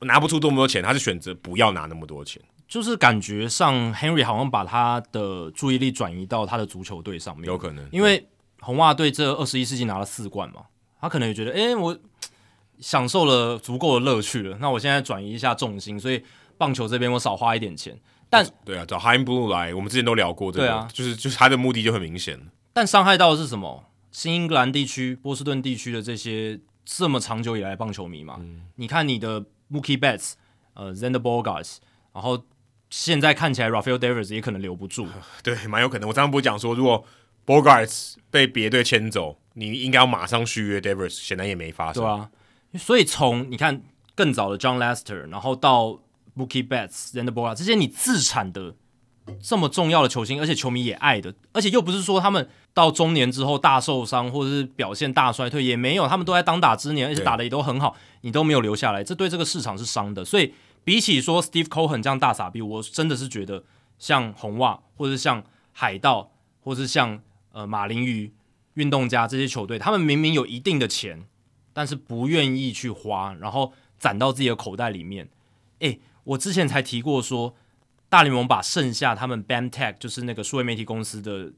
拿不出多么多钱，他是选择不要拿那么多钱。就是感觉上 Henry 好像把他的注意力转移到他的足球队上面，有可能，因为红袜队这二十一世纪拿了四冠嘛，他可能也觉得，哎、欸，我。享受了足够的乐趣了，那我现在转移一下重心，所以棒球这边我少花一点钱。但对啊，找 Chaim Bloom 来，我们之前都聊过这个，对啊，就是就是他的目的就很明显。但伤害到的是什么？新英格兰地区、波士顿地区的这些这么长久以来的棒球迷嘛？嗯、你看你的 Mookie Betts，呃，Zander Bogaerts，然后现在看起来 Rafael Davis 也可能留不住，对，蛮有可能。我刚刚不是讲说，如果 Bogaerts 被别队签走，你应该要马上续约 Davis，显然也没发生，对啊。所以从你看更早的 John Lester，然后到 Mookie Betts、Xander Bogaerts 这些你自产的这么重要的球星，而且球迷也爱的，而且又不是说他们到中年之后大受伤或者是表现大衰退，也没有，他们都在当打之年，而且打的也都很好，你都没有留下来，这对这个市场是伤的。所以比起说 Steve Cohen 这样大傻逼，我真的是觉得像红袜或者是像海盗或者是像呃马林鱼、运动家这些球队，他们明明有一定的钱。但是不愿意去花，然后攒到自己的口袋里面。诶，我之前才提过说，大联盟把剩下他们 BAMTech 就是那个数位媒体公司的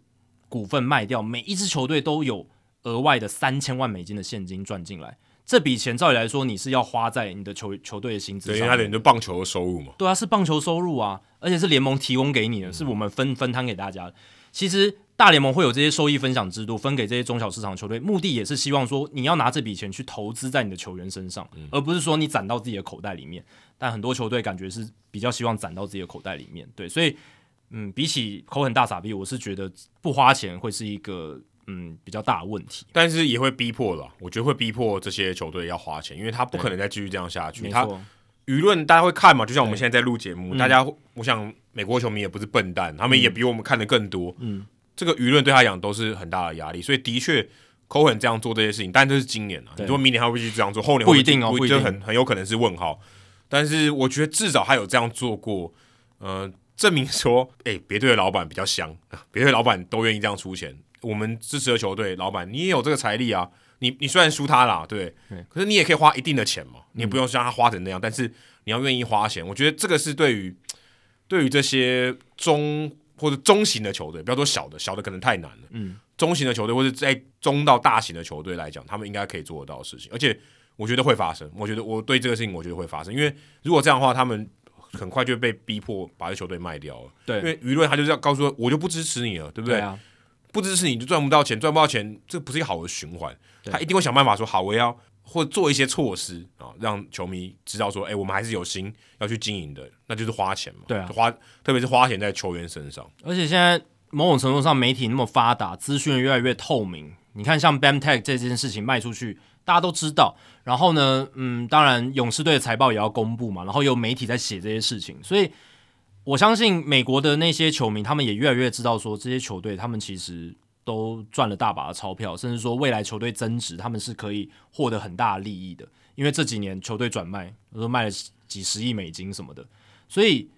股份卖掉，每一支球队都有额外的三千万美金的现金赚进来。这笔钱照理来说，你是要花在你的球球队的薪资上，对，因为它等于就棒球的收入嘛。对啊，是棒球收入啊，而且是联盟提供给你的，是我们分分摊给大家的。其实。大联盟会有这些收益分享制度，分给这些中小市场球队，目的也是希望说，你要拿这笔钱去投资在你的球员身上，嗯、而不是说你攒到自己的口袋里面。但很多球队感觉是比较希望攒到自己的口袋里面，对，所以，嗯，比起口很大傻逼，我是觉得不花钱会是一个嗯比较大的问题，但是也会逼迫了，我觉得会逼迫这些球队要花钱，因为他不可能再继续这样下去，他舆论大家会看嘛，就像我们现在在录节目，大家，我想美国球迷也不是笨蛋，他们也比我们看的更多，嗯。嗯这个舆论对他讲都是很大的压力，所以的确，Cohen 这样做这些事情，但这是今年啊。你说明年他会不会这样做？后年会不一定哦，不一定，就很很有可能是问号。但是我觉得至少他有这样做过，呃，证明说，哎，别队的老板比较香，别队老板都愿意这样出钱。我们支持的球队老板，你也有这个财力啊。你你虽然输他啦，对，对，可是你也可以花一定的钱嘛，你也不用像他花成那样，嗯、但是你要愿意花钱。我觉得这个是对于对于这些中。或者中型的球队，不要说小的，小的可能太难了。嗯，中型的球队或者在中到大型的球队来讲，他们应该可以做得到的事情，而且我觉得会发生。我觉得我对这个事情，我觉得会发生，因为如果这样的话，他们很快就被逼迫把这球队卖掉了。对，因为舆论他就是要告诉说，我就不支持你了，对不对？对啊，不支持你就赚不到钱，赚不到钱，这不是一个好的循环。他一定会想办法说，好，我要。或做一些措施啊，让球迷知道说，哎、欸，我们还是有心要去经营的，那就是花钱嘛。对啊，花特别是花钱在球员身上。而且现在某种程度上，媒体那么发达，资讯越来越透明。你看，像 BAMTech 这件事情卖出去，大家都知道。然后呢，嗯，当然勇士队的财报也要公布嘛。然后有媒体在写这些事情，所以我相信美国的那些球迷，他们也越来越知道说，这些球队他们其实。都赚了大把的钞票，甚至说未来球队增值，他们是可以获得很大的利益的。因为这几年球队转卖，都卖了几十亿美金什么的，所以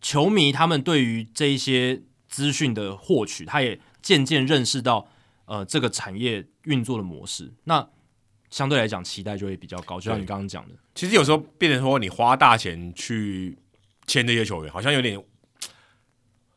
球迷他们对于这一些资讯的获取，他也渐渐认识到呃这个产业运作的模式。那相对来讲，期待就会比较高。就像你刚刚讲的，其实有时候变成说，你花大钱去签这些球员，好像有点，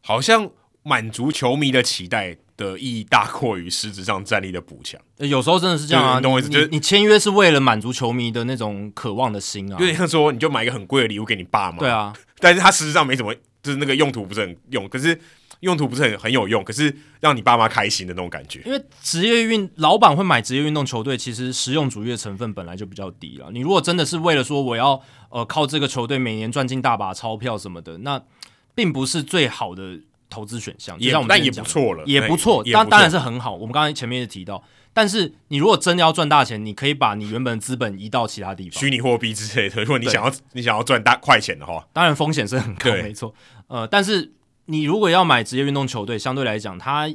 好像满足球迷的期待的意义大过于实质上战力的补强。有时候真的是这样啊，你懂我意思？就是你签约是为了满足球迷的那种渴望的心啊。有点像说，你就买一个很贵的礼物给你爸妈。对啊，但是他实质上没什么，就是那个用途不是很用，可是。用途不是很很有用，可是让你爸妈开心的那种感觉。因为职业运老板会买职业运动球队，其实实用主义的成分本来就比较低了。你如果真的是为了说我要呃靠这个球队每年赚进大把钞票什么的，那并不是最好的投资选项。也像我们但也不错了，也不错，当当然是很好。我们刚才前面也提到，但是你如果真的要赚大钱，你可以把你原本的资本移到其他地方，虚拟货币之类的。如果你想要你想要赚大快钱的话，当然风险是很高，没错。呃，但是。你如果要买职业运动球队，相对来讲，他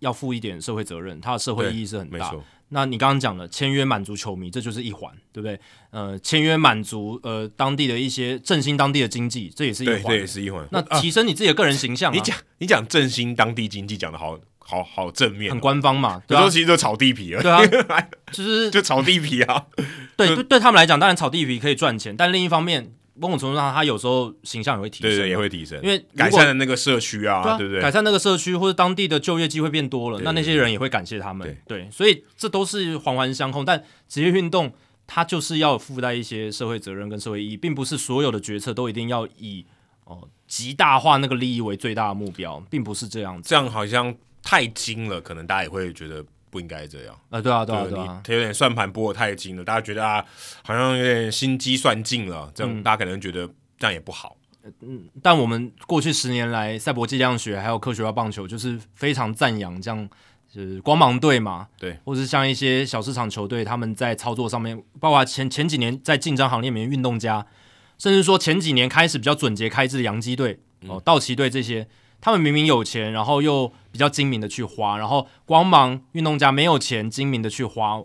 要负一点社会责任，他的社会意义是很大。那你刚刚讲的签约满足球迷，这就是一环，对不对？呃，签约满足呃当地的一些振兴当地的经济，这也是一环，对，也是一环。那提升你自己的个人形象，啊，你讲你讲振兴当地经济，讲的好好好正面，很官方嘛。有时候其实就炒地皮了，对啊，就是就炒地皮啊。对对，对他们来讲，当然炒地皮可以赚钱，但另一方面。某种程度上，他有时候形象也会提升，对，对，也会提升，因为改善了那个社区啊，对不、啊、对，对？改善那个社区或者当地的就业机会变多了，对对对，那那些人也会感谢他们，对，对，所以这都是环环相扣。但职业运动它就是要附带一些社会责任跟社会意义，并不是所有的决策都一定要以哦极大化那个利益为最大的目标，并不是这样子。这样好像太精了，可能大家也会觉得。不应该这样啊！对啊，对啊，对啊，他有点算盘拨的太精了，大家觉得啊，好像有点心机算尽了，这样、嗯、大家可能觉得这样也不好。嗯，但我们过去十年来，赛博计量学还有科学化棒球，就是非常赞扬这样，就是光芒队嘛，对，或是像一些小市场球队，他们在操作上面，包括前前几年在竞争行列里面，运动家，甚至说前几年开始比较准节开支的洋基队、哦、嗯、道奇队这些。他们明明有钱，然后又比较精明的去花，然后光芒运动家没有钱，精明的去花。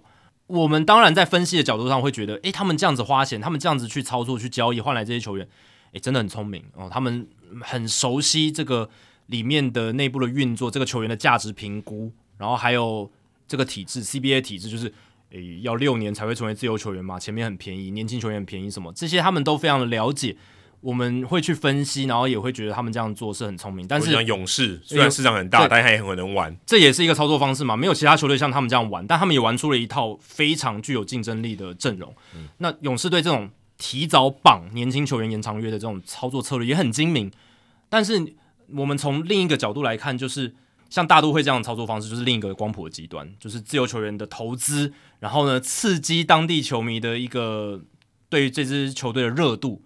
我们当然在分析的角度上会觉得，诶，他们这样子花钱，他们这样子去操作、去交易换来这些球员，诶，真的很聪明哦。他们很熟悉这个里面的内部的运作，这个球员的价值评估，然后还有这个体制 CBA 体制，就是诶要六年才会成为自由球员嘛，前面很便宜，年轻球员很便宜，什么这些他们都非常的了解。我们会去分析，然后也会觉得他们这样做是很聪明。但是勇士虽然市场很大，欸、但他也很能玩。这也是一个操作方式嘛？没有其他球队像他们这样玩，但他们也玩出了一套非常具有竞争力的阵容。嗯、那勇士队这种提早绑年轻球员延长约的这种操作策略也很精明。但是我们从另一个角度来看，就是像大都会这样的操作方式，就是另一个光谱的极端，就是自由球员的投资，然后呢，刺激当地球迷的一个对于这支球队的热度。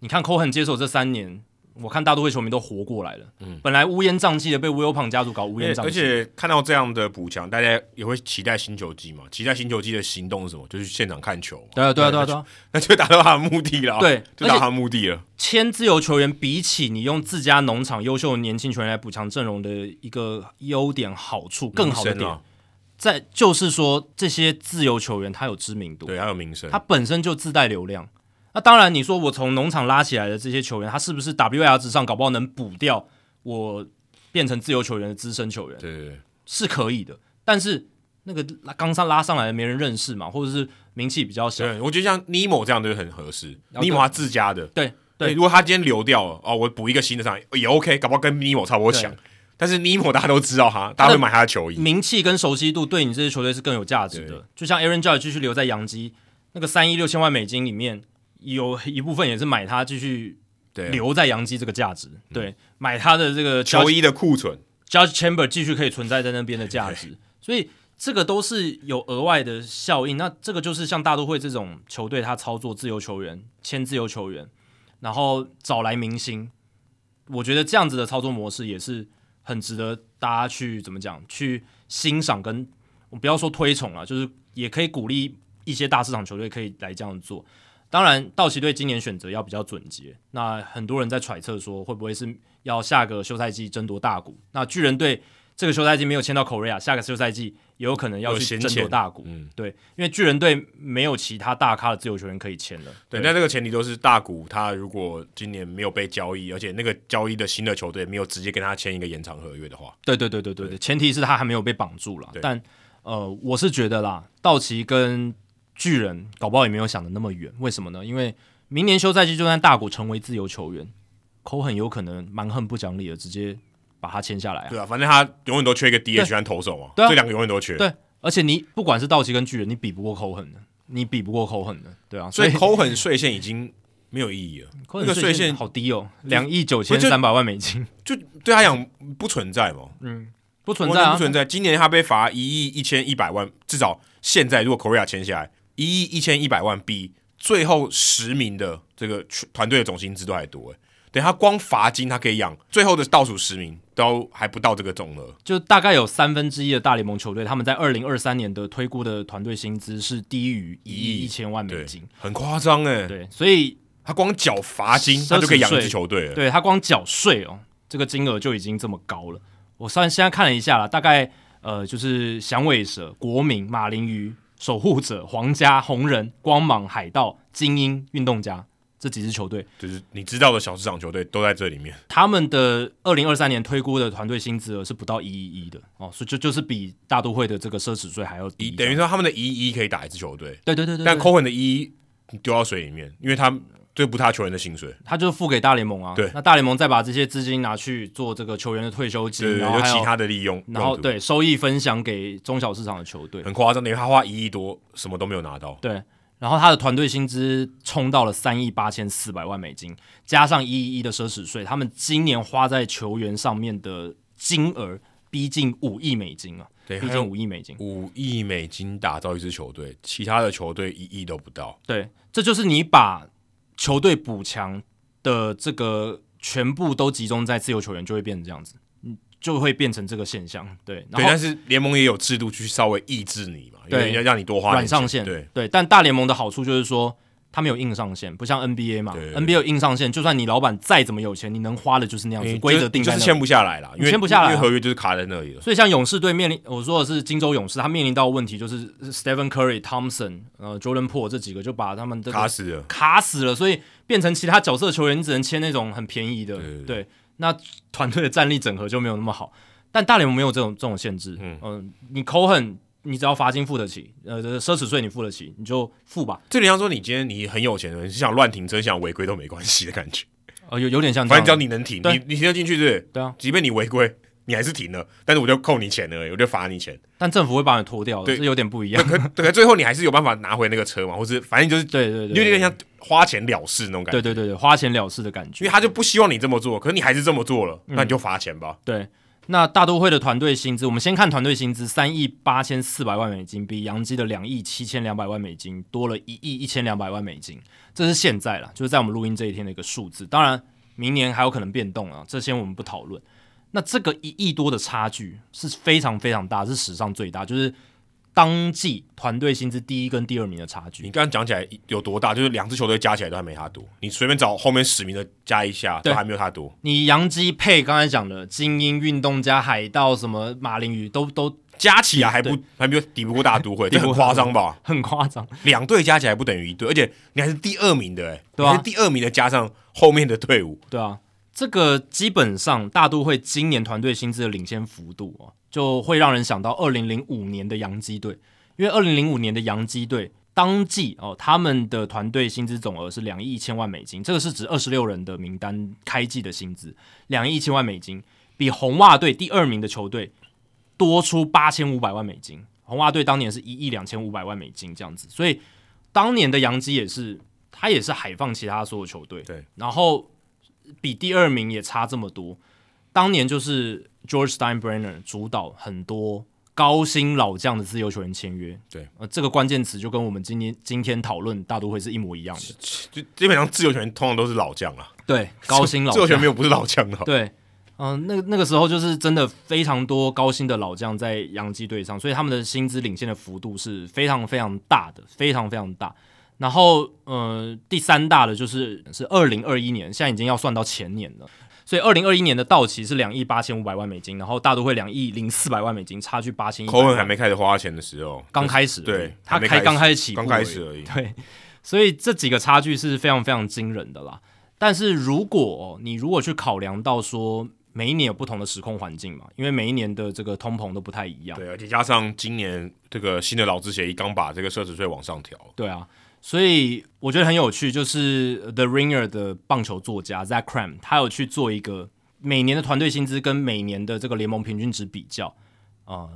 你看，Cohen 接手这三年，我看大都会球迷都活过来了。嗯，本来乌烟瘴气的，被 Wilpon 家族搞乌烟瘴气。而且看到这样的补强，大家也会期待新球季嘛？期待新球季的行动是什么？就是现场看球。对啊，对啊，对啊，对啊，那就达到他的目的了。对，就达到他的目的了。签自由球员，比起你用自家农场优秀的年轻球员来补强阵容的一个优点好处，更好的点，在就是说这些自由球员他有知名度，对，他有名声，他本身就自带流量。那当然，你说我从农场拉起来的这些球员，他是不是 WLR 值上搞不好能补掉我变成自由球员的资深球员？对对对，是可以的。但是那个刚上拉上来的没人认识嘛，或者是名气比较小。对，我觉得像尼莫这样就很合适。尼莫他自家的，对对，对。如果他今天流掉了哦，我补一个新的上来也 OK，搞不好跟尼莫差不多强。但是尼莫大家都知道他，大家会买他的球衣，名气跟熟悉度对你这支球队是更有价值的。就像 Aaron Judge 继续留在洋基，那个三亿六千万美金里面。有一部分也是买它继续留在洋基这个价值，对，对，买它的这个球衣的库存，Josh Chamber 继续可以存在在那边的价值，所以这个都是有额外的效应。那这个就是像大都会这种球队，他操作自由球员，签自由球员，然后找来明星，我觉得这样子的操作模式也是很值得大家去怎么讲，去欣赏跟我不要说推崇了，就是也可以鼓励一些大市场球队可以来这样做。当然，道奇队今年选择要比较准结。那很多人在揣测说，会不会是要下个休赛季争夺大股？那巨人队这个休赛季没有签到 Correa，下个休赛季也有可能要去争夺大股。嗯，对，因为巨人队没有其他大咖的自由球员可以签了。对，那这个前提都是大股他如果今年没有被交易，而且那个交易的新的球队没有直接跟他签一个延长合约的话。对对对对对对，前提是他还没有被绑住了。但呃，我是觉得啦，道奇跟巨人搞不好也没有想的那么远。为什么呢？因为明年休赛季就算大谷成为自由球员，口很有可能蛮横不讲理的直接。把他签下来啊！对啊，反正他永远都缺一个 DH 和投手嘛，对啊，这两个永远都缺。对，而且你不管是道奇跟巨人，你比不过 Cohen 的，你比不过 Cohen 的，对啊。所以 Cohen 税线已经没有意义了，那个税线好低哦，两亿九千三百万美金，就对他讲不存在嘛，嗯，不存在啊，不存在。今年他被罚一亿一千一百万，至少现在如果 Correa 签下来，一亿一千一百万比最后十名的这个团队的总薪资都还多诶。对，他光罚金，他可以养最后的倒数十名，都还不到这个总额。就大概有三分之一的大联盟球队，他们在二零二三年的推估的团队薪资是低于一亿一千万美金，很夸张哎。对，所以他光缴罚金，他就可以养一支球队了。对，他光缴税哦，这个金额就已经这么高了。我算现在看了一下了，大概呃，就是响尾蛇、国民、马林鱼、守护者、皇家、红人、光芒、海盗、精英、运动家。这几支球队，就是你知道的小市场球队都在这里面。他们的二零二三年推估的团队薪资额是不到一一一的哦，所以就就是比大都会的这个奢侈税还要低。等于说他们的一一可以打一支球队。对对对对。但 Cohen 的一亿丢到水里面，因为他这不他球员的薪水，他就付给大联盟啊。对。那大联盟再把这些资金拿去做这个球员的退休金，对对对，然后其他的利用，然后对收益分享给中小市场的球队。很夸张，等于他花一亿多，什么都没有拿到。对。然后他的团队薪资冲到了三亿八千四百万美金，加上一亿一的奢侈税，他们今年花在球员上面的金额逼近五亿美金啊！对，逼近五亿美金，五亿美金打造一支球队，其他的球队一亿都不到。对，这就是你把球队补强的这个全部都集中在自由球员，就会变成这样子。就会变成这个现象，对。对，但是联盟也有制度去稍微抑制你嘛，对，要让你多花点软上限，对对。但大联盟的好处就是说，它没有硬上限，不像 NBA 嘛，NBA 有硬上限，就算你老板再怎么有钱，你能花的就是那样子，规、欸、则定在那，就是签不下来了，因为签不下来，因为合约就是卡在那里了。所以像勇士队面临，我说的是金州勇士，他面临到的问题就是 Stephen Curry、Thompson、呃 Jordan Poole 这几个就把他们的卡死了，卡死了，所以变成其他角色球员，你只能签那种很便宜的，对。那团队的战力整合就没有那么好。但大联盟没有这种这种限制，嗯，呃、你扣恨，你只要罚金付得起，呃，奢侈税你付得起，你就付吧。这里像说你今天你很有钱的人，你想乱停车、想违规都没关系的感觉，呃，有有点像反正只要你能停，你你停得进去，对不对？啊，即便你违规，你还是停了，但是我就扣你钱了，我就罚你钱。但政府会把你拖掉，对，是有点不一样。可可最后你还是有办法拿回那个车嘛，或是反正就是对对对，有点像花钱了事那种感觉。对对对对，花钱了事的感觉，因为他就不希望你这么做，可是你还是这么做了，那你就罚钱吧。嗯、对。那大都会的团队薪资，我们先看团队薪资，三亿八千四百万美金，比杨基的两亿七千两百万美金多了一亿一千两百万美金，这是现在了，就是在我们录音这一天的一个数字。当然，明年还有可能变动啊，这些我们不讨论。那这个一亿多的差距是非常非常大，是史上最大，就是。当季团队薪资第一跟第二名的差距，你刚刚讲起来有多大？就是两支球队加起来都还没他多。你随便找后面十名的加一下，都还没有他多。你杨基配刚才讲的精英运动家、海盗什么马林鱼都都加起来还不还没有抵不过大都会，这很夸张吧？很夸张，两队加起来不等于一队，而且你还是第二名的哎、欸，对啊，你是第二名的加上后面的队伍，对啊，这个基本上大都会今年团队薪资的领先幅度啊。就会让人想到二零零五年的洋基队，因为二零零五年的洋基队当季哦，他们的团队薪资总额是两亿一千万美金，这个是指二十六人的名单开季的薪资，两亿一千万美金，比红袜队第二名的球队多出八千五百万美金。红袜队当年是一亿两千五百万美金这样子，所以当年的洋基也是，他也是海放其他所有球队，对，然后比第二名也差这么多。当年就是 George Steinbrenner 主导很多高薪老将的自由球员签约，对，呃，这个关键词就跟我们今天今天讨论大都会是一模一样的，就基本上自由球员通常都是老将啊，对，高薪老将，自由球员没有不是老将的，对，嗯、呃，那那个时候就是真的非常多高薪的老将在洋基队上，所以他们的薪资领先的幅度是非常非常大的，非常非常大。然后呃，第三大的就是是二零二一年，现在已经要算到前年了。所以二零二一年的到期是两亿八千五百万美金，然后大都会两亿零四百万美金，差距八千亿。Cohen 还没开始花钱的时候，刚开始，对，他开刚开始起步，刚开始而已。对，所以这几个差距是非常非常惊人的啦。但是如果你如果去考量到说每一年有不同的时空环境嘛，因为每一年的这个通膨都不太一样，对，而且加上今年这个新的劳资协议刚把这个奢侈税往上调，对啊。所以我觉得很有趣，就是 The Ringer 的棒球作家 Zach Cram，他有去做一个每年的团队薪资跟每年的这个联盟平均值比较，呃，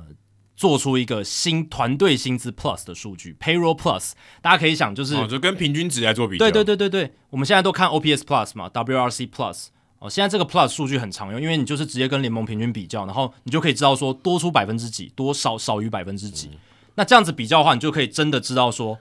做出一个新团队薪资 Plus 的数据 Payroll Plus。大家可以想，就是、哦、就跟平均值来做比较。对对对对对，我们现在都看 OPS Plus 嘛，WRC Plus。哦，现在这个 Plus 数据很常用，因为你就是直接跟联盟平均比较，然后你就可以知道说多出百分之几，多少少于百分之几。嗯、那这样子比较的话，你就可以真的知道说。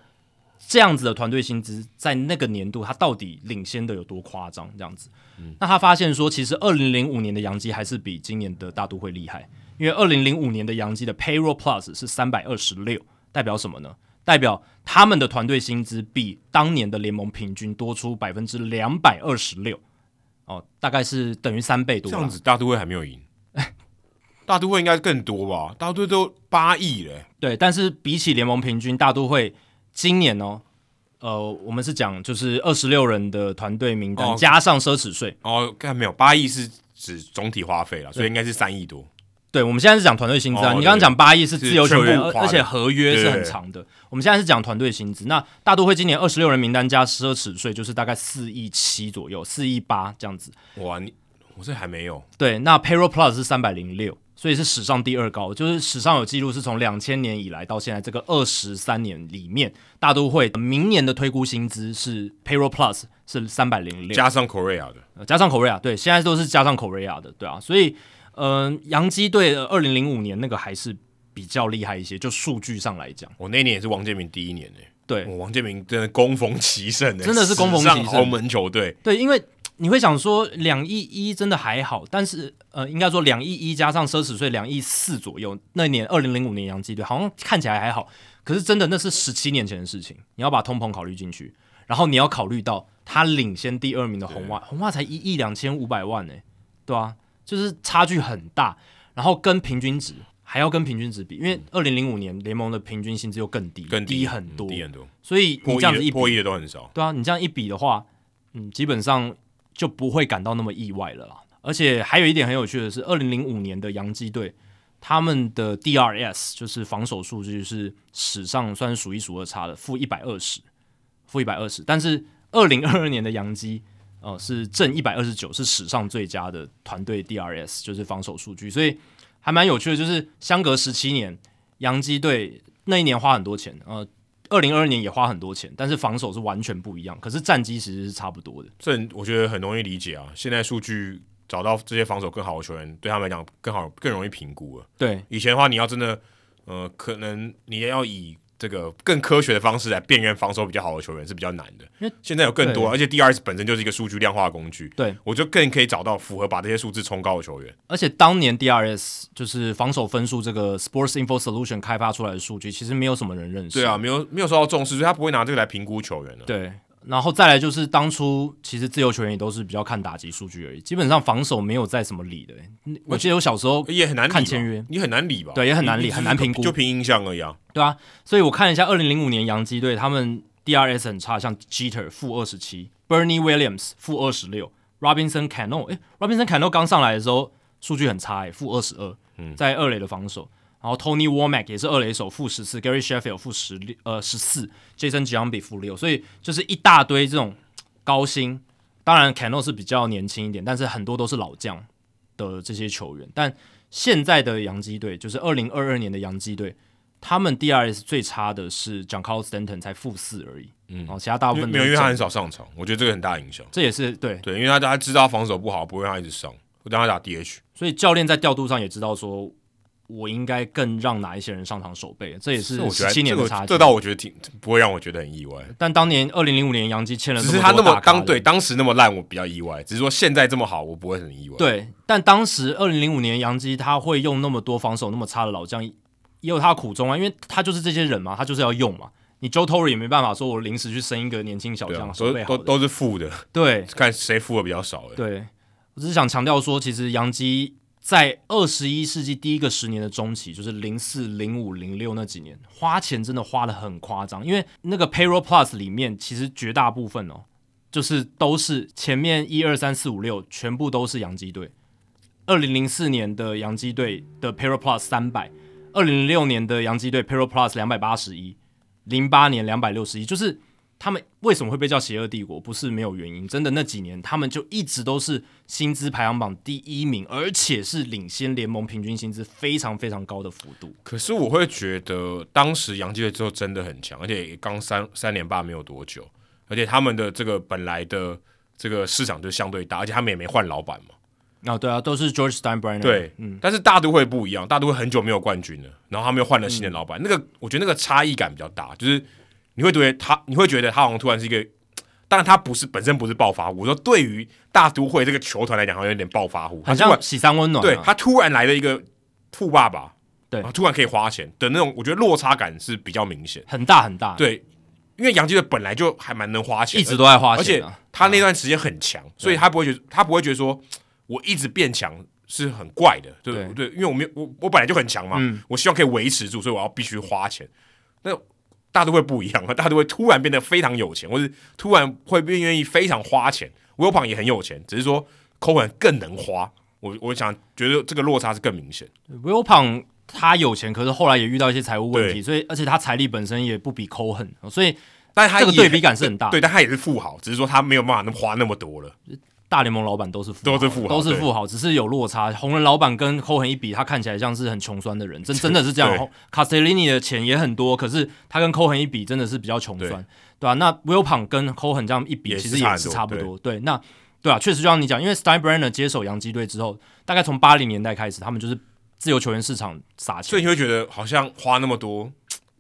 这样子的团队薪资在那个年度，他到底领先的有多夸张？这样子，嗯、那他发现说，其实二零零五年的洋基还是比今年的大都会厉害，因为二零零五年的洋基的 Payroll Plus 是三百二十六，代表什么呢？代表他们的团队薪资比当年的联盟平均多出百分之两百二十六，哦，大概是等于三倍多。这样子，大都会还没有赢，大都会应该更多吧？大都会都八亿嘞，对，但是比起联盟平均，大都会。今年哦，呃，我们是讲就是二十六人的团队名单、哦、加上奢侈税哦，看没有八亿是指总体花费了，所以应该是三亿多。对，我们现在是讲团队薪资啊，哦、你刚刚讲八亿是自由球员，而且合约是很长的。我们现在是讲团队薪资，那大都会今年二十六人名单加奢侈税就是大概四亿七左右，四亿八这样子。哇，你我这还没有。对，那 Payroll Plus 是三百零六。所以是史上第二高，就是史上有记录，是从两千年以来到现在这个二十三年里面，大都会明年的推估薪资是 Payroll Plus 是三百零六，加上 Correa 的，加上 Correa，对，现在都是加上 Correa 的，对啊，所以，嗯、呃，洋基队二零零五年那个还是比较厉害一些，就数据上来讲，我那年也是王建民第一年诶，对，王建民真的攻逢其盛，真的是攻逢其胜，豪门球队，对，因为。你会想说两亿一真的还好，但是呃，应该说两亿一加上奢侈税两亿四左右，那年二零零五年洋基队好像看起来还好，可是真的那是十七年前的事情，你要把通膨考虑进去，然后你要考虑到他领先第二名的红袜，红袜才一亿两千五百万呢，对啊，就是差距很大，然后跟平均值还要跟平均值比，因为二零零五年联盟的平均薪资又更低，更低，低很多，低很多，所以你这样子一比都很少，对啊，你这样一比的话，嗯，基本上。就不会感到那么意外了啦。而且还有一点很有趣的是，二零零五年的洋基队，他们的 DRS 就是防守数据是史上算是数一数二差的，负一百二十，负一百二十。但是二零二二年的洋基，呃，是正一百二十九，是史上最佳的团队 DRS，就是防守数据。所以还蛮有趣的，就是相隔十七年，洋基队那一年花很多钱，呃。二零二二年也花很多钱，但是防守是完全不一样。可是战绩其实是差不多的，这我觉得很容易理解啊。现在数据找到这些防守更好的球员，对他们来讲更好，更容易评估了。对，以前的话，你要真的，呃，可能你要以。这个更科学的方式来辨认防守比较好的球员是比较难的，因为现在有更多，而且 DRS 本身就是一个数据量化的工具，对，我就更可以找到符合把这些数字冲高的球员。而且当年 DRS 就是防守分数这个 Sports Info Solution 开发出来的数据，其实没有什么人认识，对啊，没有没有受到重视，所以他不会拿这个来评估球员的。对。然后再来就是当初其实自由球员也都是比较看打击数据而已，基本上防守没有在什么理的。我记得我小时候也很难看签约，你很难理吧？对，也很难理，很难评估，就凭印象而已啊。对啊，所以我看了一下二零零五年洋基队，他们 DRS 很差，像 Jeter 负二十七，Bernie Williams 负二十六，Robinson Cano 哎，Robinson Cano 刚上来的时候数据很差哎，负二十二，在二垒的防守。然后 Tony Womack 也是二垒手，负十四；Gary Sheffield 负十六，呃十四；Jason Giambi 负六。所以就是一大堆这种。高薪，当然 Cano 是比较年轻一点，但是很多都是老将的这些球员。但现在的洋基队，就是二零二二年的洋基队，他们 DRS 最差的是 j o h n c a r l Stanton 才负四而已。嗯，然后其他大部分没有，因为他很少上场，我觉得这个很大影响。这也是对对，因为他大家知道防守不好，不会让他一直上，会让他打 DH。所以教练在调度上也知道说。我应该更让哪一些人上场守备？这也是十七年的差距。这倒我觉得挺不会让我觉得很意外。但当年二零零五年杨基签了，只是他那么当对当时那么烂，我比较意外。只是说现在这么好，我不会很意外。对，但当时二零零五年杨基他会用那么多防守那么差的老将，也有他的苦衷啊，因为他就是这些人嘛，他就是要用嘛。你 Joe Torre 也没办法说，我临时去升一个年轻小将，都都都是负的，对，看谁负的比较少。对，我只是想强调说，其实杨基在二十一世纪第一个十年的中期，就是零四、零五、零六那几年，花钱真的花得很夸张，因为那个 Payroll Plus 里面其实绝大部分哦，就是都是前面一二三四五六全部都是洋基队。二零零四年的洋基队的 Payroll Plus 三百，二零零六年的洋基队 Payroll Plus 两百八十一。零八年两百六十一，就是他们为什么会被叫邪恶帝国？不是没有原因，真的那几年他们就一直都是薪资排行榜第一名，而且是领先联盟平均薪资非常非常高的幅度。可是我会觉得当时洋基队之后真的很强，而且刚三三连霸没有多久，而且他们的这个本来的这个市场就相对大，而且他们也没换老板嘛。啊，对啊，都是 George Steinbrenner。对，嗯，但是大都会不一样，大都会很久没有冠军了，然后他们又换了新的老板，嗯、那个我觉得那个差异感比较大，就是你会觉得他，你会觉得他好像突然是一个，当然他不是本身不是暴发户，我说对于大都会这个球团来讲，好像有点暴发户，好像喜三温暖、啊，对他突然来了一个富爸爸，对，突然可以花钱的那种，我觉得落差感是比较明显，很大很大，对，因为杨基队本来就还蛮能花钱，一直都在花钱、啊，而且他那段时间很强，嗯、所以他不会觉得他不会觉得说我一直变强。是很怪的，对对，对，因为我没有我我本来就很强嘛，嗯、我希望可以维持住，所以我要必须花钱。那大都会不一样啊，大都会突然变得非常有钱，或者突然会变愿意非常花钱。Wilpon 也很有钱，只是说 Cohen 更能花。我我想觉得这个落差是更明显。Wilpon 他有钱，可是后来也遇到一些财务问题，所以而且他财力本身也不比 Cohen，所以但他这个对比感是很大。对，但他也是富豪，只是说他没有办法那么花那么多了。大联盟老板都是富豪，都是富豪，都是富豪，只是有落差。红人老板跟 Cohen 一比，他看起来像是很穷酸的人，真真的是这样。Castellini 的钱也很多，可是他跟 Cohen 一比，真的是比较穷酸，对，对吧、啊？那 Wilpon 跟 Cohen 这样一比，其实也是差不多。对，对，那对啊，确实就像你讲，因为 Steinbrenner 接手洋基队之后，大概从八零年代开始，他们就是自由球员市场撒钱，所以你会觉得好像花那么多。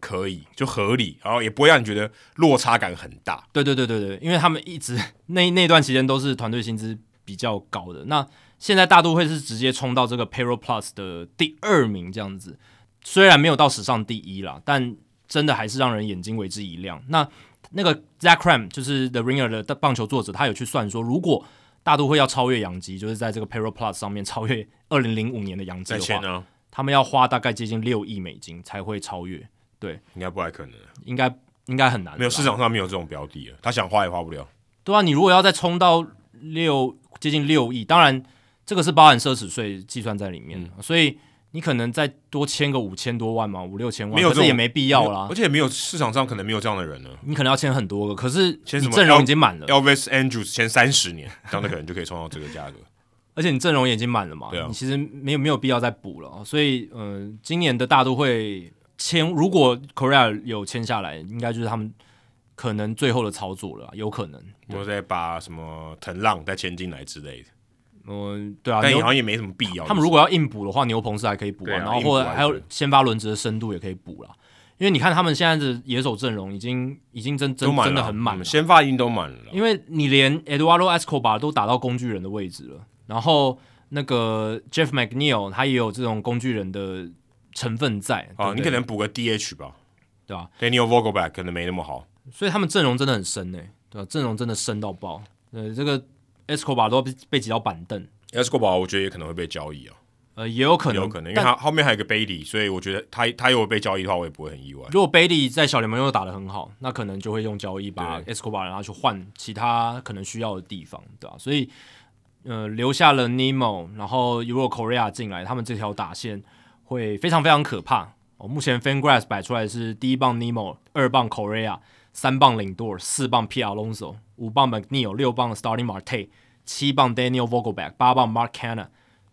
可以就合理，然后也不会让你觉得落差感很大。对对对对对，因为他们一直 那那段期间都是团队薪资比较高的。那现在大都会是直接冲到这个 Payroll Plus 的第二名这样子，虽然没有到史上第一啦，但真的还是让人眼睛为之一亮。那那个 Zach Cram 就是 The Ringer 的棒球作者，他有去算说，如果大都会要超越杨基，就是在这个 Payroll Plus 上面超越二零零五年的杨基的话，呢他们要花大概接近六亿美金才会超越。对，应该不太可能，应该应该很难。没有市场上没有这种标的，他想花也花不了。对啊，你如果要再冲到六接近六亿，当然这个是包含奢侈税计算在里面，嗯、所以你可能再多签个五千多万嘛，五六千万，没有这也没必要啦。而且没有市场上可能没有这样的人呢。你可能要签很多个，可是你阵容已经满了。Elvis Andrews 签三十年，这样的可能就可以冲到这个价格。而且你阵容已经满了嘛，啊、你其实没有没有必要再补了。所以，嗯、呃，今年的大都会。签如果 Correa 有签下来，应该就是他们可能最后的操作了，有可能。我再把什么藤浪再签进来之类的。嗯，对啊，但好像也没什么必要。他们如果要硬补的话，牛棚是还可以补啊，然后或者还有先发轮值的深度也可以补了。因为你看他们现在的野手阵容已经已经真真真的很满了，先发已经都满了。因为你连 Eduardo Escobar 都打到工具人的位置了，然后那个 Jeff McNeil 他也有这种工具人的。成分在啊，对对，你可能补个 DH 吧，对吧？Daniel Vogelback 可能没那么好，所以他们阵容真的很深诶，对吧？阵容真的深到爆。呃，这个 Escobar 都被被挤到板凳，Escobar 我觉得也可能会被交易啊，呃，也有可能，有可能，因为他后面还有个 Bailey，所以我觉得他他如果被交易的话，我也不会很意外。如果 Bailey 在小联盟又打得很好，那可能就会用交易把 Escobar 然后去换其他可能需要的地方，对吧？所以呃，留下了 Nimmo，然后如果 Correa 进来，他们这条打线。会非常非常可怕哦！目前 Fangraphs 摆出来是第一棒 Nimmo，二棒 Correa，三棒 Lindor，四棒 Pete Alonso，五棒 McNeil，六棒 Starling Marte，七棒 Daniel Vogelback，八棒 Mark Canna，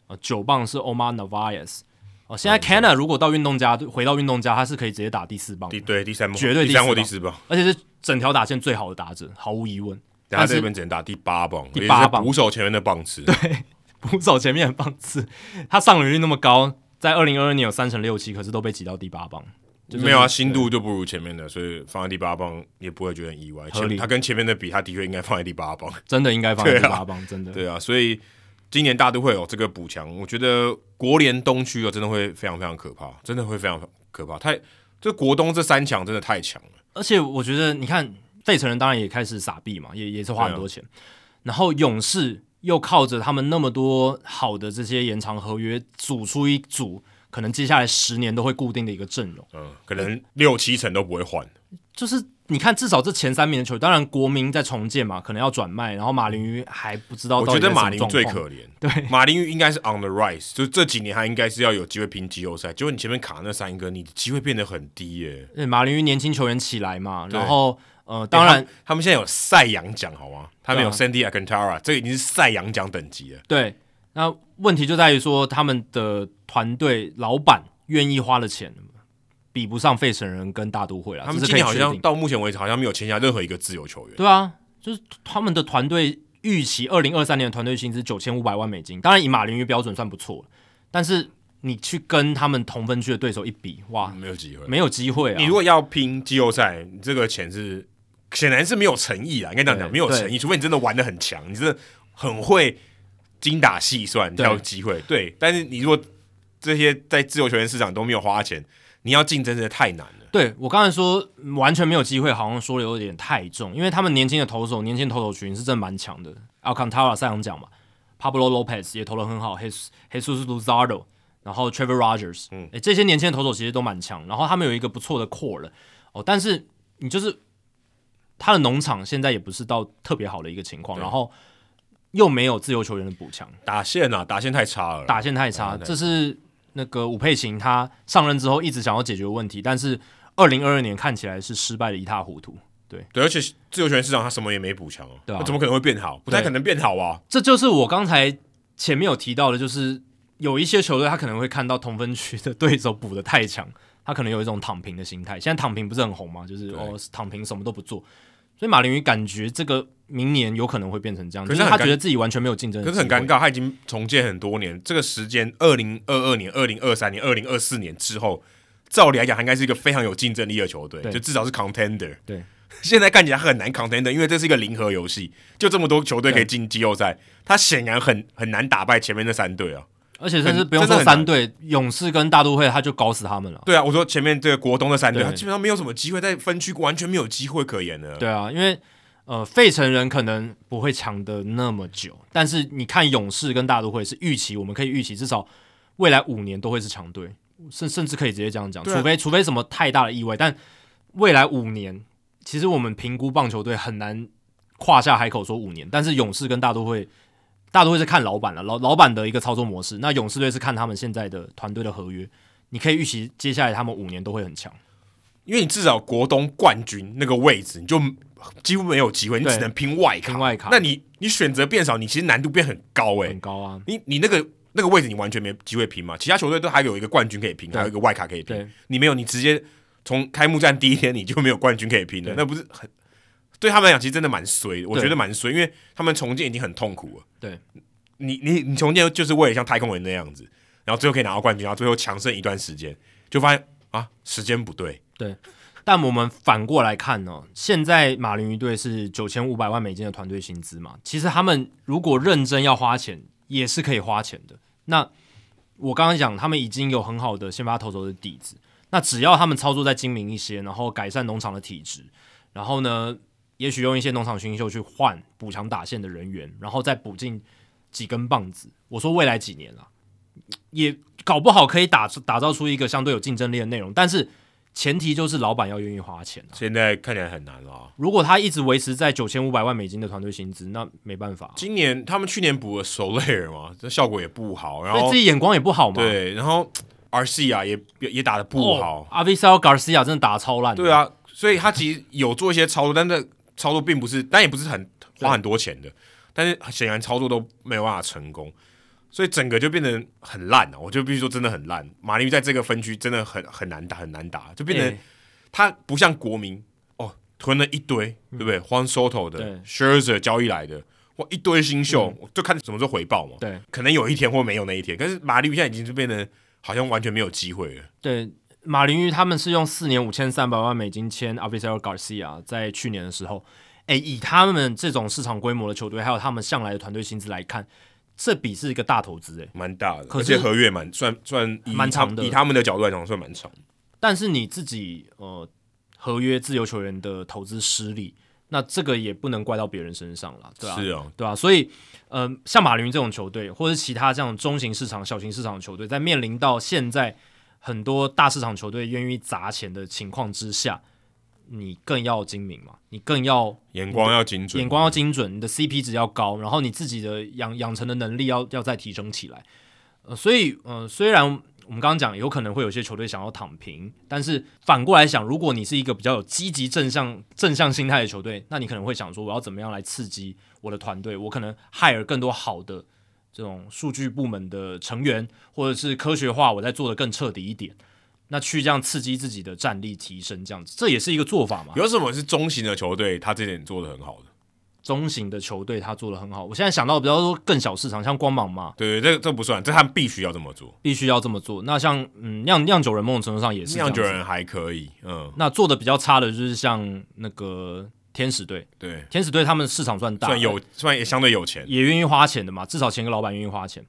呃，九棒是 Omar Narvaez。哦，现在 Canna 如果到运动家，回到运动家，他是可以直接打第四棒，第对第三棒，绝对第三或第四棒，而且是整条打线最好的打者，毫无疑问。他是这边只能打第八棒，第八棒捕手前面的棒次，对，捕手前面的棒次，他上垒率那么高。在二零二二年有三成六七，可是都被挤到第八棒，就是，没有啊，新度就不如前面的，所以放在第八棒也不会觉得很意外。他跟前面的比，他的确应该放在第八棒，真的应该放在第八棒，啊、真的。对啊，所以今年大都会有这个补强，我觉得国联东区哦，真的会非常非常可怕，真的会非常可怕。太，这国东这三强真的太强了。而且我觉得，你看费城人当然也开始傻币嘛，也也是花很多钱。啊、然后勇士又靠着他们那么多好的这些延长合约，组出一组可能接下来十年都会固定的一个阵容。嗯，可能六七成都不会换。就是你看，至少这前三名的球队，当然国民在重建嘛，可能要转卖，然后马林鱼还不知道。我觉得马林鱼最可怜。对，马林鱼应该是 on the rise，就是这几年他应该是要有机会拼季后赛。结果你前面卡那三个，你的机会变得很低耶。对，马林鱼年轻球员起来嘛，然后呃，当然他，他们现在有赛扬奖，好吗？他们有 Sandy Alcantara，这个已经是赛扬奖等级了。对，那问题就在于说，他们的团队老板愿意花的钱。比不上费城人跟大都会了。他们今年好像到目前为止好像没有签下任何一个自由球员。对啊，就是他们的团队预期二零二三年的团队薪资九千五百万美金，当然以马林鱼标准算不错了。但是你去跟他们同分区的对手一比，哇，没有机会，没有机会啊！你如果要拼季后赛，你这个钱是显然是没有诚意啊。应该这样讲，没有诚意，除非你真的玩的很强，你真的很会精打细算才有机会。对，但是你如果这些在自由球员市场都没有花钱。你要竞争真的太难了。对，我刚才说完全没有机会，好像说的有点太重，因为他们年轻的投手，年轻投手群是真的蛮强的。Alcantara 赛扬奖嘛，Pablo Lopez 也投的很好，Jesus Luzardo，然后 Trevor Rogers，嗯，诶，这些年轻的投手其实都蛮强。然后他们有一个不错的 core 了哦，但是你就是他的农场现在也不是到特别好的一个情况，然后又没有自由球员的补强，打线啊，打线太差了，打线太差，这是。那个武佩琴他上任之后一直想要解决问题，但是二零二二年看起来是失败的一塌糊涂。对对，而且自由球员市场他什么也没补强哦，对啊，怎么可能会变好？不太可能变好啊！这就是我刚才前面有提到的，就是有一些球队他可能会看到同分区的对手补得太强，他可能有一种躺平的心态。现在躺平不是很红吗？就是哦，躺平什么都不做。所以马林鱼感觉这个明年有可能会变成这样，可是他觉得自己完全没有竞争，可是很尴尬，他已经重建很多年，这个时间二零二二年、二零二三年、二零二四年之后，照理来讲，他应该是一个非常有竞争力的球队，就至少是 contender。对，现在看起来很难 contender，因为这是一个零和游戏，就这么多球队可以进季后赛，他显然很很难打败前面那三队啊。而且甚至不用说三队，勇士跟大都会他就搞死他们了。对啊，我说前面这个国东的三队，他基本上没有什么机会在分区，完全没有机会可言的。对啊，因为呃，费城人可能不会强得那么久，但是你看勇士跟大都会是预期，我们可以预期至少未来五年都会是强队，甚甚至可以直接这样讲，啊、除非除非什么太大的意外，但未来五年其实我们评估棒球队很难夸下海口说五年，但是勇士跟大都会。大都会是看老板了，老老板的一个操作模式。那勇士队是看他们现在的团队的合约，你可以预期接下来他们五年都会很强，因为你至少国东冠军那个位置你就几乎没有机会，你只能拼外卡。拼外卡，那你你选择变少，你其实难度变很高诶、欸，很高啊！你你那个那个位置你完全没机会拼嘛？其他球队都还有一个冠军可以拼，还有一个外卡可以拼，你没有，你直接从开幕战第一天你就没有冠军可以拼了，那不是很？对他们来讲，其实真的蛮衰的，我觉得蛮衰，因为他们重建已经很痛苦了。对，你你你重建就是为了像太空人那样子，然后最后可以拿到冠军，然后最后强盛一段时间，就发现啊，时间不对。对，但我们反过来看呢，现在马林鱼队是九千五百万美金的团队薪资嘛，其实他们如果认真要花钱，也是可以花钱的。那我刚刚讲，他们已经有很好的先发投手的底子，那只要他们操作再精明一些，然后改善农场的体质，然后呢，也许用一些农场新秀去换补强打线的人员，然后再补进几根棒子。我说未来几年啊，也搞不好可以打打造出一个相对有竞争力的内容。但是前提就是老板要愿意花钱啊。现在看起来很难了啊。如果他一直维持在九千五百万美金的团队薪资，那没办法。今年他们去年补了 Soler 嘛，这效果也不好，然后自己眼光也不好嘛。对，然后 RC 啊也也打的不好。阿维塞尔·加西亚真的打得超烂。对啊，所以他其实有做一些操作，但是。操作并不是，但也不是很花很多钱的，但是显然操作都没有办法成功，所以整个就变得很烂了。我就必须说，真的很烂。马林鱼在这个分区真的很很难打，很难打，就变成他不像国民哦，囤了一堆，对不对？Juan Soto 的 Scherzer 交易来的，哇，一堆新秀，嗯、就看什么时候回报嘛。对，可能有一天或没有那一天，可是马林鱼现在已经是变得好像完全没有机会了。对。马林鱼他们是用四年五千三百万美金签 Avisail Garcia，在去年的时候，诶，以他们这种市场规模的球队，还有他们向来的团队薪资来看，这笔是一个大投资，诶，蛮大的，而且合约蛮算算蛮长的，以他们的角度来讲算蛮长。但是你自己呃合约自由球员的投资失利，那这个也不能怪到别人身上了，对吧、啊？是啊，对吧、啊？所以，嗯、呃，像马林鱼这种球队，或者其他这样中型市场、小型市场的球队，在面临到现在很多大市场球队愿意砸钱的情况之下，你更要精明嘛，你更要眼光要精准，眼光要精准，你的 CP 值要高，然后你自己的养养成的能力要要再提升起来。呃，所以，呃，虽然我们刚刚讲有可能会有些球队想要躺平，但是反过来想，如果你是一个比较有积极正向正向心态的球队，那你可能会想说，我要怎么样来刺激我的团队？我可能 hire 更多好的这种数据部门的成员，或者是科学化，我再做的更彻底一点，那去这样刺激自己的战力提升，这样子，这也是一个做法嘛。有什么是中型的球队，他这点做的很好的？中型的球队他做的很好，我现在想到比较说更小市场，像光芒嘛，对对，这这不算，这他们必须要这么做，必须要这么做。那像嗯酿酿酒人某种程度上也是，酿酒人还可以，嗯，那做的比较差的就是像那个天使队，对，天使队他们市场算大，算有，算也相对有钱，也愿意花钱的嘛，至少前个老板愿意花钱。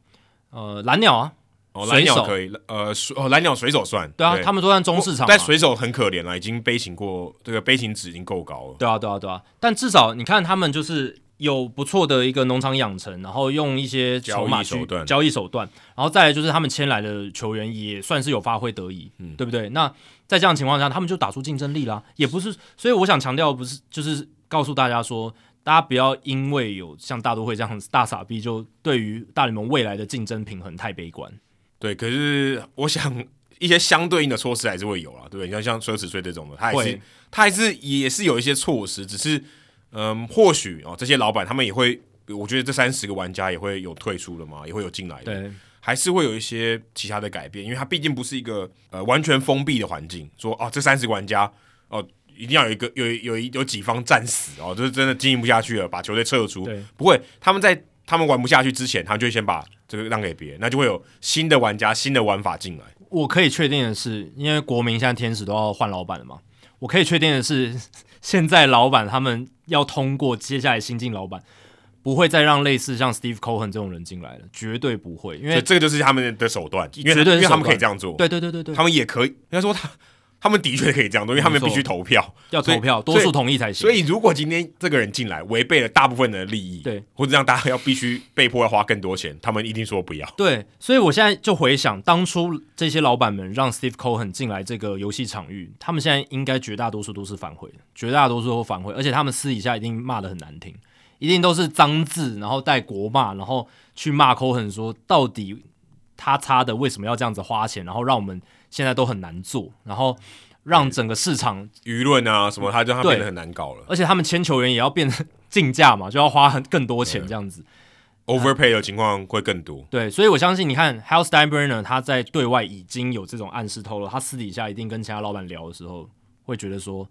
呃，蓝鸟啊。哦，蓝鸟可以，呃，哦，蓝鸟水手算，对啊，对他们都算中市场，但水手很可怜了，已经悲情过，这个悲情值已经够高了。对啊，对啊，对啊，但至少你看他们就是有不错的一个农场养成，然后用一些筹码手段，交易手段，然后再来就是他们签来的球员也算是有发挥得宜，嗯，对不对？那在这样的情况下，他们就打出竞争力啦，也不是，所以我想强调不是，就是告诉大家说，大家不要因为有像大都会这样大傻逼，就对于大联盟未来的竞争平衡太悲观。对，可是我想一些相对应的措施还是会有啦，对不对？你像像奢侈税这种的，他还是他还是也是有一些措施，只是嗯，或许哦，这些老板他们也会，我觉得这三十个玩家也会有退出的嘛，也会有进来的，还是会有一些其他的改变，因为它毕竟不是一个呃完全封闭的环境，说哦，这三十个玩家哦，一定要有一个有有有有几方战死哦，就是真的经营不下去了，把球队撤出，对，不会，他们在。他们玩不下去之前，他们就会先把这个让给别人，那就会有新的玩家、新的玩法进来。我可以确定的是，因为国民现在天使都要换老板了嘛，我可以确定的是，现在老板他们要通过接下来新进老板，不会再让类似像 Steve Cohen 这种人进来了，绝对不会，因为这个就是他们的手段，因为绝对因为他们可以这样做，对对对对对，他们也可以，应该说他。他们的确可以这样做，因为他们必须投票，要投票，多数同意才行。所以，如果今天这个人进来违背了大部分人的利益，对，或者让大家要必须被迫要花更多钱，他们一定说不要。对，所以我现在就回想当初这些老板们让 Steve Cohen 进来这个游戏场域，他们现在应该绝大多数都是反悔的，绝大多数都反悔，而且他们私底下一定骂的很难听，一定都是脏字，然后带国骂，然后去骂 Cohen 说到底他差的为什么要这样子花钱，然后让我们现在都很难做，然后。让整个市场舆论啊什么，他就他变得很难搞了。而且他们签球员也要变成 竞价嘛，就要花很更多钱这样子，overpay 的情况会更多。对，所以我相信，你看 Hal Steinbrenner 他在对外已经有这种暗示透露，他私底下一定跟其他老板聊的时候，会觉得说。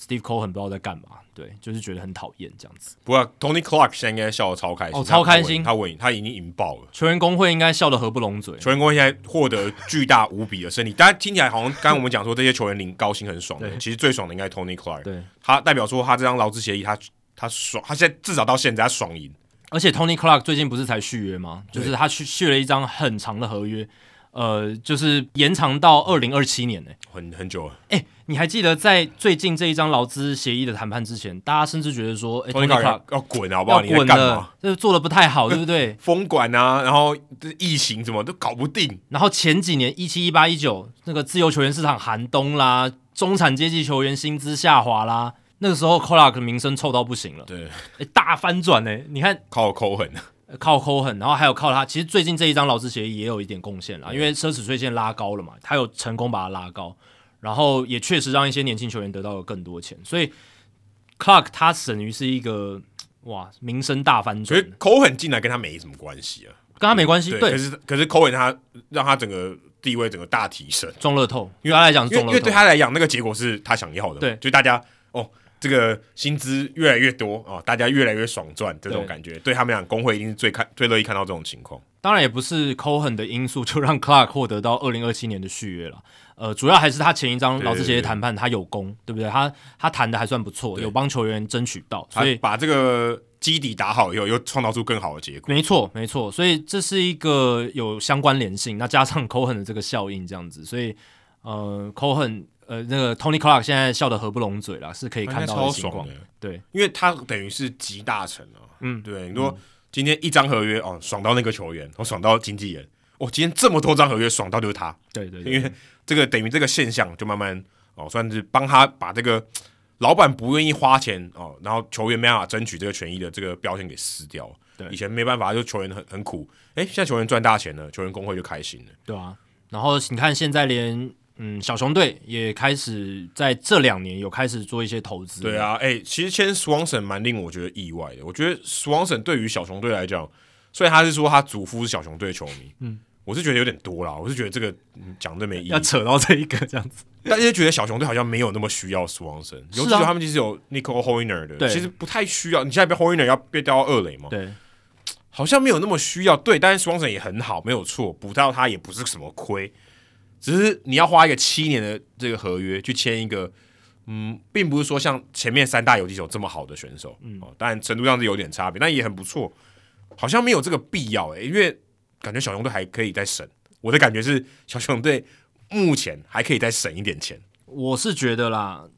Steve Cohen 不知道在干嘛，对，就是觉得很讨厌这样子。不过 Tony Clark 现在应该笑得超开心，哦，超开心，他稳，他已经赢爆了。球员工会应该笑得合不拢嘴。球员工会现在获得巨大无比的胜利，大家听起来好像刚刚我们讲说这些球员领高薪很爽的，其实最爽的应该 Tony Clark。对，他代表说他这张劳资协议，他他爽，他现在至少到现在他爽赢。而且 Tony Clark 最近不是才续约吗？就是他续续了一张很长的合约。呃，就是延长到二零二七年呢、欸，很很久了。哎、欸，你还记得在最近这一张劳资协议的谈判之前，大家甚至觉得说，哎、欸，托尼克拉要滚好不好？要滚了，这做的不太好，对不对？封管啊，然后疫情什么都搞不定。然后前几年一七一八一九那个自由球员市场寒冬啦，中产阶级球员薪资下滑啦，那个时候 Clark 的名声臭到不行了。对，大翻转呢、欸，你看，靠抠狠。靠抠狠，然后还有靠他。其实最近这一张劳资协议也有一点贡献啦，因为奢侈税线拉高了嘛，他有成功把它拉高，然后也确实让一些年轻球员得到了更多钱。所以 Clark 他等于是一个哇名声大翻转。所以抠狠进来跟他没什么关系啊，跟他没关系。对，对，可是可是抠狠他让他整个地位整个大提升，中乐透，因为他来讲，因为对他来讲那个结果是他想要的，对，就大家哦。这个薪资越来越多啊、哦，大家越来越爽赚，这种感觉对，对他们俩工会一定是最看最乐意看到这种情况。当然也不是 Cohen 的因素就让 Clark 获得到二零二七年的续约了，呃，主要还是他前一张劳资协议谈判他有功，对不对？他他谈的还算不错，有帮球员争取到，所以把这个基底打好以后，又创造出更好的结果。没错，没错，所以这是一个有相关联性，那加上 Cohen 的这个效应这样子，所以呃，Cohen 呃，那个 Tony Clark 现在笑得合不拢嘴了，是可以看到超爽的。对，因为他等于是集大成啊。嗯，对，你说今天一张合约哦，爽到那个球员，我爽到经纪人，哦，今天这么多张合约爽到就是他。对对，对，因为这个等于这个现象就慢慢哦，算是帮他把这个老板不愿意花钱哦，然后球员没办法争取这个权益的这个标签给撕掉。对，以前没办法，就球员很很苦，哎，现在球员赚大钱了，球员工会就开心了。对啊，然后你看现在连。嗯，小熊队也开始在这两年有开始做一些投资。对啊，哎、欸，其实签 Swanson 蛮令我觉得意外的。我觉得 Swanson 对于小熊队来讲，虽然他是说他祖父是小熊队的球迷，嗯，我是觉得有点多啦。我是觉得这个讲的没意义，要扯到这一个这样子。大家觉得小熊队好像没有那么需要 Swanson，尤其是他们其实有 Nico Hoerner 的，其实不太需要。你现在被 Hoerner 要被调到二垒吗？对，好像没有那么需要。对，但是 Swanson 也很好，没有错，补到他也不是什么亏。只是你要花一个七年的这个合约去签一个，嗯，并不是说像前面三大游击手这么好的选手，嗯，哦，但程度上是有点差别，但也很不错，好像没有这个必要诶，因为感觉小熊队还可以再省。我的感觉是小熊队目前还可以再省一点钱。我是觉得啦。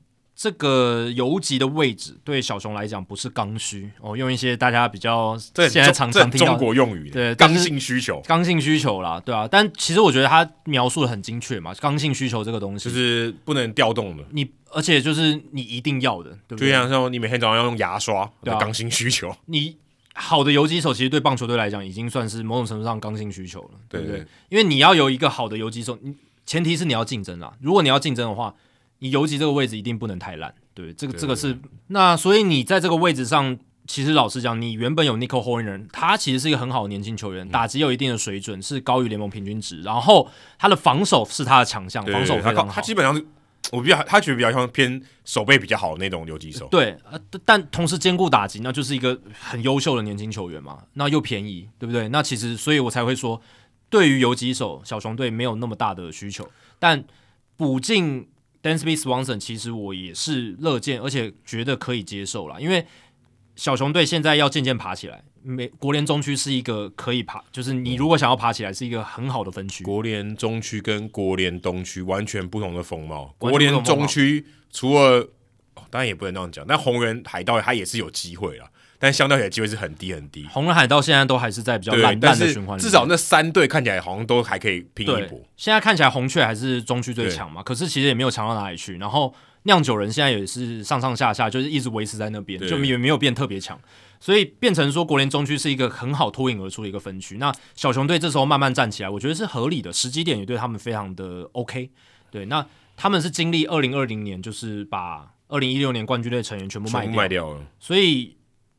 这个游击的位置对小熊来讲不是刚需哦，用一些大家比较现在常常听到中国用语，对，刚性需求，刚性需求啦，对啊。但其实我觉得他描述的很精确嘛，刚性需求这个东西就是不能调动的，你而且就是你一定要的，对不对？就像说你每天早上要用牙刷，对啊，刚性需求。你好的游击手其实对棒球队来讲已经算是某种程度上刚性需求了，对不对？因为你要有一个好的游击手，你前提是你要竞争啦。如果你要竞争的话，你游击这个位置一定不能太烂。对，这个这个是那，所以你在这个位置上，其实老实讲，你原本有 Nico Hoerner，他其实是一个很好的年轻球员，嗯、打击有一定的水准，是高于联盟平均值，然后他的防守是他的强项，防守非常好，他，他基本上是我比较，他觉得比较像偏守备比较好的那种游击手。对，但同时兼顾打击，那就是一个很优秀的年轻球员嘛，那又便宜，对不对？那其实，所以我才会说，对于游击手，小熊队没有那么大的需求，但补进。Dansby Swanson 其实我也是乐见，而且觉得可以接受啦，因为小熊队现在要渐渐爬起来，美国联中区是一个可以爬，就是你如果想要爬起来，是一个很好的分区。国联中区跟国联东区完全不同的风貌。国联中区除了，哦，当然也不能那样讲，但红人海盗他也是有机会啦。但相对起来机会是很低很低。红人海盗现在都还是在比较烂淡的循环里，至少那三队看起来好像都还可以拼一波。现在看起来红雀还是中区最强嘛，可是其实也没有强到哪里去。然后酿酒人现在也是上上下下，就是一直维持在那边，就也没有变特别强。所以变成说国联中区是一个很好脱颖而出的一个分区。那小熊队这时候慢慢站起来，我觉得是合理的，时机点也对他们非常的 OK。对，那他们是经历二零二零年，就是把二零一六年冠军队成员全部卖掉，卖掉了，所以。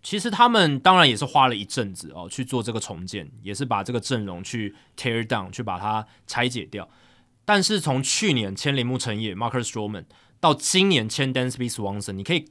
其实他们当然也是花了一阵子哦去做这个重建，也是把这个阵容去 tear down，去把它拆解掉。但是从去年签铃木成也 Marcus Stroman 到今年签 Dansby Swanson，你可以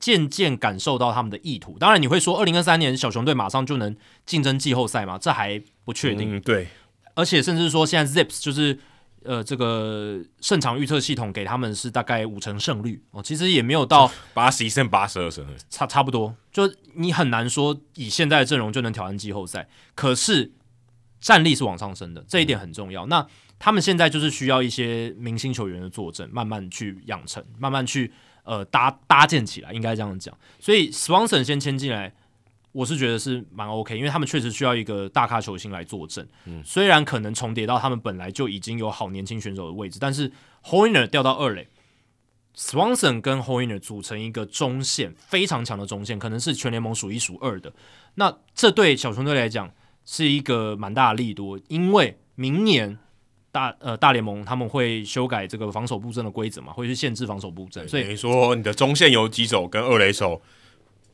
渐渐感受到他们的意图。当然你会说，二零二三年小熊队马上就能竞争季后赛吗？这还不确定。嗯，对。而且甚至说现在 Zips 就是。呃，这个胜场预测系统给他们是大概五成胜率哦，其实也没有到 八十一胜八十二胜，差差不多。就你很难说以现在的阵容就能挑战季后赛，可是战力是往上升的，这一点很重要。嗯、那他们现在就是需要一些明星球员的坐镇，慢慢去养成，慢慢去呃搭搭建起来，应该这样讲。所以 Swanson 先签进来。我是觉得是蛮 OK，因为他们确实需要一个大咖球星来坐镇。嗯，虽然可能重叠到他们本来就已经有好年轻选手的位置，但是 Hoerner 掉到二垒，Swanson 跟 Hoerner 组成一个中线非常强的中线，可能是全联盟数一数二的。那这对小熊队来讲是一个蛮大的利多，因为明年大呃大联盟他们会修改这个防守布阵的规则嘛，会去限制防守布阵，所以等于说你的中线游击手跟二垒手。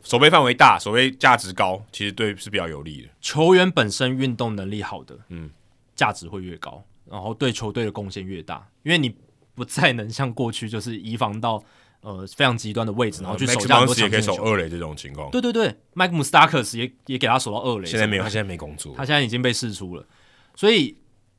守备范围大，守备价值高，其实对是比较有利的。球员本身运动能力好的，嗯，价值会越高，然后对球队的贡献越大，因为你不再能像过去就是移防到呃非常极端的位置，然后去守这样多强。也可以守二垒这种情况。对对对，Mike Moustakas 也也给他守到二垒。现在没有，他现在没工作，他现在已经被释出了。所以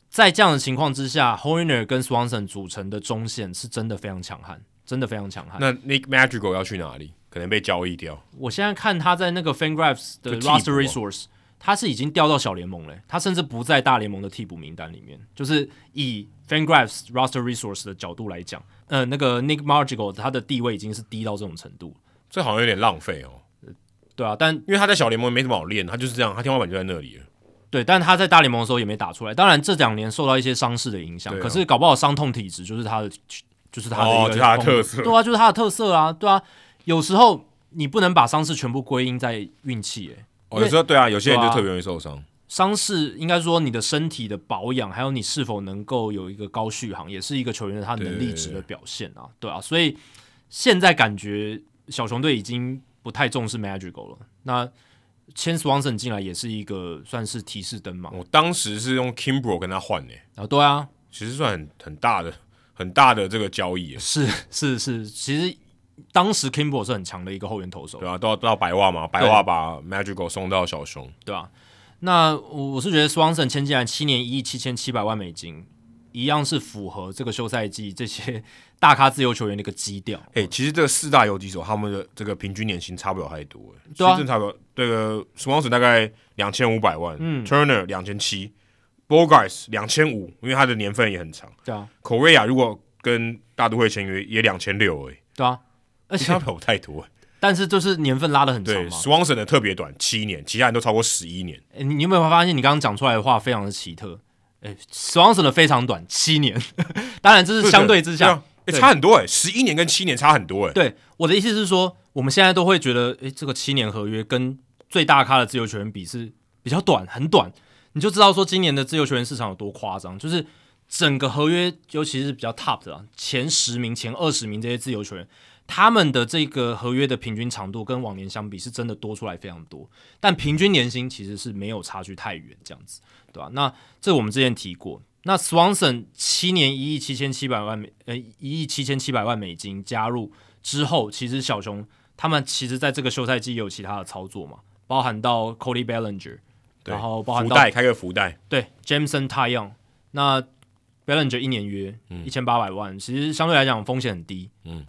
在这样的情况之下，Hoerner 跟 Swanson 组成的中线是真的非常强悍，真的非常强悍。那 Nick Madrigal 要去哪里？可能被交易掉。我现在看他在那个 FanGraphs 的 Roster Resource，他是已经调到小联盟了，他甚至不在大联盟的替补名单里面。就是以 FanGraphs Roster Resource 的角度来讲，呃，那个 Nick Madrigal 他的地位已经是低到这种程度，这好像有点浪费哦。对啊，但因为他在小联盟没什么好练，他就是这样，他天花板就在那里了。对，但他在大联盟的时候也没打出来。当然这两年受到一些伤势的影响，啊、可是搞不好伤痛体质就是他的，就是他的一个、哦就是、他的特色。对啊，就是他的特色啊，对啊。有时候你不能把伤势全部归因在运气，哎，哦，有时候对啊，有些人就特别容易受伤。伤势应该说你的身体的保养，还有你是否能够有一个高续航，也是一个球员的他能力值的表现啊，对，啊。所以现在感觉小熊队已经不太重视 Madrigal 了。那签 Swanson 进来也是一个算是提示灯嘛。我当时是用 Kimbrel 跟他换的啊，对啊，其实算很很大的很大的这个交易。是是是，其实当时 Kimbrel 是很强的一个后援投手，对啊，都要都要白袜嘛，白袜把 Madrigal 送到小熊，对啊。那我是觉得 Swanson 签进来七年一亿七千七百万美金。一样是符合这个休赛季这些 大咖自由球员的一个基调。哎、欸，其实这个四大游击手他们的这个平均年薪差不了太多，对啊，差不了。这个 Swanson 大概两千五百万，嗯，Turner 两千七，Bogaerts 两千五，因为他的年份也很长。对啊，Correa 如果跟大都会签约也两千六，哎，对啊，而且差不太多。但是就是年份拉的很长，Swanson 的特别短，七年，其他人都超过十一年。哎、欸，你有没有发现你刚刚讲出来的话非常的奇特？哎，Swanson 的非常短，七年，当然这是相对之下，哎、欸，差很多哎，十一年跟七年差很多哎。对，我的意思是说，我们现在都会觉得，哎，这个七年合约跟最大咖的自由球员比是比较短，很短，你就知道说今年的自由球员市场有多夸张，就是整个合约，尤其是比较 top 的前十名、前二十名这些自由球员。他们的这个合约的平均长度跟往年相比是真的多出来非常多，但平均年薪其实是没有差距太远，这样子，对吧？那这我们之前提过，那 Swanson 七年一亿七千七百万美，呃，一亿七千七百万美金加入之后，其实小熊他们其实在这个休赛季也有其他的操作嘛，包含到 Cody Bellinger，然后包含到福袋开个福袋，对，Jameson Taillon，那 Bellinger 一年约一千八百万，其实相对来讲风险很低，嗯。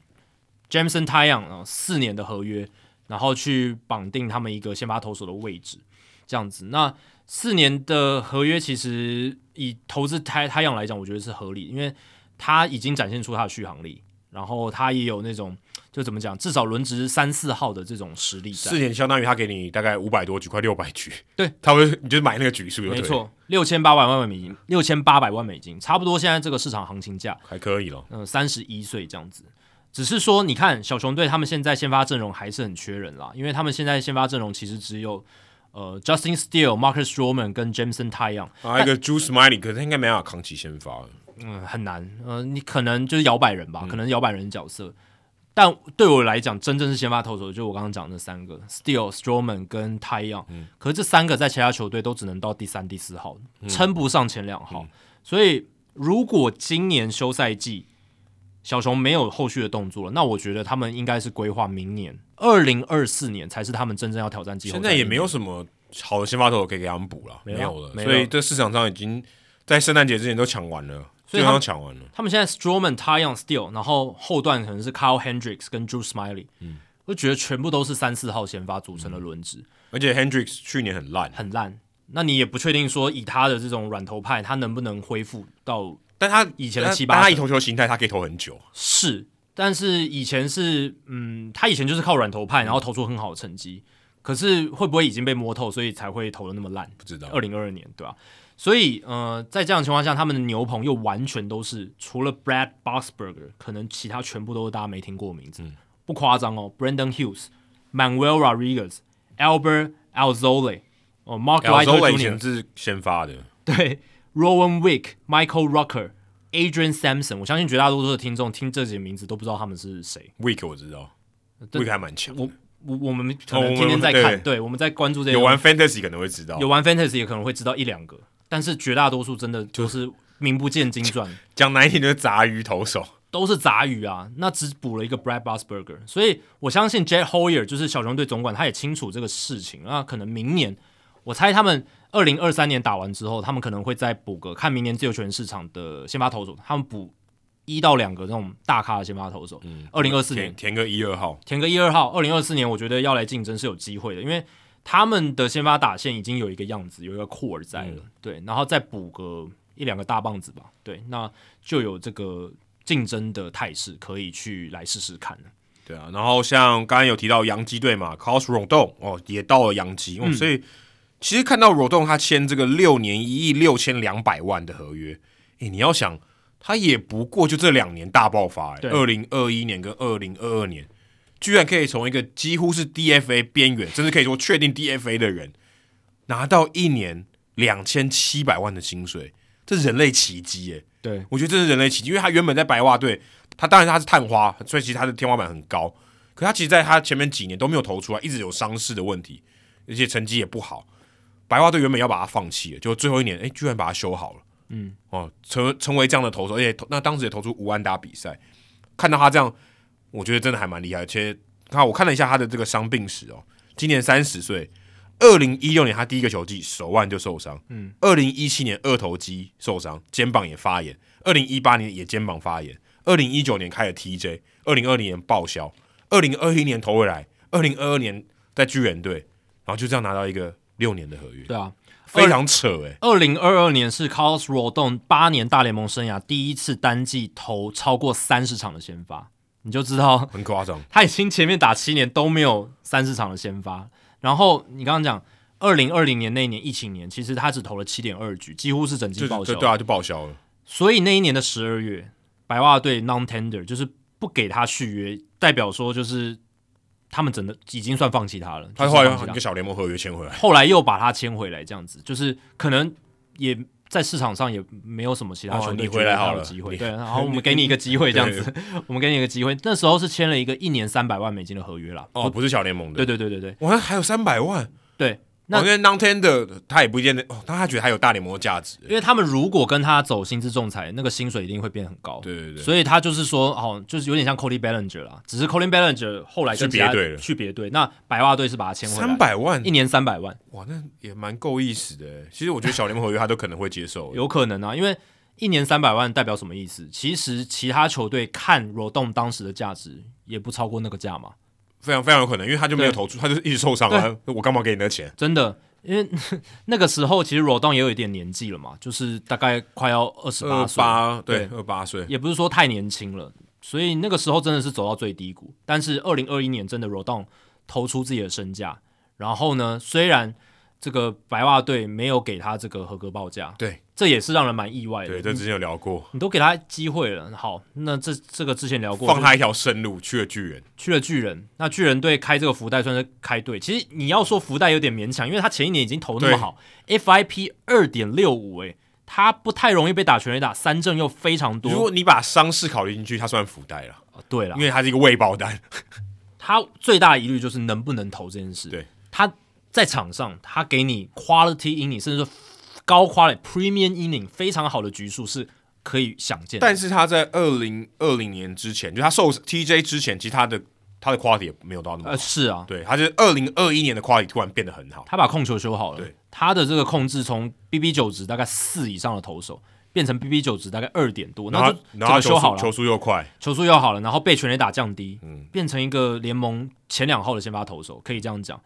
Jameson Taillon 啊，四年的合约，然后去绑定他们一个先发投手的位置，这样子。那四年的合约其实以投资 Taillon 来讲，我觉得是合理，因为他已经展现出他的续航力，然后他也有那种就怎么讲，至少轮值三四号的这种实力在。四年相当于他给你大概五百多局，快六百局。对，他会你就买那个局数，没错，六千八百万美金，六千八百万美金，差不多现在这个市场行情价还可以了。嗯，三十一岁这样子。只是说，你看小熊队他们现在先发阵容还是很缺人啦，因为他们现在先发阵容其实只有呃 Justin Steele、Marcus Stroman 跟 Jameson Taillon，还有一个 Drew Smyly，可是他应该没办法扛起先发。嗯，很难。呃，你可能就是摇摆人吧，嗯、可能摇摆人角色。但对我来讲，真正是先发投手，就我刚刚讲的那三个 Steele、Stroman 跟 Taillon。嗯。可是这三个在其他球队都只能到第三、第四号，称不上前两号。嗯、所以如果今年休赛季，小熊没有后续的动作了，那我觉得他们应该是规划明年二零二四年才是他们真正要挑战季后赛。现在也没有什么好的先发投手可以给他们补了，没有了，所以这市场上已经在圣诞节之前都抢完了，基本上抢完了。他们现在 Stroman、Taillon、Steele，然后后段可能是 Kyle Hendricks 跟 Drew Smiley，嗯，我觉得全部都是三四号先发组成的轮值，嗯，而且 Hendricks 去年很烂，很烂，那你也不确定说以他的这种软头派，他能不能恢复到。但他以前的七八，他以投球形态，他可以投很久。是，但是以前是，嗯，他以前就是靠软投派，然后投出很好的成绩。可是会不会已经被摸透，所以才会投的那么烂？不知道。二零二二年，对吧、啊？所以，呃，在这样的情况下，他们的牛棚又完全都是除了 Brad Boxberger，可能其他全部都是大家没听过的名字，嗯、不夸张哦。Brandon Hughes、Manuel Rodriguez、Albert Alzolay 哦，Mark Leiter 以前是先发的，对。Rowan Wick、Michael Rucker、Adrian Sampson，我相信绝大多数的听众听这几个名字都不知道他们是谁。Wick 我知道，Wick 还蛮强。我我我们可能天天在看，对，我们在关注这些。有玩 Fantasy 可能会知道，有玩 Fantasy 也可能会知道一两个，但是绝大多数真的就是名不见经传。讲难听就是杂鱼投手都是杂鱼啊，那只补了一个 Brad Busberger，所以我相信 Jed Hoyer 就是小熊队总管，他也清楚这个事情。那可能明年，我猜他们。二零二三年打完之后，他们可能会再补个看明年自由球员市场的先发投手，他们补一到两个这种大咖的先发投手。嗯，二零二四年填，填个一二号，填个一二号。二零二四年我觉得要来竞争是有机会的，因为他们的先发打线已经有一个样子，有一个 core 在了，嗯、对，然后再补个一两个大棒子吧，对，那就有这个竞争的态势可以去来试试看了。对啊，然后像刚刚有提到洋基队嘛，Carlos Rodon 哦，也到了洋基，哦，所以其实看到 Rodon 他签这个六年一亿六千两百万的合约，诶，你要想他也不过就这两年大爆发，诶，二零二一年跟二零二二年。居然可以从一个几乎是 DFA 边缘，甚至可以说确定 DFA 的人，拿到一年两千七百万的薪水，这是人类奇迹耶！对，我觉得这是人类奇迹，因为他原本在白袜队，他当然他是探花，所以其实他的天花板很高，可他其实在他前面几年都没有投出来，一直有伤势的问题，而且成绩也不好。白袜队原本要把他放弃了，就最后一年，哎，居然把他修好了，嗯，哦，成成为这样的投手，而且那当时也投出五万打比赛，看到他这样。我觉得真的还蛮厉害，而且看我看了一下他的这个伤病史哦，今年三十岁，二零一六年他第一个球季手腕就受伤，嗯，二零一七年二头肌受伤，肩膀也发炎，二零一八年也肩膀发炎，二零一九年开了 TJ，二零二零年报销，二零二一年投回来，二零二二年在巨人队，然后就这样拿到一个六年的合约，对啊，非常扯诶。二零二二年是 Carlos Rodon 八年大联盟生涯第一次单季投超过三十场的先发。你就知道很夸张，他已经前面打七年都没有三十场的先发，然后你刚刚讲二零二零年那一年疫情年，其实他只投了七点二局，几乎是整季报销，对啊，就报销了。所以那一年的十二月，白袜队 non-tender 就是不给他续约，代表说就是他们真的已经算放弃他了。他后来用一个小联盟合约签回来，后来又把他签回来，这样子就是可能也。在市场上也没有什么其他球队回来好了机会，对，然后我们给你一个机会这样子，我们给你一个机会。那时候是签了一个一年三百万美金的合约啦，哦，不是小联盟的，对对对对对，我还还有三百万，对。那因为 non-tender 他也不一定哦，但他觉得他有大联盟的价值，因为他们如果跟他走薪资仲裁，那个薪水一定会变很高。对对对，所以他就是说，哦，就是有点像 Cody Bellinger 啦，只是 Cody Bellinger 后来去别队了，去别队。那白袜队是把他签回来，三百万，一年三百万，哇，那也蛮够意思的。其实我觉得小联盟合约他都可能会接受，有可能啊，因为一年三百万代表什么意思？其实其他球队看 Rodon 当时的价值也不超过那个价嘛，非常非常有可能，因为他就没有投出，他就一直受伤啊，我干嘛给你那钱？真的。因为 那个时候其实 Rodon 也有一点年纪了嘛，就是大概快要二十八岁，对，二八岁，也不是说太年轻了，所以那个时候真的是走到最低谷。但是二零二一年真的 Rodon 投出自己的身价，然后呢，虽然这个白袜队没有给他这个合格报价，对。这也是让人蛮意外的。对，这之前有聊过，你都给他机会了。好，那这这个之前聊过，放他一条生路，去了巨人，去了巨人。那巨人队开这个福袋算是开队。其实你要说福袋有点勉强，因为他前一年已经投那么好，FIP 二点六五，哎，他不太容易被打全垒打，三振又非常多。如果你把伤势考虑进去，他算福袋了。对了，因为他是一个未爆弹。他最大的疑虑就是能不能投这件事。对，他在场上，他给你 quality inning，甚至说。高夸的 premium inning 非常好的局数是可以想见，但是他在二零二零年之前，就他受 TJ 之前，其实他的他的 quality 也没有到那么好。呃，是啊，对，他是二零二一年的 quality 突然变得很好，他把控球修好了，对，他的这个控制从 BB 九值大概四以上的投手，变成 BB 九值大概二点多，然后然后修好了，球速又快，球速又好了，然后被全垒打降低，嗯，变成一个联盟前两号的先发投手，可以这样讲。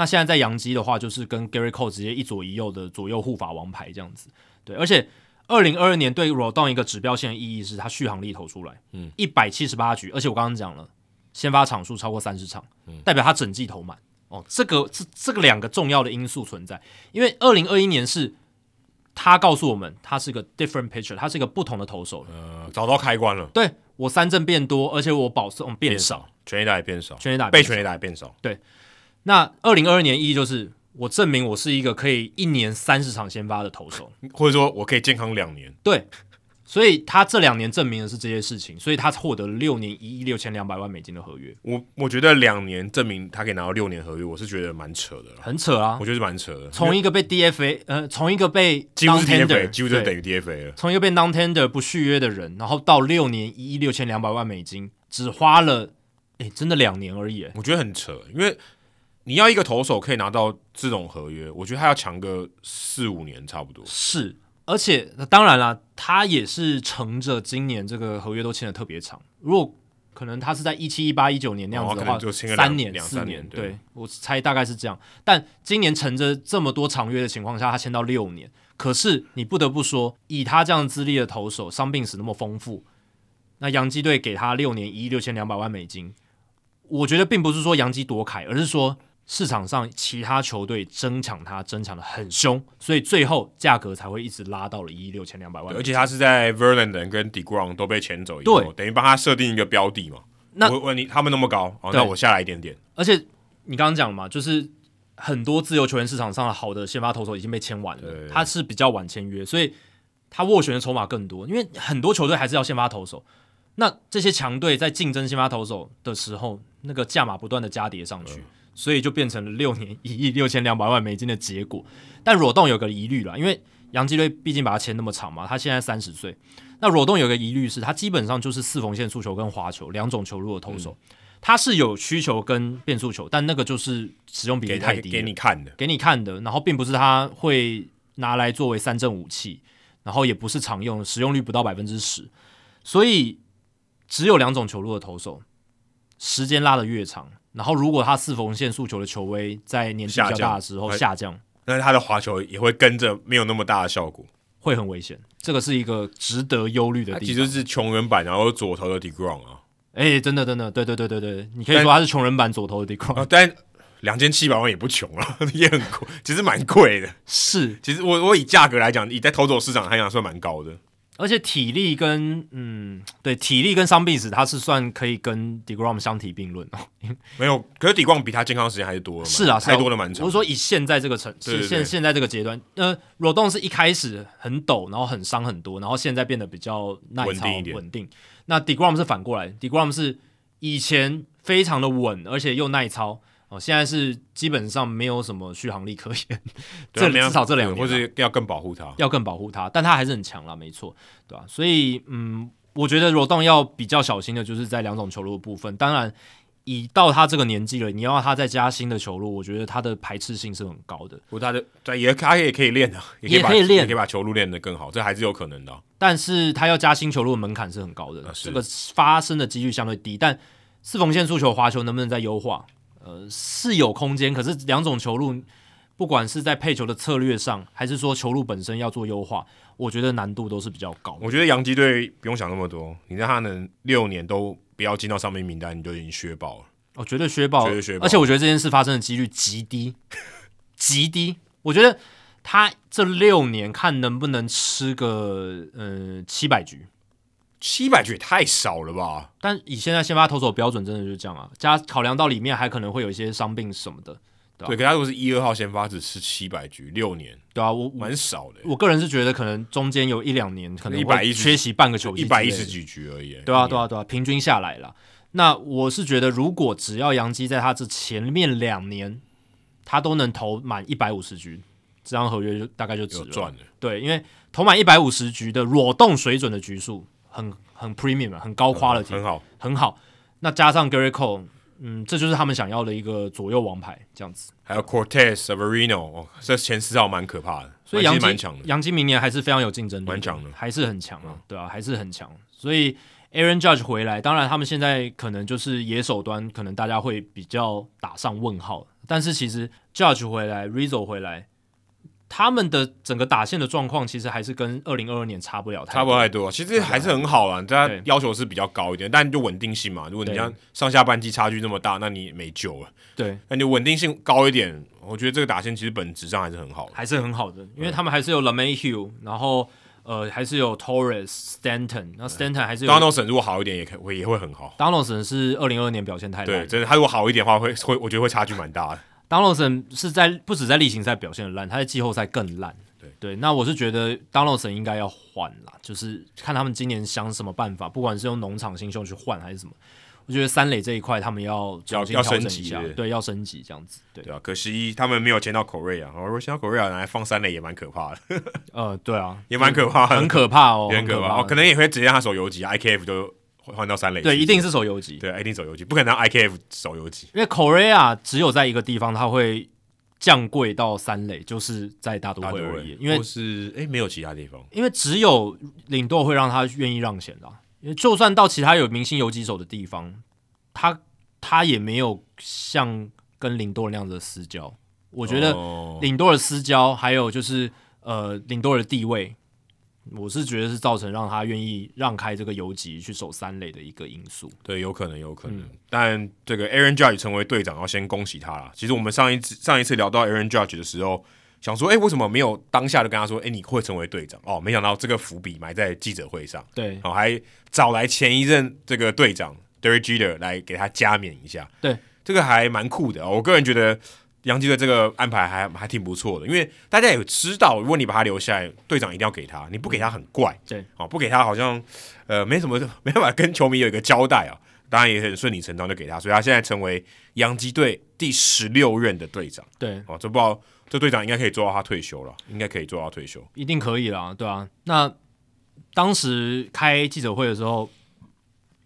那现在在洋基的话，就是跟 Gerrit Cole 直接一左一右的左右护法王牌这样子，对。而且二零二二年对 Rodon 一个指标性的意义是他续航力投出来，嗯，一百七十八局，而且我刚刚讲了，先发场数超过三十场，嗯，代表他整季投满哦。这个这这个两个重要的因素存在，因为二零二一年是他告诉我们他是个 different pitcher，他是一个不同的投手，呃，找到开关了。对，我三振变多，而且我保送变少，全垒打也变少，全垒打被全垒打也变少，对。那二零二二年意义就是我证明我是一个可以一年三十场先发的投手，或者说我可以健康两年。对，所以他这两年证明的是这些事情，所以他获得了六年一亿六千两百万美金的合约。我我觉得两年证明他可以拿到六年合约，我是觉得蛮扯的，很扯啊！我觉得是蛮扯的。从一个被 DFA 呃，从一个被乎 DFA，几乎就等于 DFA 了。从一个被 non-tender 不续约的人，然后到六年一亿六千两百万美金，只花了诶，真的两年而已。我觉得很扯，因为。你要一个投手可以拿到这种合约，我觉得他要强个四五年差不多。是，而且当然啦，他也是乘着今年这个合约都签的特别长。如果可能他是在一七一八一九年那样子的话，就三年四年，对，对我猜大概是这样。但今年乘着这么多长约的情况下，他签到六年。可是你不得不说，以他这样资历的投手，伤病史那么丰富，那洋基队给他六年一亿六千两百万美金，我觉得并不是说洋基夺凯，而是说市场上其他球队争抢他，争抢的很凶，所以最后价格才会一直拉到了一亿六千两百万。而且他是在 Verlander 跟 DeGrom 都被签走以后，等于帮他设定一个标的嘛。那我问你，他们那么高，哦，那我下来一点点。而且你刚刚讲了嘛，就是。很多自由球员市场上的好的先发投手已经被签完了，他是比较晚签约，所以他斡旋的筹码更多。因为很多球队还是要先发投手，那这些强队在竞争先发投手的时候，那个价码不断的加叠上去，所以就变成了六年一亿六千两百万美金的结果。但罗栋有个疑虑了，因为杨基队毕竟把他签那么长嘛，他现在三十岁，那罗栋有个疑虑是他基本上就是四缝线速球跟滑球两种球路的投手。嗯他是有需求跟变速球，但那个就是使用比例太低，给你看的，给你看的。然后并不是他会拿来作为三振武器，然后也不是常用，使用率不到百分之十。所以只有两种球路的投手，时间拉得越长，然后如果他四缝线速球的球威在年纪比较大的时候下降，那他的滑球也会跟着没有那么大的效果，会很危险。这个是一个值得忧虑的地方。其实是穷人版，然后左投的 DeGrom 啊。哎、欸，真的，真的，对对对对对，你可以说他是穷人版左投的 DeGrom，但两千七百万也不穷了，也很贵，其实蛮贵的。是，其实我我以价格来讲，你在投手市场来讲算蛮高的。而且体力跟嗯，对，体力跟伤病史，他是算可以跟 DeGrom 相提并论哦。没有，可是 DeGrom 比他健康时间还是多了。是啊，太多了蛮长。我说以现在这个层，是现现在这个阶段，呃，罗栋是一开始很陡，然后很伤很多，然后现在变得比较耐操稳定，稳定。那 DeGrom 是反过来，DeGrom 是。以前非常的稳，而且又耐操哦，现在是基本上没有什么续航力可言。这至少这两年，或者要更保护他，要更保护他，但他还是很强了，没错，对吧？所以，嗯，我觉得罗栋要比较小心的，就是在两种球路的部分。当然，以到他这个年纪了，你要他再加新的球路，我觉得他的排斥性是很高的。不过他的对也他也可以练的，也可以练，也可以把球路练得更好，这还是有可能的。但是他要加新球路的门槛是很高的，这个发生的几率相对低，但。四缝线速球滑球能不能再优化？呃，是有空间，可是两种球路，不管是在配球的策略上，还是说球路本身要做优化，我觉得难度都是比较高。我觉得洋基队不用想那么多，你让他能六年都不要进到上面名单，你就已经削爆了。哦，绝对削爆，绝对削爆。而且我觉得这件事发生的几率极低，极低。我觉得他这六年看能不能吃个呃七百局。七百局也太少了吧？但以现在先发投手标准，真的就是这样啊。加考量到里面还可能会有一些伤病什么的，对，对，可他如果是一二号先发，只吃七百局六年，对啊，我蛮少的。我个人是觉得可能中间有一两年可能一百一缺席半个球季，一百一十几局而已。对啊，对啊，对啊，平均下来了。那我是觉得，如果只要杨基在他这前面两年，他都能投满一百五十局，这张合约就大概就值了。赚了。对，因为投满一百五十局的裸动水准的局数。很很 premium 很高夸的，很好很好。那加上 Gerrit Cole，嗯，这就是他们想要的一个左右王牌这样子。还有 Cortez Severino，哦，这前四号蛮可怕的，所以杨基蛮强的。洋基明年还是非常有竞争力，蛮强的，还是很强啊，对啊，还是很强。所以 Aaron Judge 回来，当然他们现在可能就是野手端，可能大家会比较打上问号。但是其实 Judge 回来，Rizzo 回来。他们的整个打线的状况，其实还是跟二零二二年差不了太多，差不太多。其实还是很好啦，大家要求是比较高一点，但就稳定性嘛。如果你像上下半季差距那么大，那你没救了。对，那你稳定性高一点，我觉得这个打线其实本质上还是很好的，还是很好的，因为他们还是有 LeMahieu，然后呃还是有 Torres、Stanton，那 Stanton 还是有 Donaldson，如果好一点也可会也会很好。Donaldson 是二零二二年表现太烂，对，真的，他如果好一点的话，会会我觉得会差距蛮大的。Donaldson 是在不止在例行赛表现的烂，他在季后赛更烂。对。对，那我是觉得 Donaldson 应该要换啦，就是看他们今年想什么办法，不管是用农场新秀去换还是什么，我觉得三垒这一块他们要要要升级，对，要升级这样子，对，对啊，可惜他们没有签到啊，如果签到 Correa 拿来放三垒也蛮可怕的，呃，对啊，也蛮可怕的，很可怕哦，很可怕，哦，可能也会直接让他守游击，IKF 就换到三垒，对，一定是手游击，对，一定手游击，不可能让 IKF 手游击，因为 Correa 只有在一个地方他会。降贵到三垒，就是在大都会而已，因为是哎、欸，没有其他地方，因为只有领队会让他愿意让贤的，就算到其他有明星游击手的地方，他他也没有像跟领多尔那样子的私交。我觉得领多的私交，还有就是呃领多的地位。我是觉得是造成让他愿意让开这个游击去守三垒的一个因素。对，有可能，有可能。嗯、但这个 Aaron Judge 成为队长，要先恭喜他了。其实我们上一次上一次聊到 Aaron Judge 的时候，想说，哎，为什么没有当下就跟他说，哎，你会成为队长？哦，没想到这个伏笔埋在记者会上。对，哦，还找来前一任这个队长 Derek Jeter 来给他加冕一下。对，这个还蛮酷的。我个人觉得。洋基队这个安排还还挺不错的，因为大家也知道，如果你把他留下来，队长一定要给他，你不给他很怪，对，哦，不给他好像呃没什么 没办法跟球迷有一个交代啊，当然也很顺理成章就给他，所以他现在成为洋基队第十六任的队长，对，哦，这不知道这队长应该可以做到他退休了，应该可以做到退休，一定可以啦，对啊，那当时开记者会的时候，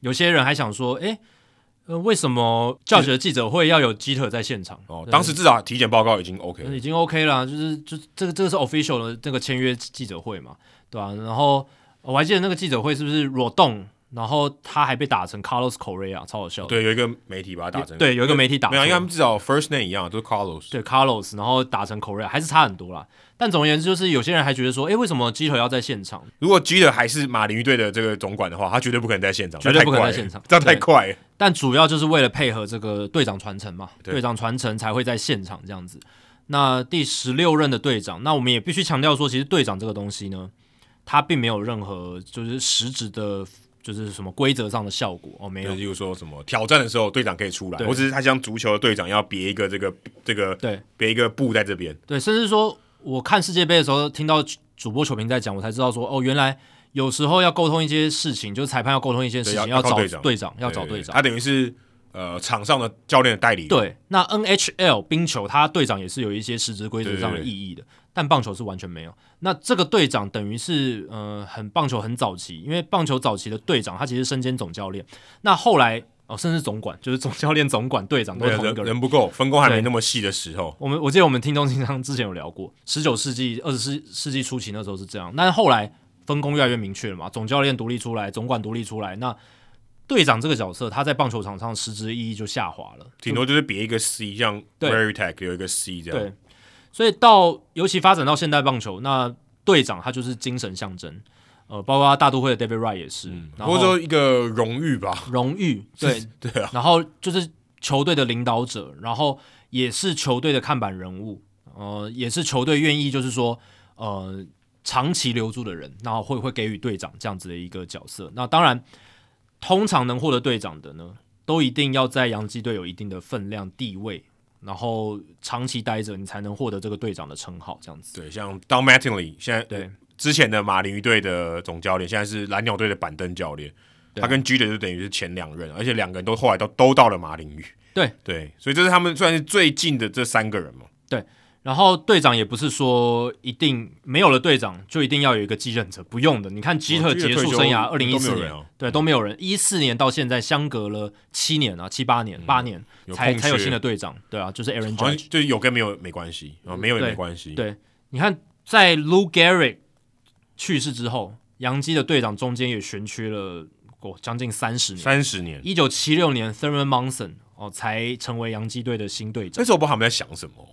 有些人还想说，哎。呃，为什么教学的记者会要有基特在现场？哦，当时至少体检报告已经 OK，已经 OK 了，就是就这个这个是 official 的这个签约记者会嘛，对吧、啊？然后我还记得那个记者会是不是裸动？然后他还被打成 Carlos Correa，超好笑。对，有一个媒体把他打成。对，有一个媒体打。没有，因为他们至少 first name 一样，都是 Carlos。对，Carlos，然后打成 Correa，还是差很多啦。但总而言之，就是有些人还觉得说，哎，为什么 Jeter 要在现场？如果 Jeter 还是马林鱼队的这个总管的话，他绝对不可能在现场，绝对不可能在现场，这样太快了。但主要就是为了配合这个队长传承嘛，队长传承才会在现场这样子。那第十六任的队长，那我们也必须强调说，其实队长这个东西呢，他并没有任何就是实质的。就是什么规则上的效果哦，没有。就是说什么挑战的时候，队长可以出来，或者是他像足球的队长要别一个这个这个对别一个布在这边。对，甚至说我看世界杯的时候，听到主播球评在讲，我才知道说哦，原来有时候要沟通一些事情，就是裁判要沟通一些事情，要，要找队长，队长要找队长。他等于是呃场上的教练的代理。对，那 NHL 冰球，他队长也是有一些实质规则上的意义的。但棒球是完全没有。那这个队长等于是呃，很棒球很早期，因为棒球早期的队长他其实身兼总教练。那后来哦，甚至总管就是总教练、总管、队长都是同一个人，人不够，分工还没那么细的时候。我们我记得我们听众经常之前有聊过，十九世纪、二十世世纪初期那时候是这样，但是后来分工越来越明确了嘛，总教练独立出来，总管独立出来，那队长这个角色他在棒球场上实质意义就下滑了，顶多就是别一个 C，像 Varitek 有一个 C 这样。对。所以到尤其发展到现代棒球，那队长他就是精神象征，呃，包括大都会的 David Wright 也是，嗯、或者说一个荣誉吧，荣誉，对。对啊，然后就是球队的领导者，然后也是球队的看板人物，呃，也是球队愿意就是说，呃，长期留住的人，然后会会给予队长这样子的一个角色。那当然，通常能获得队长的呢，都一定要在洋基队有一定的分量地位。然后长期待着，你才能获得这个队长的称号，这样子。对，像 Don Mattingly 现在对之前的马林鱼队的总教练，现在是蓝鸟队的板凳教练。他跟 Jeter 就等于是前两任，而且两个人都后来都都到了马林鱼。对对，所以这是他们算是最近的这三个人嘛。对。然后队长也不是说一定没有了队长就一定要有一个继任者，不用的。你看基特结束生涯二零一四年，对，都没有人。一四年到现在相隔了七年啊，七八年、八年才才有新的队长。对啊，就是 Aaron Judge，就有跟没有没关系啊，没有也没关系。对，你看在 Lou Gehrig 去世之后，洋基的队长中间也悬缺了过将近三十年，三十年。一九七六年 Thurman Munson 哦才成为洋基队的新队长。那时候我不知道他们在想什么。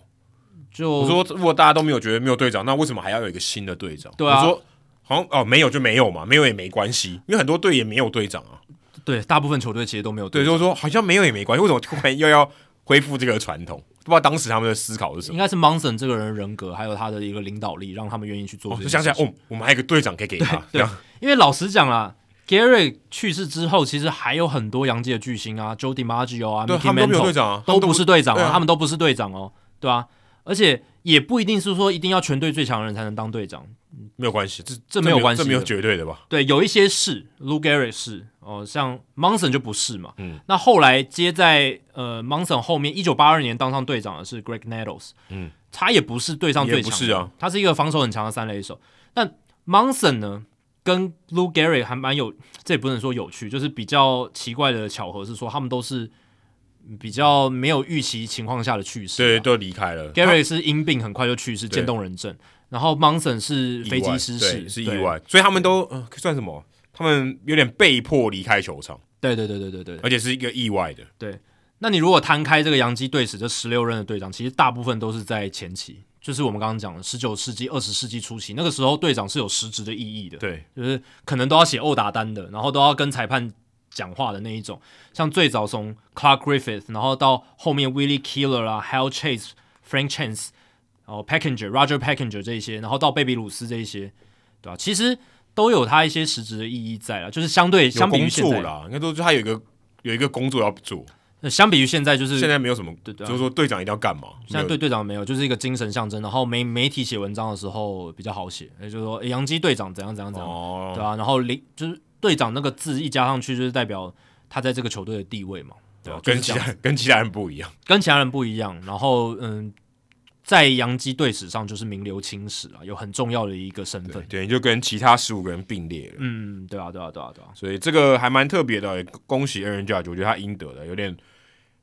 就我说，如果大家都没有觉得没有队长，那为什么还要有一个新的队长？对啊，我说好像哦，没有就没有嘛，没有也没关系，因为很多队也没有队长啊。对，大部分球队其实都没有队长。对，就是说好像没有也没关系，为什么突然又要恢复这个传统？不知道当时他们的思考是什么？应该是 Monson 这个人人格，还有他的一个领导力，让他们愿意去做。就想起来，哦，我们还有个队长可以给他。对，对因为老实讲啦，Gehrig 去世之后，其实还有很多洋基的巨星啊，Joe DiMaggio 啊，对他们都没有队长啊，都不是队长啊，他们都不是队长哦，对吧？而且。也不一定是说一定要全队最强的人才能当队长，没有关系，这这没有关系，这没有绝对的吧？对，有一些是 Gehrig 是哦，像 Monson 就不是嘛。嗯，那后来接在呃 Monson 后面，一九八二年当上队长的是 Graig Nettles，嗯，他也不是队上最强，是啊，他是一个防守很强的三垒手。但 Monson 呢，跟 Gehrig 还蛮有，这也不能说有趣，就是比较奇怪的巧合是说，他们都是。比较没有预期情况下的去世，对，都离开了。Gehrig 是因病很快就去世，渐冻人症。然后 Monson 是飞机失事，是意外。所以他们都呃算什么他们有点被迫离开球场。对对对对对对，而且是一个意外的。对，那你如果摊开这个洋基队史这十六任的队长，其实大部分都是在前期，就是我们刚刚讲的十九世纪、二十世纪初期，那个时候队长是有实质的意义的。对，就是可能都要写殴打单的，然后都要跟裁判讲话的那一种。像最早从 Clark Griffith，然后到后面 Willie Keeler 啊、Hal Chase、Frank Chance，然后 Packinger、Roger Packinger 这一些，然后到贝比鲁斯这一些，对吧？其实。都有他一些实质的意义在了，就是相对相比于现在啦，应该说就他有一个有一个工作要做。那相比于现在，就是现在没有什么，对对，就是说队长一定要干嘛？现在对队长没有，就是一个精神象征。然后媒媒体写文章的时候比较好写，也就是说杨基队长怎样怎样怎样，哦、对啊，然后零就是队长那个字一加上去，就是代表他在这个球队的地位嘛，对吧？跟其他 跟其他人不一样，跟其他人不一样。然后嗯。在洋基队史上就是名留青史啊，有很重要的一个身份，对，就跟其他十五个人并列了。嗯，对啊，对啊，对啊，对啊，所以这个还蛮特别的，恭喜 Aaron Judge，我觉得他应得的，有点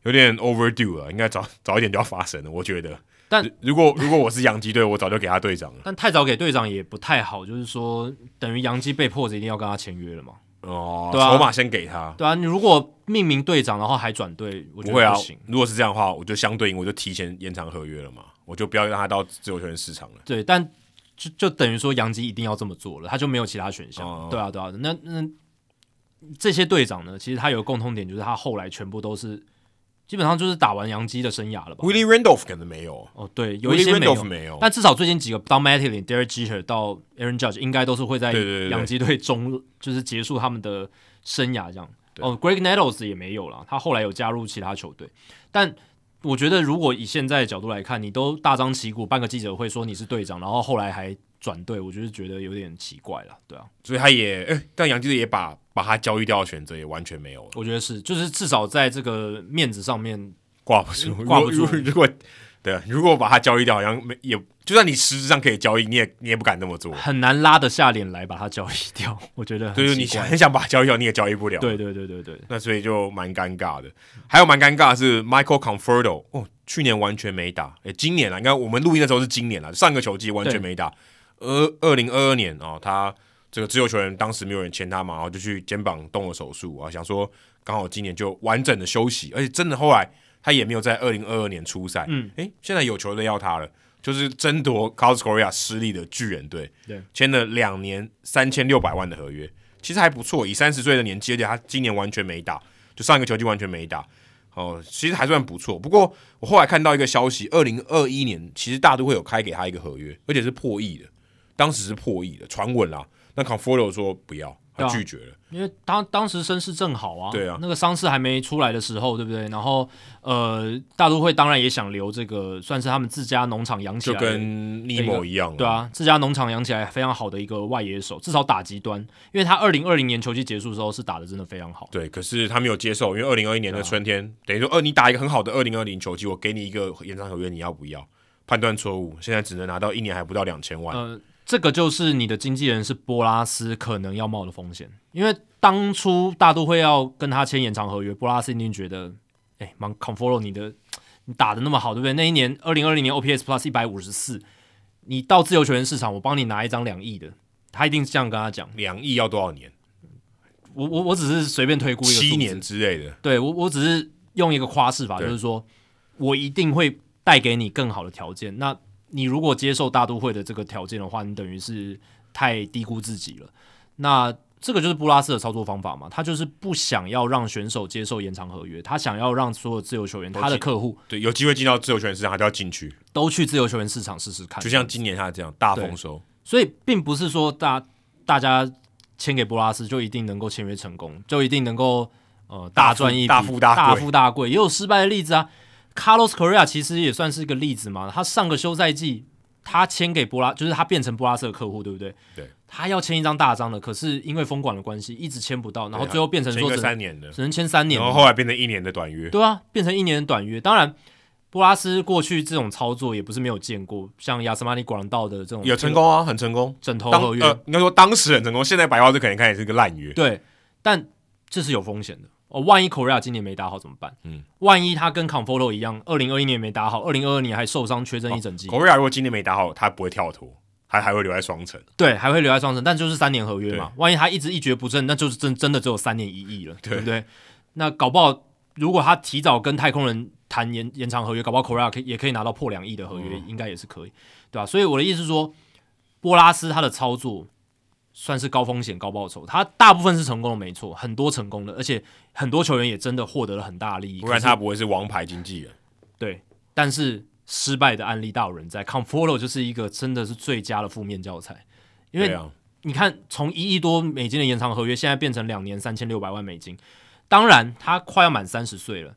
有点 overdue 了，应该早早一点就要发生了，我觉得。但如果如果我是杨基队，我早就给他队长了。但太早给队长也不太好，就是说等于杨基被迫着一定要跟他签约了嘛。哦，对啊，筹码先给他。对啊，你如果命名队长，然后还转队，我觉得不，不会啊。如果是这样的话，我就相对应，我就提前延长合约了嘛。我就不要让他到自由球员市场了。对，但就就等于说，杨基一定要这么做了，他就没有其他选项。哦、对啊，对啊。那那这些队长呢？其实他有个共通点，就是他后来全部都是基本上就是打完洋基的生涯了吧。Willie Randolph 可能没有哦，对，有一些没有，没有，但至少最近几个到 Mattingly、Derek Jeter 到 Aaron Judge 应该都是会在洋基队中就是结束他们的生涯这样。哦，Greg Nettles 也没有了，他后来有加入其他球队，但。我觉得，如果以现在的角度来看，你都大张旗鼓办个记者会说你是队长，然后后来还转队，我就是觉得有点奇怪了，对啊。所以他也，欸、但杨基队也把把他交易掉的选择也完全没有了。我觉得是，就是至少在这个面子上面挂不住，挂不住。如果对，如果把他交易掉，好像没也，就算你实质上可以交易，你也你也不敢那么做，很难拉得下脸来把他交易掉。我觉得，就是你想很想把他交易掉，你也交易不了。对对对对对，那所以就蛮尴尬的。还有蛮尴尬的是 Michael Conforto 哦，去年完全没打，诶，今年啊，应该我们录音的时候是今年了，上个球季完全没打。二二零二二年哦，他这个自由球员当时没有人签他嘛，然后就去肩膀动了手术啊，想说刚好今年就完整的休息，而且真的后来。他也没有在二零二二年出赛，嗯，诶，现在有球队要他了，就是争夺 Carlos Correa 失利的巨人队，对，签了两年三千六百万的合约，其实还不错，以三十岁的年纪，而且他今年完全没打，就上一个球季完全没打，哦，其实还算不错。不过我后来看到一个消息，二零二一年其实大都会有开给他一个合约，而且是破亿的，当时是破亿的传闻啦，那 Conforto 说不要。他拒绝了，因为当当时声势正好啊，对啊，那个伤势还没出来的时候，对不对？然后呃，大都会当然也想留这个，算是他们自家农场养起来，就跟尼莫一样，对啊，自家农场养起来非常好的一个外野手，至少打击端，因为他二零二零年球季结束的时候是打的真的非常好，对，可是他没有接受，因为二零二一年的春天，啊、等于说，呃，你打一个很好的二零二零球季，我给你一个延长合约，你要不要？判断错误，现在只能拿到一年还不到两千万。呃这个就是你的经纪人是波拉斯可能要冒的风险，因为当初大都会要跟他签延长合约，波拉斯一定觉得，哎，蛮 Conforto 你的你打的那么好，对不对？那一年二零二零年 OPS Plus 一百五十四，你到自由球员市场，我帮你拿一张两亿的，他一定是这样跟他讲。两亿要多少年？我我我只是随便推估一个七年之类的。对我我只是用一个夸饰法，就是说我一定会带给你更好的条件。那你如果接受大都会的这个条件的话，你等于是太低估自己了。那这个就是布拉斯的操作方法嘛，他就是不想要让选手接受延长合约，他想要让所有自由球员，他的客户对有机会进到自由球员市场，他都要进去，都去自由球员市场试试看。就像今年他这样大丰收，所以并不是说大大家签给布拉斯就一定能够签约成功，就一定能够呃大赚一笔大富大大富大贵，也有失败的例子啊。Carlos Correa 其实也算是一个例子嘛，他上个休赛季他签给波拉，就是他变成波拉斯的客户，对不对？对，他要签一张大张的，可是因为封管的关系，一直签不到，然后最后变成说三年的，只能签三年，然后后来变成一年的短约。对啊，变成一年的短约。当然，波拉斯过去这种操作也不是没有见过，像亚斯马尼广道的这种有成功啊，很成功，枕头合约，呃，应该说当时很成功，现在白袜队可能看也是个烂约。对，但这是有风险的。哦，万一 Correa 今年没打好怎么办？嗯，万一他跟 Conforto 一样，二零二一年没打好，二零二二年还受伤缺阵一整季。Correa 如果今年没打好，他不会跳脱。他还会留在双城，对，还会留在双城，但就是三年合约嘛。万一他一直一蹶不振，那就是真真的只有三年一亿了，对，对不对？那搞不好，如果他提早跟太空人谈延延长合约，搞不好以也可以拿到破两亿的合约，嗯、应该也是可以，对吧？所以我的意思是说，波拉斯他的操作算是高风险高报酬，他大部分是成功的，没错，很多成功的，而且很多球员也真的获得了很大的利益，不然他不会是王牌经纪人。对，但是。失败的案例大有人在，Conforto 就是一个真的是最佳的负面教材，因为你看从一亿多美金的延长合约，现在变成两年三千六百万美金，当然他快要满三十岁了，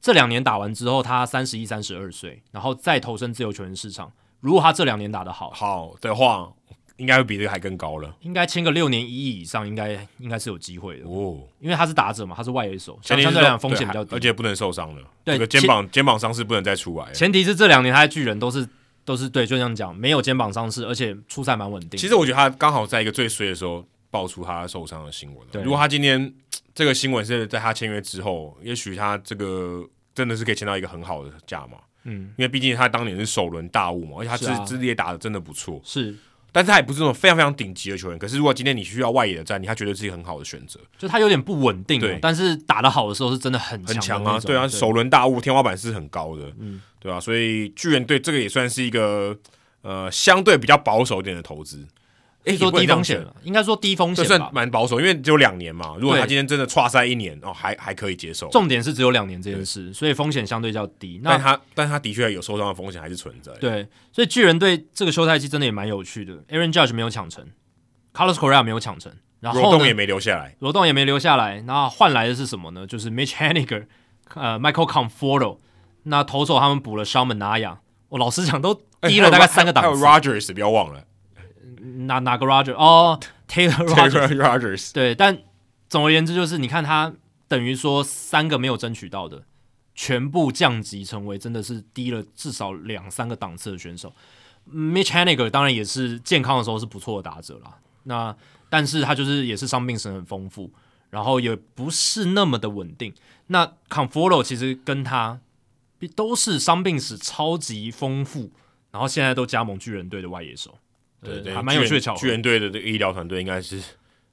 这两年打完之后，他三十一、三十二岁，然后再投身自由球员市场，如果他这两年打得好，好的话。应该会比这个还更高了，应该签个六年一亿以上，应该应该是有机会的哦。因为他是打者嘛，他是外野手，相对来讲风险比较低，而且不能受伤了。对，这个肩膀肩膀伤势不能再出来。前提是这两年他在巨人都是都是对，就这样讲，没有肩膀伤势，而且出赛蛮稳定。其实我觉得他刚好在一个最衰的时候爆出他受伤的新闻。对，如果他今天这个新闻是在他签约之后，也许他这个真的是可以签到一个很好的价嘛。嗯，因为毕竟他当年是首轮大物嘛，而且他资资历也打的真的不错。是。但是他也不是那种非常非常顶级的球员。可是如果今天你需要外野的战力，他绝对是一个很好的选择。就他有点不稳定，对，但是打得好的时候是真的很很强啊，对啊，首轮大物天花板是很高的，嗯，对啊，所以巨人队这个也算是一个呃相对比较保守一点的投资。诶，说低风险了，应该说低风险，算蛮保守，因为只有两年嘛。如果他今天真的剉赛一年哦，还还可以接受。重点是只有两年这件事，所以风险相对较低。那但他但他的确有受伤的风险还是存在。对，所以巨人队这个休赛期真的也蛮有趣的。Aaron Judge 没有抢成，Carlos Correa 没有抢成，然后罗栋也没留下来，罗栋也没留下来。那换来的是什么呢？就是 Mitch Haniger，呃，Michael Conforto。那投手他们补了 Sean Manaya，。我老实讲，都低了大概三个档次。还有 Rogers，不要忘了。哪哪个 Roger 哦，Taylor Rogers，, Rogers 对，但总而言之就是，你看他等于说三个没有争取到的，全部降级成为真的是低了至少两三个档次的选手。Mitch Haniger 当然也是健康的时候是不错的打者啦，那但是他就是也是伤病史很丰富，然后也不是那么的稳定。那 Conforto 其实跟他都是伤病史超级丰富，然后现在都加盟巨人队的外野手。对对，还蛮有趣的巧合。巨人队的这个医疗团队应该是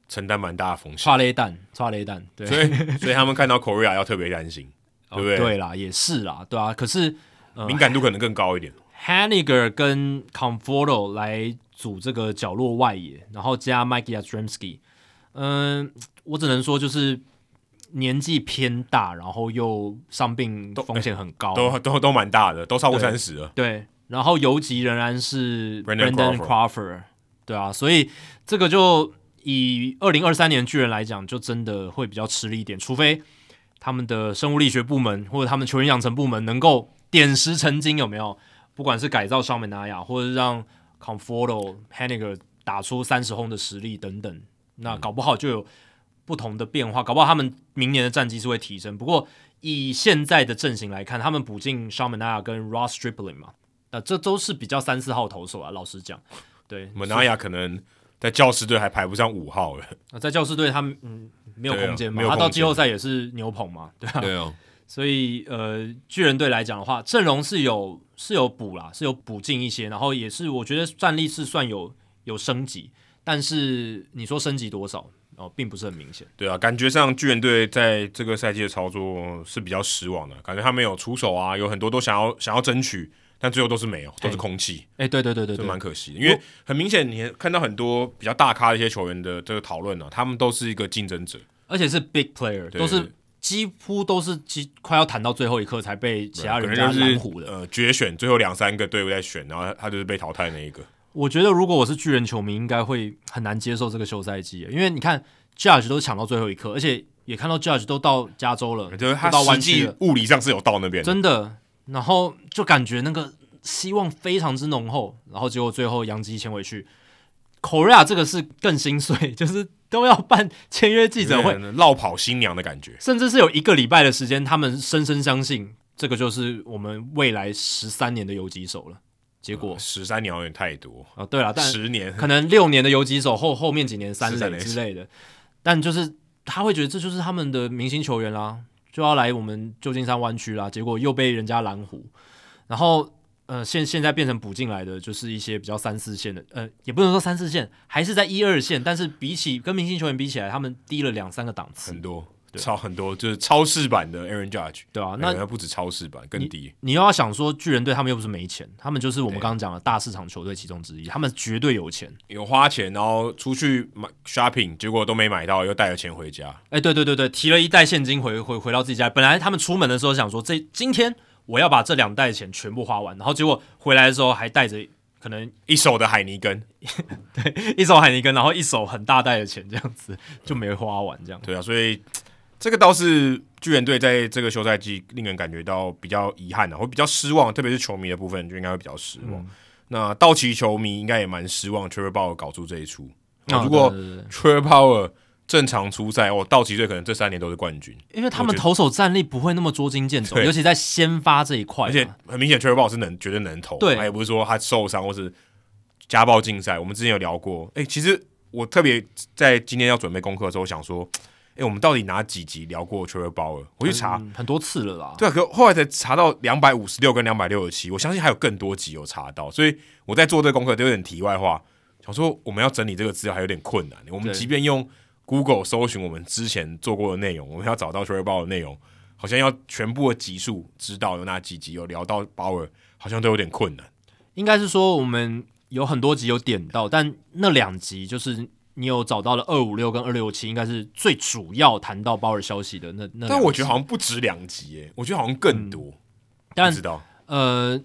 承担蛮大的风险。剉咧等，剉咧等，对，所以 所以他们看到 Correa 要特别担心，对不对？哦、对啦，也是啦，对啊。可是、呃、敏感度可能更高一点。Haniger 跟 Conforto 来组这个角落外野，然后加 Mike Yastrzemski。嗯，我只能说就是年纪偏大，然后又伤病风险很高，都都都蛮大的，都超过三十了。对。然后游击仍然是 Brandon Crawford，对啊，所以这个就以二零二三年巨人来讲，就真的会比较吃力一点，除非他们的生物力学部门或者他们球员养成部门能够点石成金，有没有？不管是改造上面那样，或者是让 Conforto、Haniger 打出三十轰的实力等等，那搞不好就有不同的变化，搞不好他们明年的战绩是会提升。不过以现在的阵型来看，他们补进 Sean Manaea 跟 Ross Stripling 嘛。那、呃、这都是比较三四号投手啊，老实讲，对，门纳亚可能在教师队还排不上五号了。那在教师队他们嗯没有空间嘛，他到季后赛也是牛棚嘛，对啊，对哦，所以呃巨人队来讲的话，阵容是有是有补啦，是有补进一些，然后也是我觉得战力是算有有升级，但是你说升级多少哦，并不是很明显。对啊，感觉上巨人队在这个赛季的操作是比较失望的，感觉他没有出手啊，有很多都想要想要争取。但最后都是没有，都是空气。哎、欸，对对对对，对，蛮可惜的。因为很明显，你看到很多比较大咖的一些球员的这个讨论呢，他们都是一个竞争者，而且是 big player，都是几乎都是几快要谈到最后一刻才被其他人家拦胡的。呃，决选最后两三个队伍在选，然后他就是被淘汰那一个。我觉得如果我是巨人球迷，应该会很难接受这个休赛季，因为你看 Judge 都抢到最后一刻，而且也看到 Judge 都到加州了，就是他实际物理上是有到那边，真的。然后就感觉那个。希望非常之浓厚，然后结果最后杨基签回去，Correa 这个是更心碎，就是都要办签约记者会，落跑新娘的感觉，甚至是有一个礼拜的时间，他们深深相信这个就是我们未来十三年的游击手了。结果十三、嗯、年有点太多。啊，对了，但十年。可能六年的游击手后后面几年三垒之类的，但就是他会觉得这就是他们的明星球员啦，就要来我们旧金山湾区啦，结果又被人家拦湖，然后。呃，现现在变成补进来的就是一些比较三四线的，呃，也不能说三四线，还是在一二线，但是比起跟明星球员比起来，他们低了两三个档次，很多。超很多，就是超市版的 Aaron Judge，对啊，那不止超市版，更低。你又要想说，巨人队他们又不是没钱，他们就是我们刚刚讲的大市场球队其中之一，他们绝对有钱，有花钱，然后出去买 shopping，结果都没买到，又带了钱回家。哎、欸，对对对对，提了一袋现金回回回到自己家。本来他们出门的时候想说，这今天我要把这两袋钱全部花完，然后结果回来的时候还带着可能一手的海尼根，对，一手海尼根，然后一手很大袋的钱，这样子就没花完，这样。对啊，所以。这个倒是巨人队在这个休赛季令人感觉到比较遗憾的，会比较失望，特别是球迷的部分就应该会比较失望。嗯、那道奇球迷应该也蛮失望，Trevor Bauer 搞出这一出。哦、如果 Trevor Bauer 正常出赛，哦，道奇队可能这三年都是冠军，因为他们投手战力不会那么捉襟见肘，尤其在先发这一块。而且很明显，Trevor Bauer 是能绝对能投，对，他也不是说他受伤或是家暴竞赛。我们之前有聊过，哎，其实我特别在今天要准备功课的时候想说。哎、欸，我们到底哪几集聊过 Trevor Bauer？我去查、嗯、很多次了啦。对啊，可后来才查到两百五十六跟两百六十七，我相信还有更多集有查到。所以我在做这个功课都有点题外话，想说我们要整理这个资料还有点困难。我们即便用 Google 搜寻我们之前做过的内容，我们要找到 Trevor Bauer 的内容，好像要全部的集数知道有哪几集有聊到 Bauer，好像都有点困难。应该是说我们有很多集有点到，但那两集就是。你有找到了二五六跟二六七，应该是最主要谈到鲍尔消息的那那。但我觉得好像不止两集诶，我觉得好像更多。嗯、但知道呃，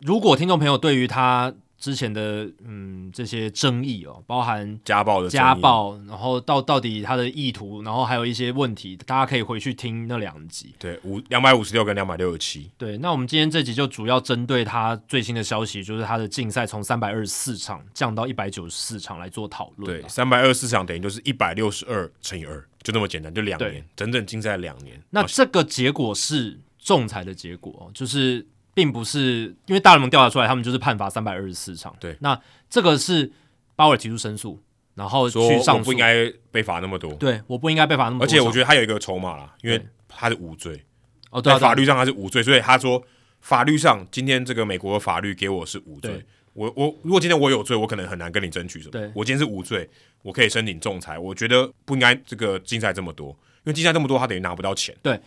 如果听众朋友对于他。之前的嗯这些争议哦，包含家暴的家暴，然后到到底他的意图，然后还有一些问题，大家可以回去听那两集。对，五两百五十六跟两百六十七。对，那我们今天这集就主要针对他最新的消息，就是他的竞赛从三百二十四场降到一百九十四场来做讨论。对，三百二十四场等于就是一百六十二乘以二，就那么简单，就两年，整整竞赛两年。那这个结果是仲裁的结果，就是。并不是因为大联盟调查出来，他们就是判罚三百二十四场。对，那这个是鲍尔提出申诉，然后去上诉，不应该被罚那么多。对，我不应该被罚那么多。而且我觉得他有一个筹码啦，因为他是无罪。哦，对，在法律上他是无罪，所以他说法律上今天这个美国的法律给我是无罪。我我如果今天我有罪，我可能很难跟你争取什么。对，我今天是无罪，我可以申请仲裁。我觉得不应该这个竞赛这么多，因为竞赛这么多，他等于拿不到钱。对。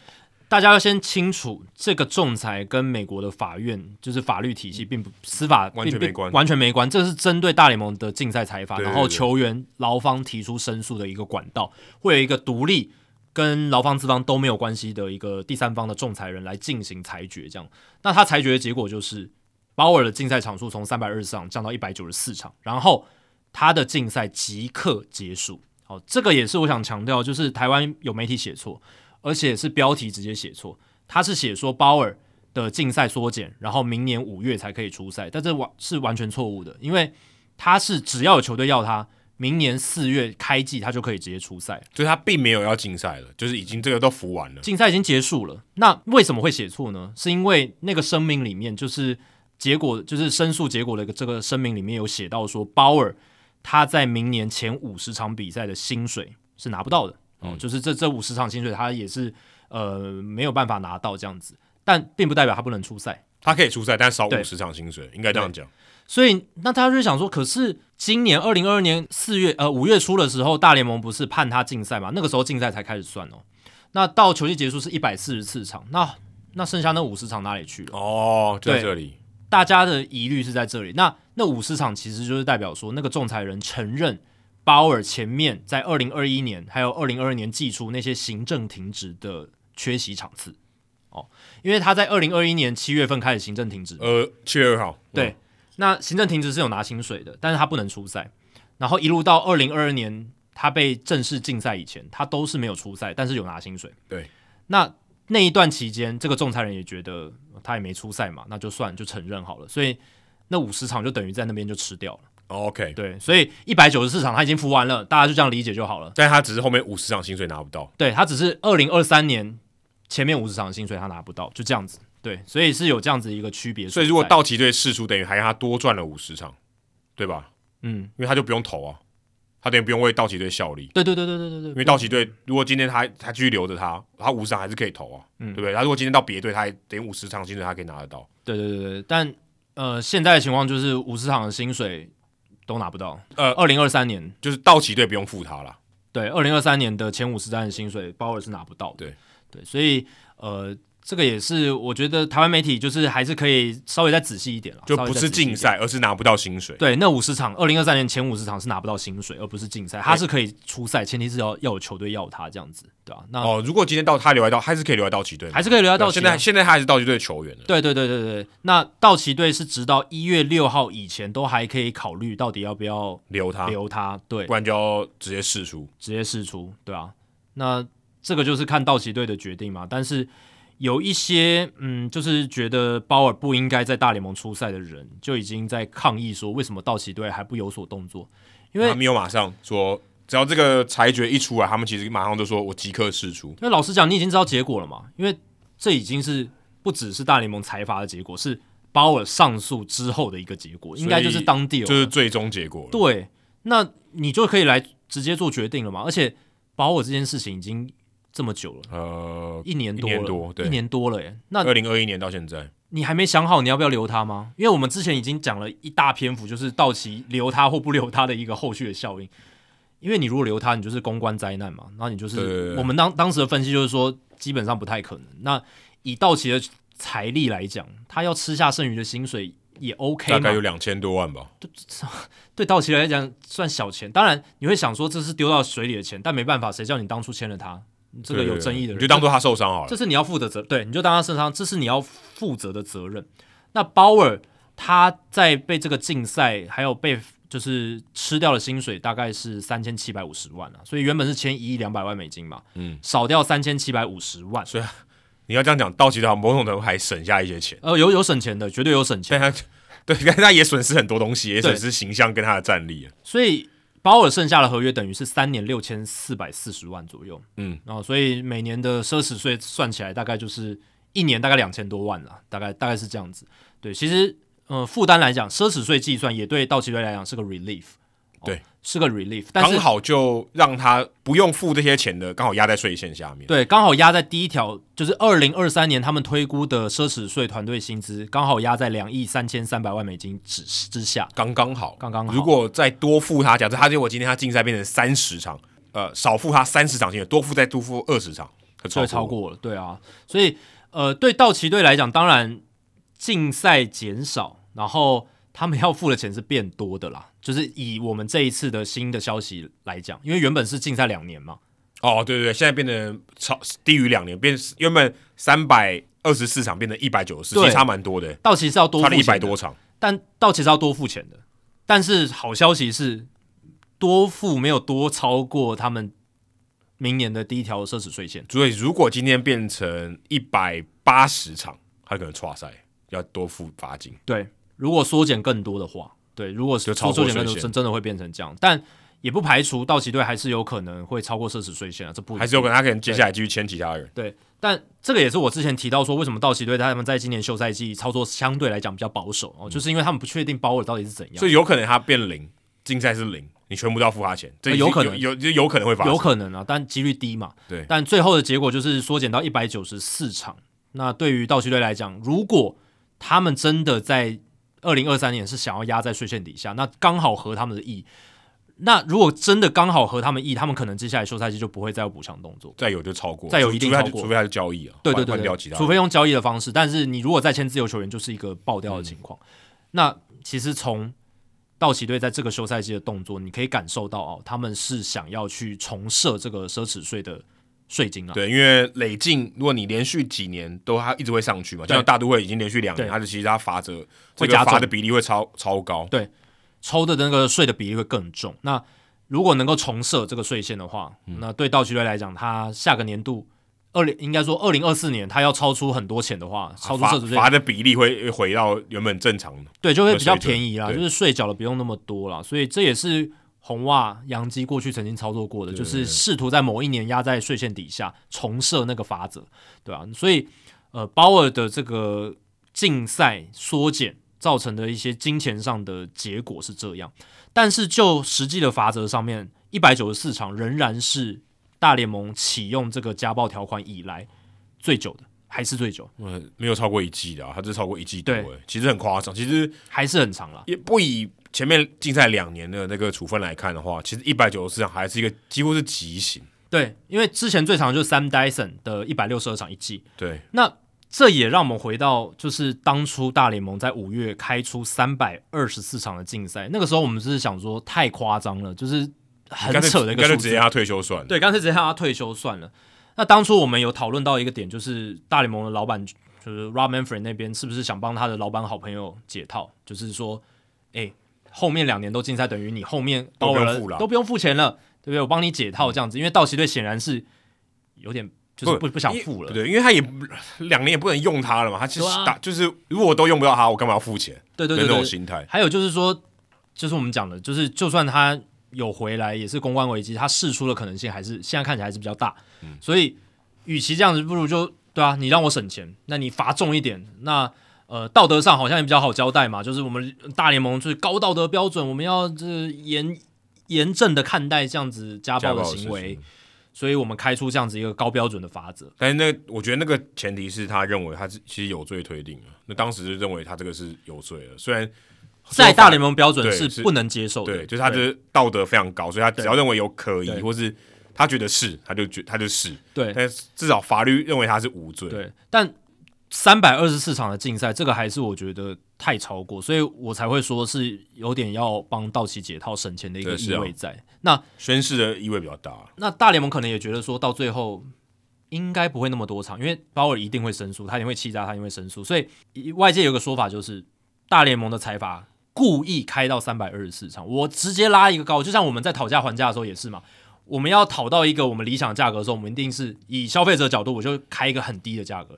大家要先清楚，这个仲裁跟美国的法院就是法律体系，并不司法完全没关，完全没关。这是针对大联盟的竞赛裁罚，然后球员劳方提出申诉的一个管道，会有一个独立跟劳方资方都没有关系的一个第三方的仲裁人来进行裁决。这样，那他裁决的结果就是，鲍尔的竞赛场数从三百二十四场降到一百九十四场，然后他的竞赛即刻结束。好，这个也是我想强调，就是台湾有媒体写错。而且是标题直接写错，他是写说鲍尔的竞赛缩减，然后明年五月才可以出赛，但这完是完全错误的，因为他是只要有球队要他，明年四月开季他就可以直接出赛，所以他并没有要竞赛了，就是已经这个都服完了，竞赛已经结束了。那为什么会写错呢？是因为那个声明里面就是结果就是申诉结果的这个声明里面有写到说，鲍尔他在明年前五十场比赛的薪水是拿不到的。哦，就是这这五十场薪水，他也是呃没有办法拿到这样子，但并不代表他不能出赛，他可以出赛，但少五十场薪水，应该这样讲。所以那他就想说，可是今年二零二二年四月呃五月初的时候，大联盟不是判他禁赛嘛？那个时候禁赛才开始算哦。那到球季结束是一百四十四场，那那剩下那五十场哪里去了？哦，就在这里，大家的疑虑是在这里。那那五十场其实就是代表说，那个仲裁人承认。鲍尔前面在二零二一年还有二零二二年祭出那些行政停职的缺席场次。哦，因为他在二零二一年七月份开始行政停职，呃，七月二号，对，那行政停职是有拿薪水的，但是他不能出赛，然后一路到二零二二年他被正式禁赛以前，他都是没有出赛，但是有拿薪水，对，那那一段期间，这个仲裁人也觉得他也没出赛嘛，那就算就承认好了，所以那五十场就等于在那边就吃掉了。OK，对，所以一百九十四场他已经服完了，大家就这样理解就好了。但他只是后面五十场薪水拿不到，对，他只是二零二三年前面五十场薪水他拿不到，就这样子。对，所以是有这样子一个区别。所以如果道奇队试出，等于还让他多赚了五十场，对吧？嗯，因为他就不用投啊，他等于不用为道奇队效力。对对对对对对对。因为道奇队如果今天他他继续留着他，他五十场还是可以投啊，嗯，对不对？他如果今天到别队，他还等于五十场薪水他可以拿得到。对对对对，但。呃，现在的情况就是五十场的薪水都拿不到。呃，二零二三年就是道奇队不用付他了。对，二零二三年的前五十单的薪水，鲍尔是拿不到的。对对，所以呃。这个也是，我觉得台湾媒体就是还是可以稍微再仔细一点了，就不是竞赛，而是拿不到薪水。对，那五十场，二零二三年前五十场是拿不到薪水，而不是竞赛，他是可以出赛，前提是要要有球队要他这样子，对吧、啊？那哦，如果今天到他留在道，还是可以留在道奇队，还是可以留在道奇、啊。现在现在他还是道奇队球员了。对对对对对，那道奇队是直到一月六号以前都还可以考虑到底要不要留他，留他，对，不然就要直接释出，直接释出，对啊。那这个就是看道奇队的决定嘛，但是。有一些嗯，就是觉得鲍尔不应该在大联盟出赛的人，就已经在抗议说，为什么道奇队还不有所动作？因为他没有马上说，只要这个裁决一出来，他们其实马上就说我即刻释出。因为老实讲，你已经知道结果了嘛？因为这已经是不只是大联盟裁罚的结果，是鲍尔上诉之后的一个结果，应该就是当地就是最终结果。对，那你就可以来直接做决定了嘛？而且鲍尔这件事情已经。这么久了，呃，一年多了，一年多，对，一年多了耶。那二零二一年到现在，你还没想好你要不要留他吗？因为我们之前已经讲了一大篇幅，就是道奇留他或不留他的一个后续的效应。因为你如果留他，你就是公关灾难嘛。然后你就是我们当当时的分析就是说，基本上不太可能。那以道奇的财力来讲，他要吃下剩余的薪水也 OK，大概有两千多万吧。对，对道奇来讲算小钱。当然你会想说这是丢到水里的钱，但没办法，谁叫你当初签了他？这个有争议的人，你就当做他受伤好了。这是你要负的责，对，你就当他受伤，这是你要负责的责任。那鲍尔他在被这个禁赛，还有被就是吃掉的薪水大概是三千七百五十万啊，所以原本是签一亿两百万美金嘛，嗯，少掉三千七百五十万，所以你要这样讲，道奇的话某种程度还省下一些钱，呃，有有省钱的，绝对有省钱，但他 对，但他也损失很多东西，也损失形象跟他的战力，所以。鲍尔剩下的合约等于是三年六千四百四十万左右，嗯，然后所以每年的奢侈税算起来大概就是一年大概两千多万了，大概大概是这样子。对，其实呃负担来讲，奢侈税计算也对道奇队来讲是个 relief。对，哦、是个 relief，但是刚好就让他不用付这些钱的，刚好压在税线下面。对，刚好压在第一条，就是二零二三年他们推估的奢侈税团队薪资，刚好压在两亿三千三百万美金之之下，刚刚好，刚刚好。如果再多付他，假设他结果今天他竞赛变成三十场，呃，少付他三十场薪水，多付再多付二十场，就超过了。对啊，所以呃，对道奇队来讲，当然竞赛减少，然后。他们要付的钱是变多的啦，就是以我们这一次的新的消息来讲，因为原本是禁赛两年嘛。哦，对对对，现在变成超低于两年，变原本三百二十四场变成一百九十四，其实差蛮多的。道奇是要多付一百多场，但道奇是要多付钱的。但是好消息是，多付没有多超过他们明年的第一条奢侈税线。所以如果今天变成一百八十场，他可能差赛要多付罚金。对。如果缩减更多的话，对，如果是缩减更多，真真的会变成这样，但也不排除道奇队还是有可能会超过奢侈税线啊，这不还是有可能他可能接下来继续签其他人。对，但这个也是我之前提到说，为什么道奇队他们在今年休赛季操作相对来讲比较保守哦，就是因为他们不确定鲍尔到底是怎样，所以有可能他变零，竞赛是零，你全部都要付他钱，这有可能。有有有可能会发生，有可能啊，但几率低嘛。对，但最后的结果就是缩减到一百九十四场。那对于道奇队来讲，如果他们真的在二零二三年是想要压在税线底下，那刚好合他们的意。那如果真的刚好合他们意，他们可能接下来休赛季就不会再有补强动作，再有就超过，再有一定超过，除非他是交易啊，对对对，对，除非用交易的方式。但是你如果再签自由球员，就是一个爆掉的情况。嗯、那其实从道奇队在这个休赛季的动作，你可以感受到哦，他们是想要去重设这个奢侈税的。税金啊，对，因为累进，如果你连续几年都它一直会上去嘛，就像大都会已经连续两年，它的其实它罚则会加罚的比例会超超高，对，抽的那个税的比例会更重。那如果能够重设这个税线的话，嗯、那对道奇队来讲，它下个年度二零应该说二零二四年，它要超出很多钱的话，超出奢侈税。罚的比例会回到原本正常的，对，就会比较便宜啦，就是税缴的不用那么多啦，所以这也是。红袜、杨基过去曾经操作过的，就是试图在某一年压在税线底下重设那个法则，对吧、啊？所以，呃，鲍尔的这个竞赛缩减造成的一些金钱上的结果是这样，但是就实际的法则上面，一百九十四场仍然是大联盟启用这个家暴条款以来最久的，还是最久，嗯，没有超过一季的、啊，他只超过一季多，哎对，其实很夸张，其实还是很长了。也不以前面竞赛两年的那个处分来看的话，其实一百九十四场还是一个几乎是极刑。对，因为之前最长就是 Sam Dyson 的一百六十二场一季，对，那这也让我们回到就是当初大联盟在五月开出三百二十四场的竞赛，那个时候我们是想说太夸张了，就是很扯的一个数字，干脆直接让他退休算了。对，干脆直接让他退休算了。那当初我们有讨论到一个点，就是大联盟的老板就是 Rob Manfred 那边是不是想帮他的老板好朋友解套，就是说，哎，后面两年都禁赛，等于你后面都不用付了，都不用付钱了。对不对？我帮你解套这样子，因为道奇队显然是有点就是不不，不想付了，对，因为他也两年也不能用他了嘛，他其实打、啊、就是如果都用不到他，我干嘛要付钱？对对对，对，那种心态。还有就是说，就是我们讲的，就是就算他有回来，也是公关危机，他试出的可能性还是现在看起来还是比较大。嗯，所以与其这样子，不如就对啊，你让我省钱，那你罚重一点，那呃道德上好像也比较好交代嘛，就是我们大联盟就是高道德标准，我们要这严。严正的看待这样子家暴的行为，所以我们开出这样子一个高标准的法则。但是那，我觉得那个前提是他认为他是其实有罪推定了。那当时就认为他这个是有罪了，虽然在大联盟标准是不能接受的，对，就是他的道德非常高，所以他只要认为有可疑，或是他觉得是，他就觉他就是对。但至少法律认为他是无罪。对，但。三百二十四场的竞赛，这个还是我觉得太超过，所以我才会说是有点要帮道奇解套省钱的一个意味在。啊、那宣誓的意味比较大。那大联盟可能也觉得说到最后应该不会那么多场，因为鲍尔一定会申诉，他一定会气炸，他一定会申诉。所以外界有个说法就是，大联盟的财阀故意开到三百二十四场，我直接拉一个高，就像我们在讨价还价的时候也是嘛，我们要讨到一个我们理想价格的时候，我们一定是以消费者的角度，我就开一个很低的价格。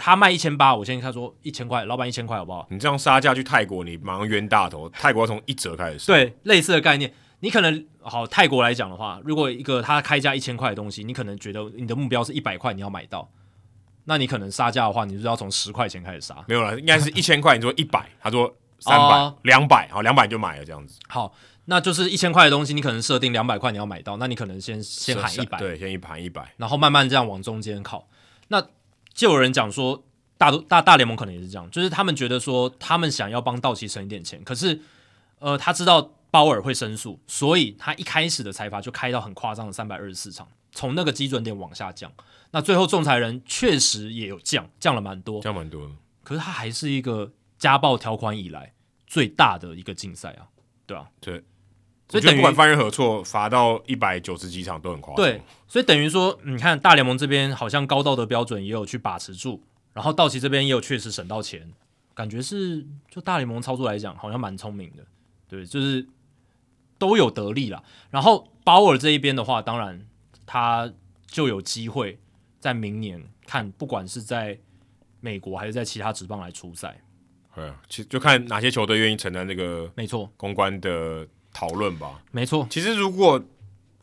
他卖一千八，我先跟他说一千块，老板一千块好不好？你这样杀价去泰国，你马上冤大头。泰国要从一折开始。对，类似的概念，你可能好泰国来讲的话，如果一个他开价一千块的东西，你可能觉得你的目标是一百块，你要买到，那你可能杀价的话，你就要从十块钱开始杀。没有了，应该是一千块，你说一百，他说三百、两百，好，两百就买了这样子。好，那就是一千块的东西，你可能设定两百块你要买到，那你可能先先喊一百，对，先一盘一百，然后慢慢这样往中间靠。那就有人讲说。大大大联盟可能也是这样，就是他们觉得说，他们想要帮道奇省一点钱，可是，呃，他知道鲍尔会申诉，所以他一开始的裁罚就开到很夸张的三百二十四场，从那个基准点往下降。那最后仲裁人确实也有降，降了蛮多，降蛮多的。可是他还是一个家暴条款以来最大的一个竞赛啊，对啊，对，所以等于不管犯任何错，罚到一百九十几场都很夸张。对，所以等于说，你看大联盟这边好像高道德标准也有去把持住。然后道奇这边也有确实省到钱，感觉是就大联盟操作来讲，好像蛮聪明的，对，就是都有得利啦。然后鲍尔这一边的话，当然他就有机会在明年看，不管是在美国还是在其他职棒来出赛，对啊，其实就看哪些球队愿意承担这个没错公关的讨论吧。没错，其实如果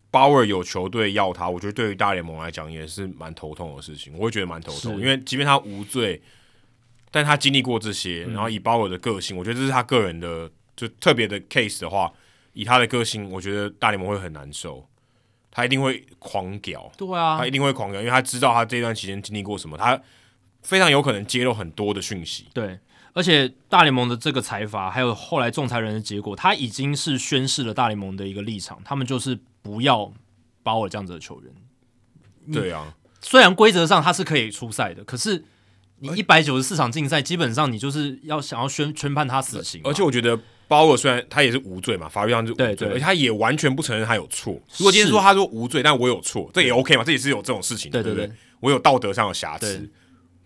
鲍尔有球队要他，我觉得对于大联盟来讲也是蛮头痛的事情。我会觉得蛮头痛，因为即便他无罪，但他经历过这些，嗯、然后以鲍尔的个性，我觉得这是他个人的就特别的 case 的话，以他的个性，我觉得大联盟会很难受，他一定会狂屌。对啊，他一定会狂屌，因为他知道他这段期间经历过什么，他非常有可能揭露很多的讯息。对。而且大联盟的这个裁罚，还有后来仲裁人的结果，他已经是宣示了大联盟的一个立场，他们就是不要鲍尔这样子的球员。对啊，虽然规则上他是可以出赛的，可是你一百九十四场竞赛，基本上你就是要想要宣宣判他死刑。而且我觉得鲍尔虽然他也是无罪嘛，法律上是无罪，对对，而且他也完全不承认他有错。如果今天说他说无罪，但我有错，这也 OK 嘛？这也是有这种事情，对对对，我有道德上的瑕疵。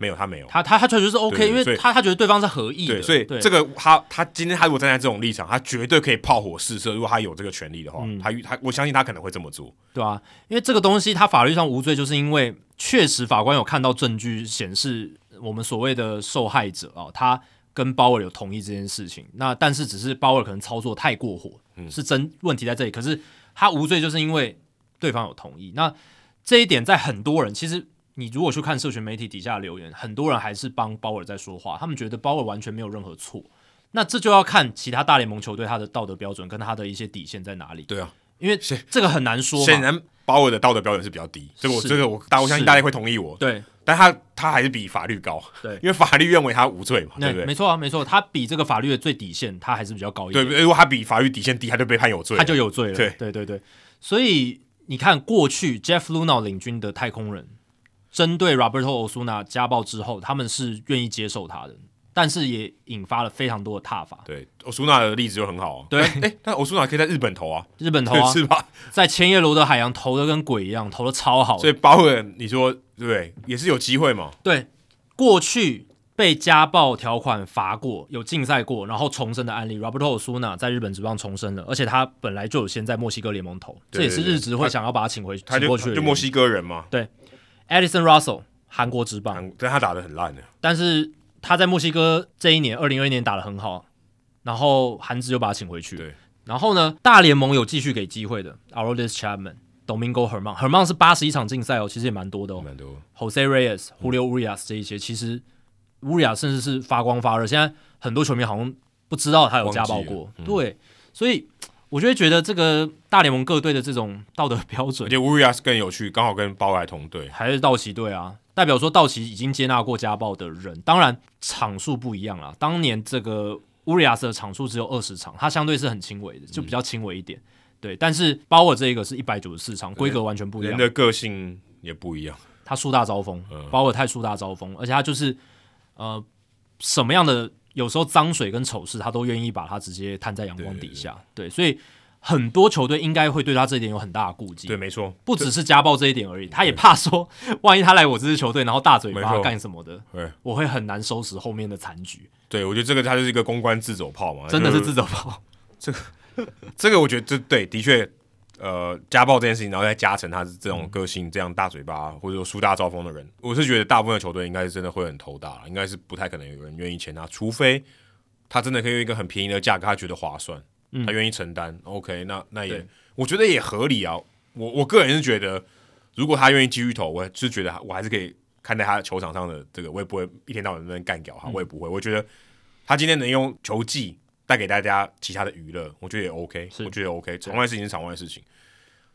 没有，他没有，他他他确实是 OK，因为他他觉得对方是合意的，对，所以这个他他今天他如果站在这种立场，他绝对可以炮火试射。如果他有这个权利的话，嗯、他他我相信他可能会这么做，对啊，因为这个东西他法律上无罪，就是因为确实法官有看到证据显示我们所谓的受害者啊、哦，他跟鲍尔有同意这件事情。那但是只是鲍尔可能操作太过火，嗯、是真问题在这里。可是他无罪，就是因为对方有同意。那这一点在很多人其实。你如果去看社群媒体底下留言，很多人还是帮鲍尔在说话，他们觉得鲍尔完全没有任何错。那这就要看其他大联盟球队他的道德标准跟他的一些底线在哪里。对啊，因为这个很难说。显然鲍尔的道德标准是比较低，这个我这个我大我相信大家会同意我。对，但他他还是比法律高，对，因为法律认为他无罪嘛，对不对？没错啊，没错，他比这个法律的最底线，他还是比较高一点。对，如果他比法律底线低，他就被判有罪，他就有罪了。对，对，对，对。所以你看，过去 Jeff Luhnow 领军的太空人针对 Roberto Osuna 家暴之后，他们是愿意接受他的。但是也引发了非常多的挞伐。对，Osuna 的例子就很好啊。对，哎，但 Osuna 可以在日本投啊，日本投啊，是吧？在千叶罗的海洋投的跟鬼一样，投的超好。所以包尔，你说对不对？也是有机会嘛？对，过去被家暴条款罚过，有禁赛过，然后重生的案例，Roberto Osuna 在日本职棒重生了，而且他本来就有先在墨西哥联盟投，对对对，这也是日职会想要把他请回他，他就去，就墨西哥人嘛。对，Addison Russell 韩国职棒，但他打的很烂的，但是。他在墨西哥这一年，二零二一年打的很好，然后韩职又把他请回去。对，然后呢，大联盟有继续给机会的 a r o d i s Chapman、Domingo Herman、Herman 是八十一场竞赛哦，其实也蛮多的哦。蛮多。Jose Reyes、Julio Urias 这一些，其实 Urias 甚至是发光发热。现在很多球迷好像不知道他有家暴过，嗯、对，所以我就会觉得这个大联盟各队的这种道德标准，而且 Urias 更有趣，刚好跟鲍尔同队，还是道奇队啊。代表说，道奇已经接纳过家暴的人，当然场数不一样啦。当年这个乌里亚斯的场数只有二十场，他相对是很轻微的，就比较轻微一点。嗯、对，但是鲍尔这一个是一百九十四场，规格完全不一样，人的个性也不一样。他树大招风，嗯、鲍尔太树大招风，而且他就是呃什么样的有时候脏水跟丑事，他都愿意把它直接摊在阳光底下。对，对，对，对，所以。很多球队应该会对他这一点有很大的顾忌。对，没错，不只是家暴这一点而已，他也怕说，万一他来我这支球队，然后大嘴巴干什么的，对，我会很难收拾后面的残局。对，我觉得这个他就是一个公关自走炮嘛，真的是自走炮。这个，这个我觉得这对，的确，呃，家暴这件事情，然后再加成他是这种个性，这样大嘴巴或者说树大招风的人，我是觉得大部分的球队应该是真的会很头大，应该是不太可能有人愿意签他，除非他真的可以用一个很便宜的价格，他觉得划算。他愿意承担、嗯、，OK，那那也我觉得也合理啊。我我个人是觉得，如果他愿意继续投，我是觉得我还是可以看待他球场上的这个，我也不会一天到晚在那边干掉他，嗯、我也不会。我觉得他今天能用球技带给大家其他的娱乐，我觉得也 OK，我觉得 OK。场外事情是场外的事情，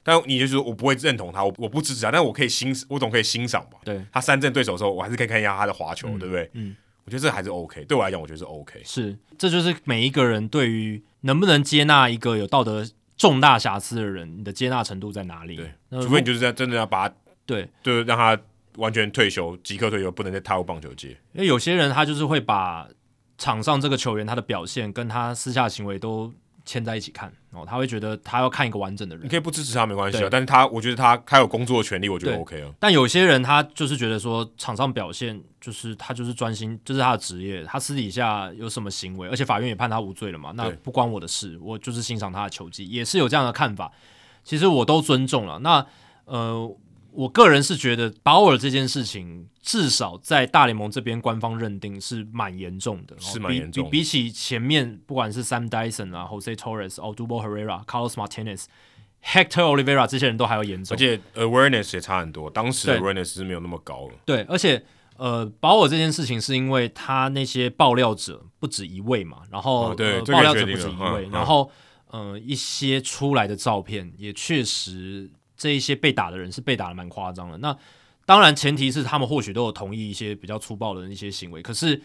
但你就是说我不会认同他，我我不支持他，但我可以欣，我总可以欣赏吧。对，他三振对手的时候，我还是可以看一下他的滑球，嗯、对不对？嗯。我觉得这还是 OK，对我来讲，我觉得是 OK。是，这就是每一个人对于能不能接纳一个有道德重大瑕疵的人，你的接纳程度在哪里？对，除非你就是在真的要把他，对，就是让他完全退休，即刻退休，不能再踏入棒球界。因为有些人他就是会把场上这个球员他的表现跟他私下行为都。牵在一起看哦，他会觉得他要看一个完整的人。你可以不支持他没关系啊，但是他我觉得他他有工作的权利，我觉得 OK 啊。但有些人他就是觉得说场上表现就是他就是专心，这、就是他的职业，他私底下有什么行为，而且法院也判他无罪了嘛，那不关我的事，我就是欣赏他的球技，也是有这样的看法。其实我都尊重了。那呃。我个人是觉得保尔这件事情，至少在大联盟这边官方认定是蛮严重的，是蛮严重的。比起前面不管是 Sam Dyson 啊、Jose Torres、Odubel Herrera、Carlos Martinez、Hector Olivera 这些人都还要严重，而且 awareness 也差很多。当时的 awareness 是没有那么高了。对，而且呃，保尔这件事情是因为他那些爆料者不止一位嘛，然后、哦、对、呃、爆料者不止一位，嗯、然后呃一些出来的照片也确实。这一些被打的人是被打的蛮夸张的，那当然前提是他们或许都有同意一些比较粗暴的一些行为，可是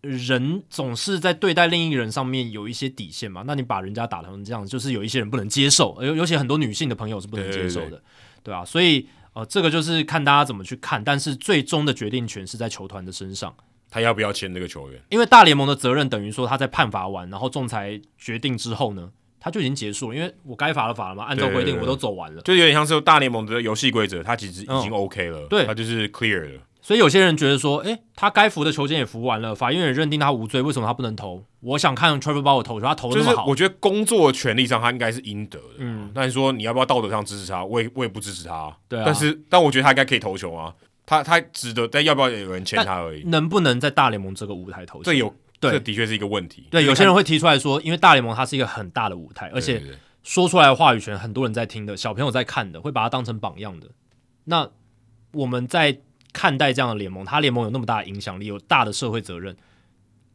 人总是在对待另一个人上面有一些底线嘛，那你把人家打成这样，就是有一些人不能接受，尤尤其很多女性的朋友是不能接受的，对，对，对，对啊，所以呃，这个就是看大家怎么去看，但是最终的决定权是在球团的身上，他要不要签这个球员？因为大联盟的责任等于说他在判罚完，然后仲裁决定之后呢，他就已经结束了，因为我该罚的罚了嘛，按照规定我都走完了，就有点像是大联盟的游戏规则，他其实已经 OK 了，嗯、对，他就是 clear 了。所以有些人觉得说，诶，他该服的球监也服完了，法院也认定他无罪，为什么他不能投？我想看 Trevor Bauer 投球，他投的那么好，就是、我觉得工作权利上他应该是应得的，嗯，但是说你要不要道德上支持他，我也我也不支持他，对啊，但是但我觉得他应该可以投球啊，他他值得，但要不要有人签他而已，能不能在大联盟这个舞台投球？这有，对这的确是一个问题。对，有些人会提出来说，因为大联盟它是一个很大的舞台，而且。说出来的话语权，很多人在听的，小朋友在看的，会把它当成榜样的。那我们在看待这样的联盟，它联盟有那么大的影响力，有大的社会责任，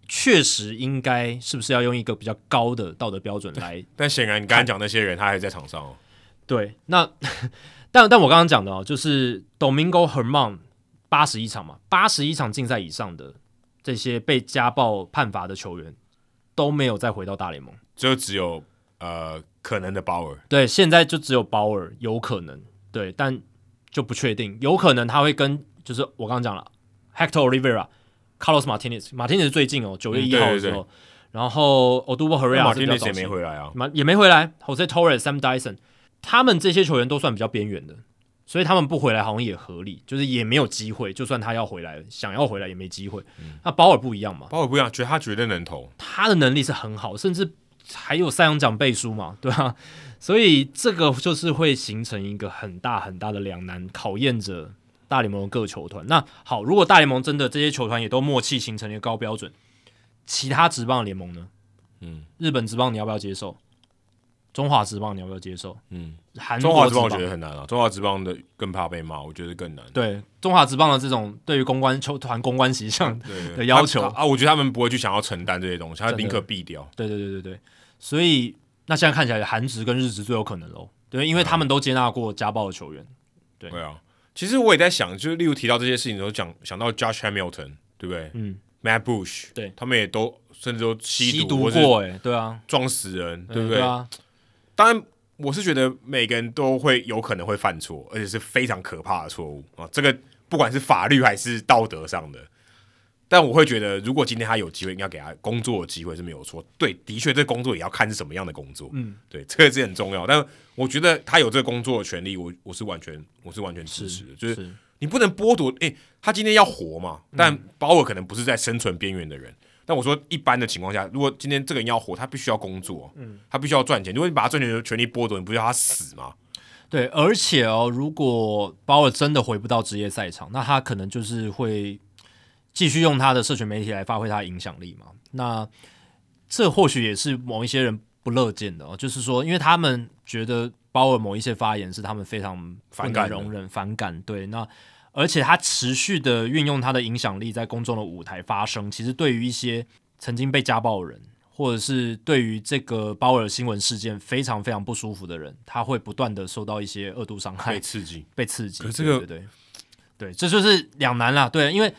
确实应该是不是要用一个比较高的道德标准来？但显然，你刚才讲那些人，他还在场上哦。对，那 但但我刚刚讲的哦，就是 Domingo Herman 八十一场嘛，八十一场竞赛以上的这些被家暴判罚的球员都没有再回到大联盟，就只有呃可能的鲍尔。对，现在就只有鲍尔有可能，对，但就不确定，有可能他会跟就是我刚刚讲了 Hector Olivera、Carlos Martinez，Martinez 最近哦九月一号的时候。嗯对。对对然后，Odubel Herrera 是比较早期，也没回来啊，也没回来。Jose Torres、Sam Dyson，他们这些球员都算比较边缘的，所以他们不回来好像也合理，就是也没有机会。就算他要回来，想要回来也没机会。嗯、那鲍尔不一样嘛？鲍尔不一样，觉得他绝对能投，他的能力是很好，甚至还有赛扬奖背书嘛，对吧、啊？所以这个就是会形成一个很大很大的两难，考验着大联盟的各球团。那好，如果大联盟真的这些球团也都默契形成一个高标准。其他职棒联盟呢？嗯，日本职棒你要不要接受？中华职棒你要不要接受？嗯，韩中华职棒我觉得很难啊。中华职棒的更怕被骂，我觉得更难。对，中华职棒的这种对于公关球团公关形象 的要求啊，我觉得他们不会去想要承担这些东西，他宁可避掉。对对对对对，所以那现在看起来韩职跟日职最有可能喽。对，因为他们都接纳过家暴的球员。对，对啊。其实我也在想，就是例如提到这些事情的时候，讲想到 Josh Hamilton，对不对？嗯。Matt Bush，对，他们也都甚至都吸毒过，哎，对啊，撞死人，对不对？对啊。当然，我是觉得每个人都会有可能会犯错，而且是非常可怕的错误啊。这个不管是法律还是道德上的，但我会觉得，如果今天他有机会，应该给他工作的机会是没有错。对，的确，这工作也要看是什么样的工作。嗯，对，这个是很重要。但我觉得他有这个工作的权利，我我是完全我是完全支持的，就是。是你不能剥夺，诶、欸，他今天要活嘛？但鲍尔可能不是在生存边缘的人。嗯、但我说，一般的情况下，如果今天这个人要活，他必须要工作，嗯，他必须要赚钱。如果你把他赚钱的权利剥夺，你不是要他死吗？对，而且哦，如果鲍尔真的回不到职业赛场，那他可能就是会继续用他的社群媒体来发挥他的影响力嘛。那这或许也是某一些人不乐见的哦，就是说，因为他们觉得。鲍尔某一些发言是他们非常反感、容忍、反感。对，那而且他持续的运用他的影响力在公众的舞台发声，其实对于一些曾经被家暴的人，或者是对于这个鲍尔新闻事件非常非常不舒服的人，他会不断的受到一些恶度伤害、被刺激、被刺激。可这个对对对，对，这就是两难啦。对，因为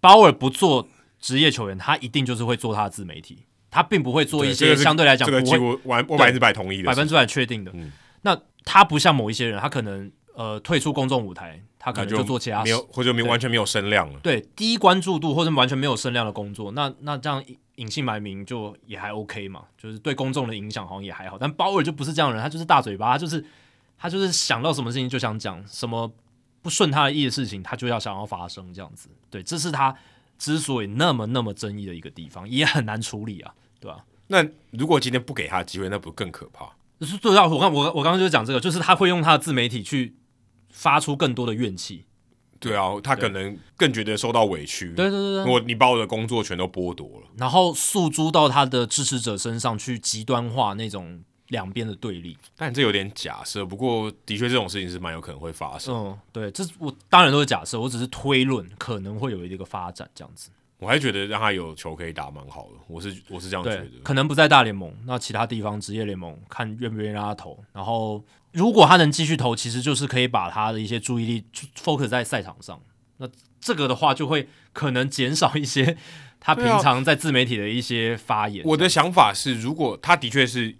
鲍尔不做职业球员，他一定就是会做他的自媒体，他并不会做一些相对来讲这个几乎完我百分之百同意的，百分之百确定的。嗯。那他不像某一些人，他可能呃退出公众舞台，他可能就做其他事，没有或者没完全没有声量了。对，低关注度或者完全没有声量的工作，那那这样隐姓埋名就也还 OK 嘛，就是对公众的影响好像也还好。但鲍尔就不是这样的人，他就是大嘴巴，他就是他就是想到什么事情就想讲什么不顺他的意的事情，他就要想要发生这样子。对，这是他之所以那么那么争议的一个地方，也很难处理啊，对吧、啊？那如果今天不给他机会，那不更可怕？就是对啊，我看我我刚刚就是讲这个，就是他会用他的自媒体去发出更多的怨气。对啊，他可能更觉得受到委屈。对对对对，我你把我的工作全都剥夺了，然后诉诸到他的支持者身上去极端化那种两边的对立。但这有点假设，不过的确这种事情是蛮有可能会发生。嗯，对，这我当然都是假设，我只是推论可能会有一个发展这样子。我还觉得让他有球可以打蛮好的，我是我是这样觉得。可能不在大联盟，那其他地方职业联盟看愿不愿意让他投。然后如果他能继续投，其实就是可以把他的一些注意力 focus 在赛场上。那这个的话就会可能减少一些 他平常在自媒体的一些发言。我的想法是，如果他的确是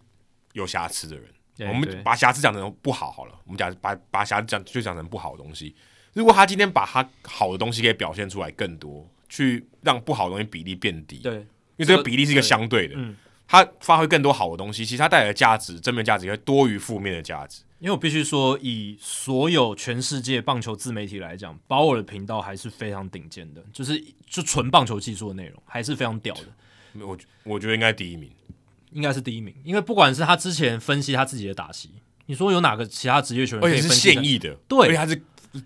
有瑕疵的人，对我们把瑕疵讲成不好好了，我们讲把把瑕疵讲就讲成不好的东西。如果他今天把他好的东西给表现出来更多。去让不好的东西比例变低，对，因为这个比例是一个相对的，嗯，它发挥更多好的东西，其实他带来的价值，正面价值也会多于负面的价值。因为我必须说，以所有全世界棒球自媒体来讲，保尔的频道还是非常顶尖的，就是就纯棒球技术的内容还是非常屌的。我我觉得应该第一名，应该是第一名，因为不管是他之前分析他自己的打席，你说有哪个其他职业球员可以分析，而且是现役的，对，而且他是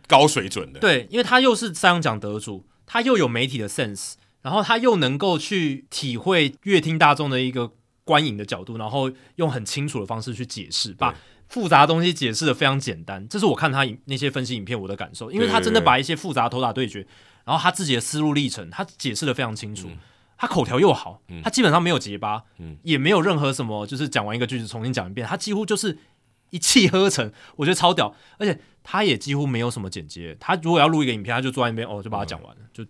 高水准的，对，因为他又是赛扬奖得主。他又有媒体的 sense，然后他又能够去体会乐听大众的一个观影的角度，然后用很清楚的方式去解释，把复杂的东西解释的非常简单。这是我看他那些分析影片我的感受，因为他真的把一些复杂的投打对决，然后他自己的思路历程，他解释的非常清楚。他口条又好，他基本上没有结巴，也没有任何什么，就是讲完一个句子重新讲一遍，他几乎就是。一气呵成，我觉得超屌。而且他也几乎没有什么剪接，他如果要录一个影片，他就坐在那边哦，就把它讲完了，就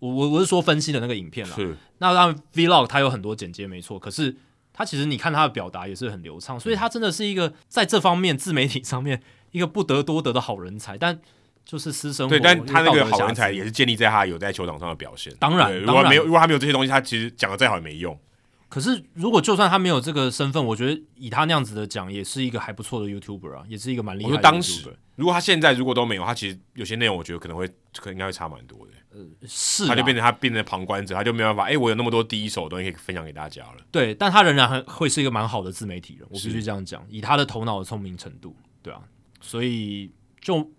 我我我是说分析的那个影片啦。是。那当然 Vlog 它有很多剪接没错，可是它其实你看它的表达也是很流畅，所以他真的是一个在这方面自媒体上面一个不得多得的好人才，但。就是私生活，对，但他那个好人才也是建立在他有在球场上的表现。当然，如果没有，如果他没有这些东西，他其实讲的再好也没用。可是，如果就算他没有这个身份，我觉得以他那样子的讲，也是一个还不错的 YouTuber 啊，也是一个蛮厉害的。我说当时，如果他现在如果都没有，他其实有些内容，我觉得可能会，可能应该会差蛮多的。呃，是，他就变成他变成旁观者，他就没办法。哎、欸，我有那么多第一手的东西可以分享给大家了。对，但他仍然很会是一个蛮好的自媒体人，我必须这样讲。以他的头脑的聪明程度，对啊，所以就。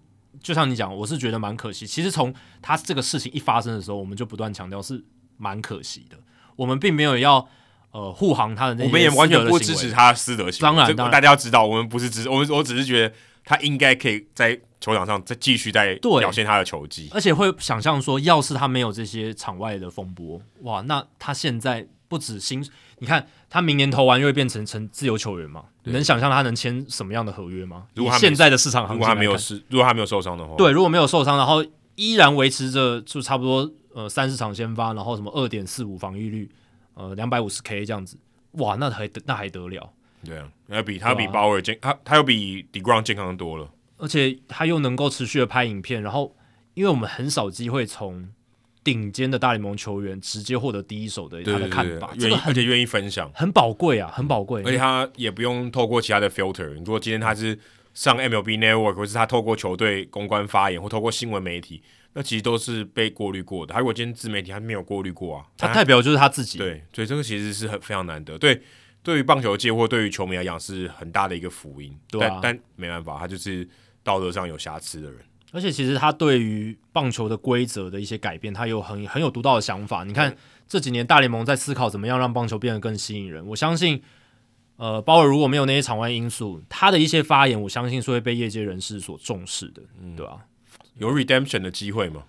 就像你讲，我是觉得蛮可惜。其实从他这个事情一发生的时候，我们就不断强调是蛮可惜的。我们并没有要呃护航他的那些，我们也完全不支持他的私德行为。当然，当然，大家要知道，我们不是支持，我们我只是觉得他应该可以在球场上再继续在表现他的球技，而且会想象说，要是他没有这些场外的风波，哇，那他现在不止薪，你看他明年投完又会变成成自由球员嘛？能想象他能签什么样的合约吗？如果现在的市场行情，如果他没有是，如果他没有受伤的话，对，如果没有受伤，然后依然维持着就差不多呃三十场先发，然后什么二点四五防御率，呃两百五十 K 这样子，哇，那还那还得了？对啊，那比他比鲍尔健，他他又比 d e g r o n 健康多了，而且他又能够持续的拍影片，然后因为我们很少机会从。顶尖的大联盟球员直接获得第一手的他的看法，对对对，愿意而且愿意分享，很宝贵啊，很宝贵。而且他也不用透过其他的 filter。如果今天他是上 MLB Network，或是他透过球队公关发言，或透过新闻媒体，那其实都是被过滤过的。他如果今天自媒体，他没有过滤过啊，他代表就是他自己。对，所以这个其实是很非常难得。对，对于棒球界或对于球迷来讲，是很大的一个福音。对啊，但但没办法，他就是道德上有瑕疵的人。而且其实他对于棒球的规则的一些改变，他有很很有独到的想法。你看这几年大联盟在思考怎么样让棒球变得更吸引人。我相信，呃，鲍尔如果没有那些场外因素，他的一些发言，我相信是会被业界人士所重视的，嗯、对吧、啊？有 redemption 的机会吗？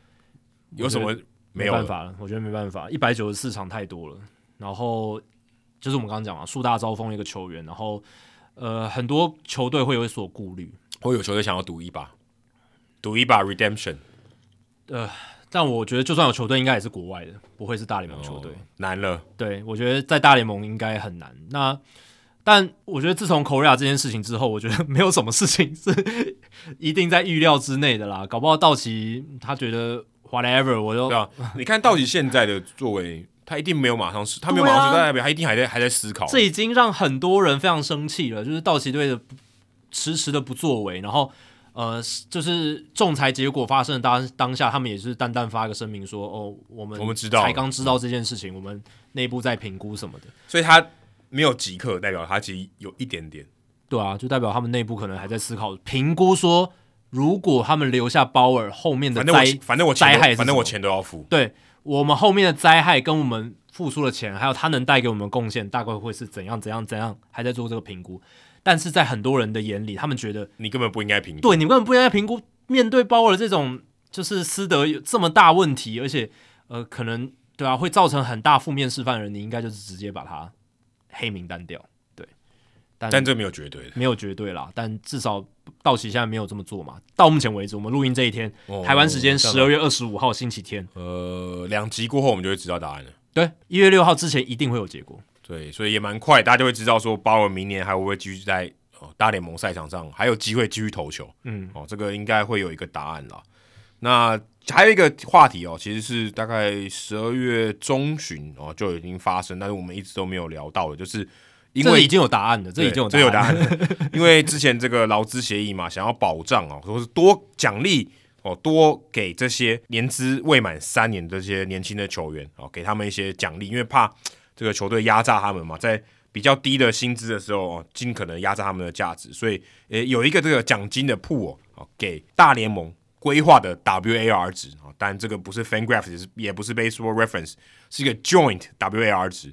有什么没有办法了？我觉得没办法，一百九十四场太多了。然后就是我们刚刚讲了树大招风一个球员，然后呃，很多球队会有所顾虑，会有球队想要赌一把。赌一把 redemption，呃，但我觉得就算有球队，应该也是国外的，不会是大联盟球队。哦，难了。对，我觉得在大联盟应该很难。那但我觉得自从 Correa 这件事情之后，我觉得没有什么事情是 一定在预料之内的啦。搞不好道奇他觉得 whatever，我就对啊。你看道奇现在的作为，他一定没有马上是，他没有马上是代表，他一定还在还在思考。这已经让很多人非常生气了，就是道奇队的迟迟的不作为，然后。呃，就是仲裁结果发生的当当下，他们也是淡淡发一个声明说：“哦，我们我们知道，才刚知道这件事情，我们内部在评估什么的。”所以他没有即刻代表他其实有一点点，对啊，就代表他们内部可能还在思考评估说，如果他们留下鲍尔后面的灾，反正我灾害，反正我钱都要付，对我们后面的灾害跟我们付出的钱，还有他能带给我们贡献，大概会是怎样怎样怎样，还在做这个评估。但是在很多人的眼里，他们觉得你根本不应该评估，对，你根本不应该评估。面对鲍尔这种就是私德有这么大问题，而且呃，可能对啊，会造成很大负面示范的人，你应该就是直接把他黑名单掉。对，但但这没有绝对的，没有绝对啦。但至少道奇现在没有这么做嘛。到目前为止，我们录音这一天，哦、台湾时间十二月二十五号星期天，呃，两集过后我们就会知道答案了。对，一月六号之前一定会有结果。对，所以也蛮快，大家就会知道说，鲍尔明年还会不会继续在哦大联盟赛场上还有机会继续投球？嗯，哦，这个应该会有一个答案了。那还有一个话题哦，其实是大概十二月中旬哦就已经发生，但是我们一直都没有聊到的，就是因为已经有答案了，这已经有答案，这有答案。因为之前这个劳资协议嘛，想要保障哦，说是多奖励哦，多给这些年资未满三年的这些年轻的球员哦，给他们一些奖励，因为怕。这个球队压榨他们嘛，在比较低的薪资的时候，尽可能压榨他们的价值，所以呃有一个这个奖金的 pool 哦，给大联盟规划的 WAR 值啊，当然这个不是 FanGraphs，也是也不是 Baseball Reference，是一个 Joint WAR 值，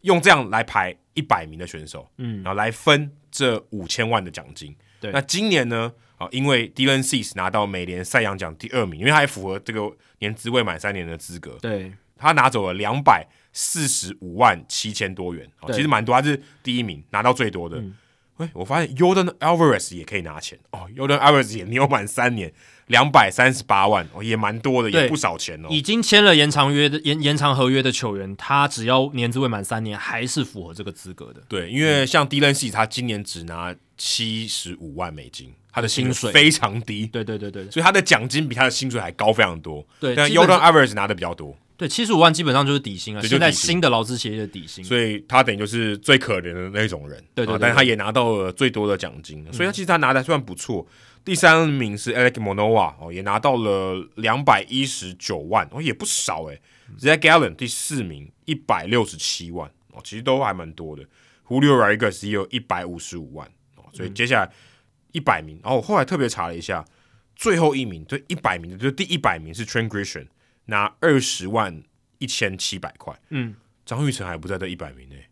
用这样来排一百名的选手，嗯，然后来分这五千万的奖金。对，那今年呢，啊，因为 Dylan Cease 拿到美联赛扬奖第二名，因为他还符合这个年资未满三年的资格，对，他拿走了两百。四十五万七千多元，其实蛮多，他是第一名，拿到最多的。嗯、哎，我发现 Yordan Alvarez 也可以拿钱哦，Yordan Alvarez 也年满三年，两百三十八万哦，也蛮多的，也不少钱哦。已经签了延长约的延延长合约的球员，他只要年资未满三年，还是符合这个资格的。对，因为像 Dylan Cease 他今年只拿七十五万美金，他的薪水非常低。对对对对，所以他的奖金比他的薪水还高非常多。对，但 Yordan Alvarez 拿的比较多。对，七十五万基本上就是底薪啊，现在新的劳资协议的底薪，所以他等于就是最可怜的那种人。对对，对，但是他也拿到了最多的奖金，所以他其实他拿的还算不错。嗯、第三名是 Alec Manoah 哦，也拿到了两百一十九万哦，也不少哎。Zac Gallen 第四名一百六十七万哦，其实都还蛮多的。Julio Rodriguez 也有一百五十五万哦，所以接下来一百名，然后我后来特别查了一下，最后一名，对一百名的，就是第一百名是 Trent Grisham。拿二十万一千七百块，嗯，张玉成还不在这一百名内，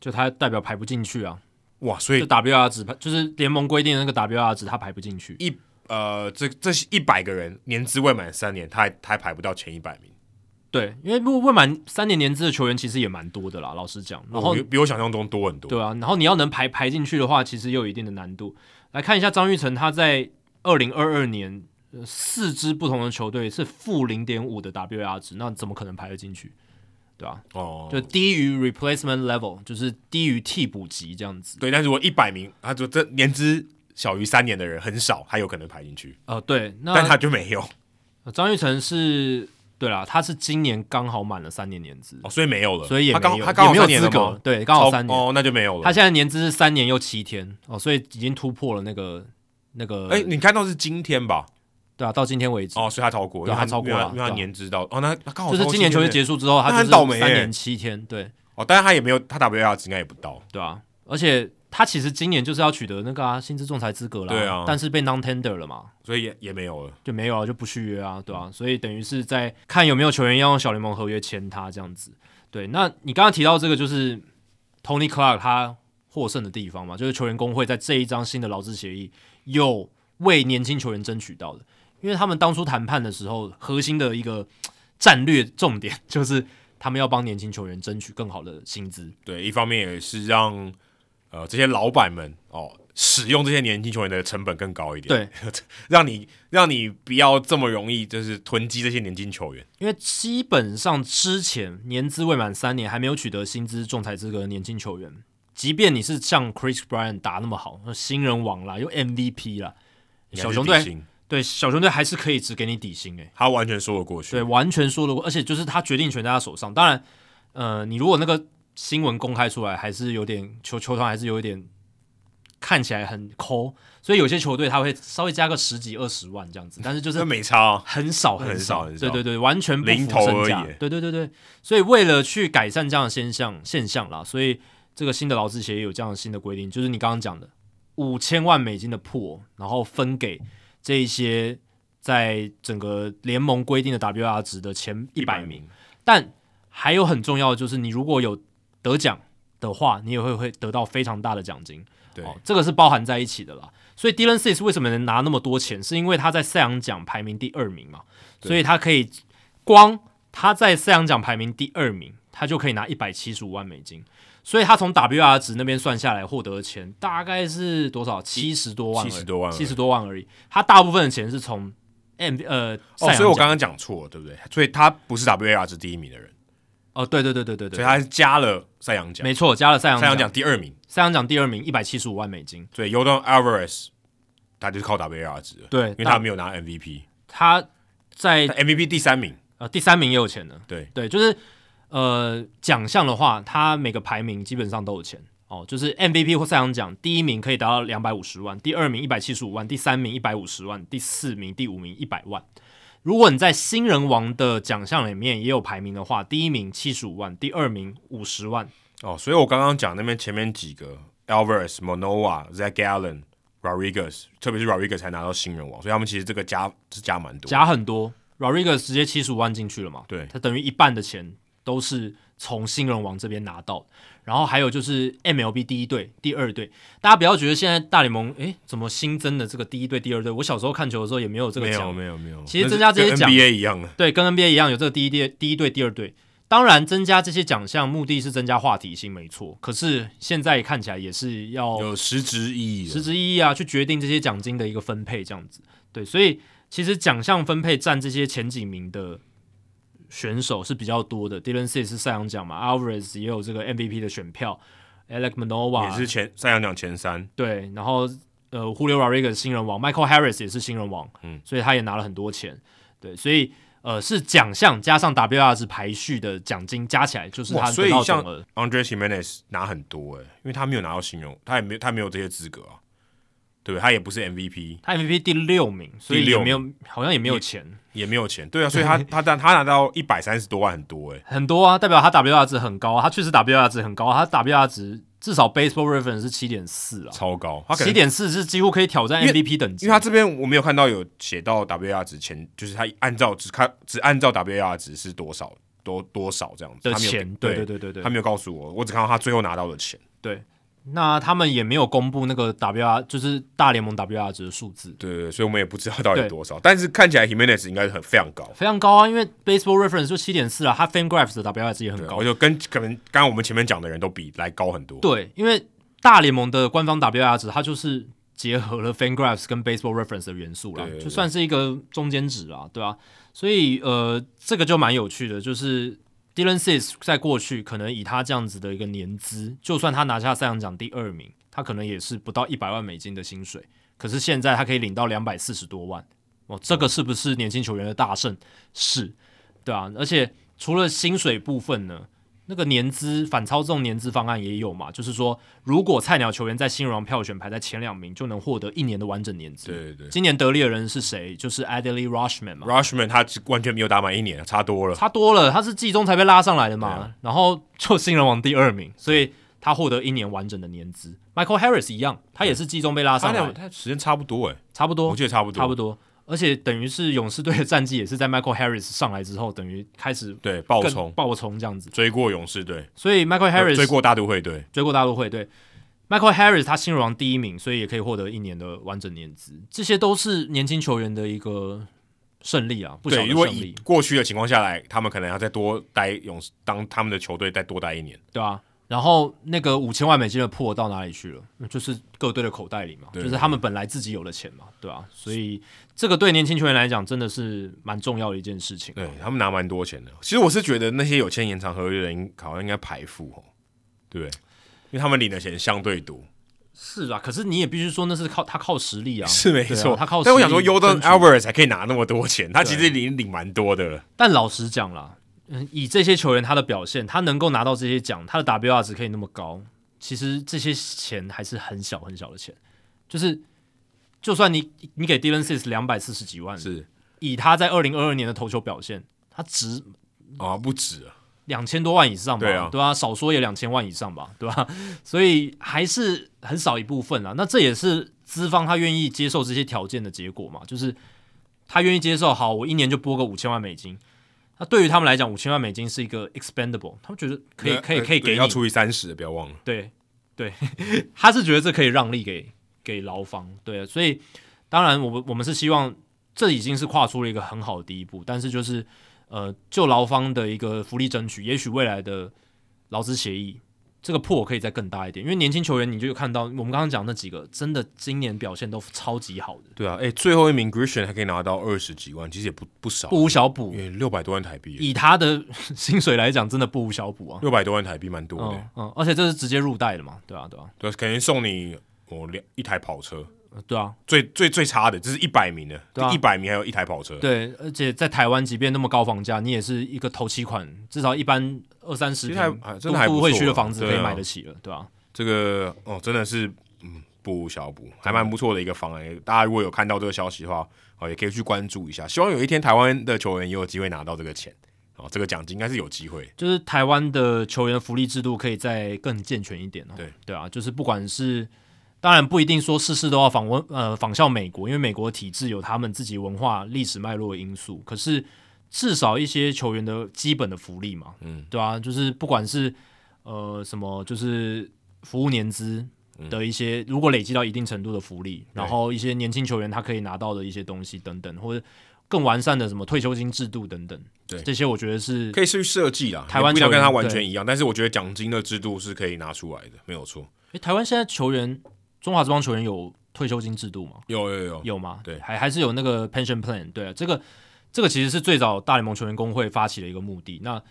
就他代表排不进去啊，哇，所以 WR 值就是联盟规定的那个 WR 值，他排不进去。一呃，这这一百个人年资未满三年，他还他还排不到前一百名。对，因为如果未满三年年资的球员其实也蛮多的啦，老实讲，然后比，比我想象中多很多。对啊，然后你要能排排进去的话，其实也有一定的难度。来看一下张玉成，他在二零二二年。四支不同的球队是负零点五的 WAR 值，那怎么可能排得进去？对吧？哦，就低于 replacement level，就是低于替补级这样子。对，但是如果一百名，他就这年资小于三年的人很少，还有可能排进去。哦，对，那但他就没有。张玉成是，对啦，他是今年刚好满了三年年资，哦，所以没有了，所以也他刚他刚好没有资格，对，刚好三年，哦，那就没有了。他现在年资是三年又七天，哦，所以已经突破了那个那个。哎，你看到是今天吧？对啊，到今天为止。哦，所以他超过，对他超过了，因为他年资到哦，那刚好就是今年球季结束之后，他很倒霉，三年七天，对。哦，但是他也没有，他 WAR 值应该也不到，对啊，而且他其实今年就是要取得那个啊薪资仲裁资格了，对啊，但是被 non tender 了嘛，所以也也没有了，就没有了，就不续约啊，对啊，所以等于是在看有没有球员要用小联盟合约签他这样子，对，那你刚刚提到这个就是 Tony Clark 他获胜的地方嘛，就是球员工会在这一张新的劳资协议有为年轻球员争取到的。因为他们当初谈判的时候，核心的一个战略重点就是他们要帮年轻球员争取更好的薪资。对，一方面也是让呃这些老板们哦使用这些年轻球员的成本更高一点。对，让你让你不要这么容易就是囤积这些年轻球员。因为基本上之前年资未满三年还没有取得薪资仲裁资格的年轻球员，即便你是像 Chris Bryant 打那么好，新人王啦，又 MVP 啦，小熊队。对，小熊队还是可以只给你底薪诶，他完全说得过去。对，完全说得过，而且就是他决定权在他手上。当然，呃，你如果那个新闻公开出来，还是有点球球团还是有一点看起来很抠，所以有些球队他会稍微加个十几二十万这样子，但是就是没差，很少很少，对对对，完全不零头而已。对对对对，所以为了去改善这样的现象现象啦，所以这个新的劳资协议有这样的新的规定，就是你刚刚讲的五千万美金的破，然后分给。这一些在整个联盟规定的 WAR 值的前一百名，但还有很重要的就是，你如果有得奖的话，你也会会得到非常大的奖金。对，哦，这个是包含在一起的啦。所以 Dylan Cease 为什么能拿那么多钱？是因为他在赛扬奖排名第二名嘛，所以他可以光他在赛扬奖排名第二名，他就可以拿一百七十五万美金。所以他从 WAR 值那边算下来获得的钱大概是多少？七十多万，七十多万，七十多万而已。他大部分的钱是从 M 呃哦，所以我刚刚讲错了，对不对？所以他不是 WAR 值第一名的人。哦，对对对对对对，所以他是加了赛扬奖，没错，加了赛扬赛扬奖第二名，赛扬奖第二名一百七十五万美金。对，Yordan Alvarez 他就是靠 WAR 值，对，因为他没有拿 MVP，他在 MVP 第三名，呃，第三名也有钱的，对对，就是。呃，奖项的话，他每个排名基本上都有钱哦。就是 MVP 或赛扬奖，第一名可以达到两百五十万，第二名一百七十五万，第三名一百五十万，第四名、第五名一百万。如果你在新人王的奖项里面也有排名的话，第一名七十五万，第二名五十万。哦，所以我刚刚讲那边前面几个 Alvarez、Manoah、Zac Gallen、Rodriguez，特别是 Rodriguez 才拿到新人王，所以他们其实这个加是加蛮多，加很多。Rodriguez 直接七十五万进去了嘛？对，他等于一半的钱。都是从新人王这边拿到，然后还有就是 MLB 第一队、第二队，大家不要觉得现在大联盟诶怎么新增的这个第一队、第二队？我小时候看球的时候也没有这个奖，没有没有没有。其实增加这些奖，跟 NBA 一样的，对，跟 NBA 一样有这个第一队、第一队、第二队。当然，增加这些奖项目的是增加话题性，没错。可是现在看起来也是要有实质意义，实质意义啊，去决定这些奖金的一个分配，这样子。对，所以其实奖项分配占这些前几名的选手是比较多的。Dylan Cease 是赛扬奖嘛，Alvarez 也有这个 MVP 的选票，Alec Manoah 也是前赛扬奖前三。对，然后呃，Julio Rodriguez 新人王，Michael Harris 也是新人王，嗯，所以他也拿了很多钱。对，所以。呃，是奖项加上 WR 值排序的奖金加起来就是他。所以像 Andres Gimenez 拿很多诶，因为他没有拿到新人，他也没他没有这些资格啊，对？他也不是 MVP，他 MVP 第六名，所以也没有，好像也没有钱，也，也没有钱，对啊，所以他他他他拿到一百三十多万，很多诶，很多啊，代表他 WR 值很高，他确实 WR 值很高，他 WR 值。至少 Baseball Reference 是七点四啊，超高。他七点四是几乎可以挑战 MVP 等级。因为他这边我没有看到有写到 WAR 值前，就是他按照只看只按照 WAR 值是多少多多少这样子的钱。对对对对对，他没有告诉我，我只看到他最后拿到的钱。对。那他们也没有公布那个 WR，就是大联盟 WR 值的数字。对对，所以我们也不知道到底多少。但是看起来 Gimenez 应该是很非常高，非常高啊！因为 Baseball Reference 就七点四啊，他 FanGraphs 的 WR 值也很高，我就跟可能刚刚我们前面讲的人都比来高很多。对，因为大联盟的官方 WR 值，它就是结合了 FanGraphs 跟 Baseball Reference 的元素啦，就算是一个中间值啦，对吧、啊？所以呃，这个就蛮有趣的，就是 Dylan sisse 在过去可能以他这样子的一个年资，就算他拿下赛扬奖第二名。他可能也是不到一百万美金的薪水，可是现在他可以领到两百四十多万，哦，这个是不是年轻球员的大胜？是，对啊，而且除了薪水部分呢，那个年资反操纵年资方案也有嘛，就是说如果菜鸟球员在新人王票选排在前两名，就能获得一年的完整年资。对对对，今年得利的人是谁？就是 Adley Rutschman 嘛。Rutschman 他完全没有打满一年，差多了，差多了，他是季中才被拉上来的嘛，啊、然后就新人王第二名，所以。他获得一年完整的年资，Michael Harris 一样，他也是季中被拉上来，他时间差不多诶，差不多，我觉得差不多，差不多，而且等于是勇士队的战绩也是在 Michael Harris 上来之后，等于开始对爆冲。爆冲这样子，追过勇士队，所以 Michael Harris 追过大都会队，追过大都会队，Michael Harris 他新人王第一名，所以也可以获得一年的完整年资，这些都是年轻球员的一个胜利啊，不小的胜利。如果以过去的情况下来，他们可能要再多待勇士，当他们的球队再多待一年，对啊。然后那个五千万美金的破到哪里去了？就是各队的口袋里嘛，就是他们本来自己有的钱嘛，对吧、啊？所以这个对年轻球员来讲真的是蛮重要的一件事情。对他们拿蛮多钱的。其实我是觉得那些有签延长合约的人好像应该排富哦，对不对？因为他们领的钱相对多。是啊，可是你也必须说那是靠他靠实力啊，是没错，啊、他靠实力。但我想说，Yordan Alvarez 才可以拿那么多钱，他其实已经领蛮多的了。但老实讲啦。嗯，以这些球员他的表现，他能够拿到这些奖，他的 WR 值可以那么高，其实这些钱还是很小很小的钱。就是，就算你你给 Dylan Cease 两百四十几万，是以他在二零二二年的投球表现，他值啊不止啊，两千多万以上吧？对啊，对啊，少说也两千万以上吧？对吧？所以还是很少一部分啊。那这也是资方他愿意接受这些条件的结果嘛？就是他愿意接受，好，我一年就拨个五千万美金。那对于他们来讲，五千万美金是一个 expendable，他们觉得可以，可以，可以给你要除以三十，不要忘了。对，对，他是觉得这可以让利给给劳方，对，所以当然，我们我们是希望这已经是跨出了一个很好的第一步，但是就是呃，就劳方的一个福利争取，也许未来的劳资协议。这个破可以再更大一点，因为年轻球员你就看到我们刚刚讲那几个，真的今年表现都超级好的。对啊，诶，最后一名 Grisham 还可以拿到二十几万，其实也不不少，不无小补。因为六百多万台币，以他的薪水来讲，真的不无小补啊。六百多万台币蛮多的嗯，嗯，而且这是直接入袋的嘛，对啊，对啊，对，肯定送你我两一台跑车。对啊，最最最差的，就是一百名的，对，一百名还有一台跑车。对，而且在台湾，即便那么高房价，你也是一个头期款，至少一般二三十平都不会区的房子可以买得起了，对吧、啊？这个哦，真的是嗯，不无小补，还蛮不错的一个方案。大家如果有看到这个消息的话，哦，也可以去关注一下。希望有一天台湾的球员也有机会拿到这个钱，哦，这个奖金应该是有机会。就是台湾的球员福利制度可以再更健全一点哦。对对啊，就是不管是。当然不一定说事事都要仿文呃仿效美国，因为美国的体制有他们自己文化历史脉络的因素。可是至少一些球员的基本的福利嘛，嗯，对啊，就是不管是呃什么，就是服务年资的一些，嗯、如果累积到一定程度的福利，然后一些年轻球员他可以拿到的一些东西等等，或者更完善的什么退休金制度等等。对，这些我觉得是可以去设计啦。台湾不要跟他完全一样，但是我觉得奖金的制度是可以拿出来的，没有错。诶，台湾现在球员，中华职棒球员有退休金制度吗？有有有有吗？对，还还是有那个 pension plan。对啊，这个这个其实是最早大联盟球员工会发起的一个目的。那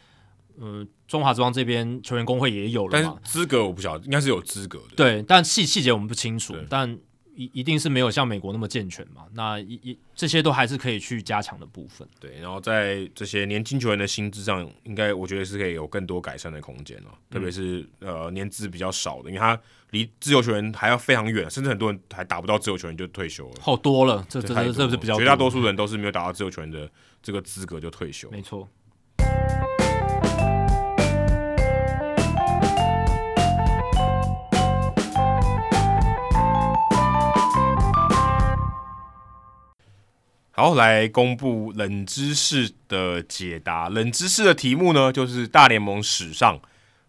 呃，中华职棒这边球员工会也有了嘛？但是资格我不晓得，应该是有资格的。对，但细细节我们不清楚，但。一一定是没有像美国那么健全嘛？那一一这些都还是可以去加强的部分。对，然后在这些年轻球员的薪资上，应该我觉得是可以有更多改善的空间了。嗯、特别是呃年资比较少的，因为他离自由球员还要非常远，甚至很多人还打不到自由球员就退休了。好多了，这这这这不是比较多？绝大多数人都是没有打到自由球员的这个资格就退休。没错。好，来公布冷知识的解答。冷知识的题目呢，就是大联盟史上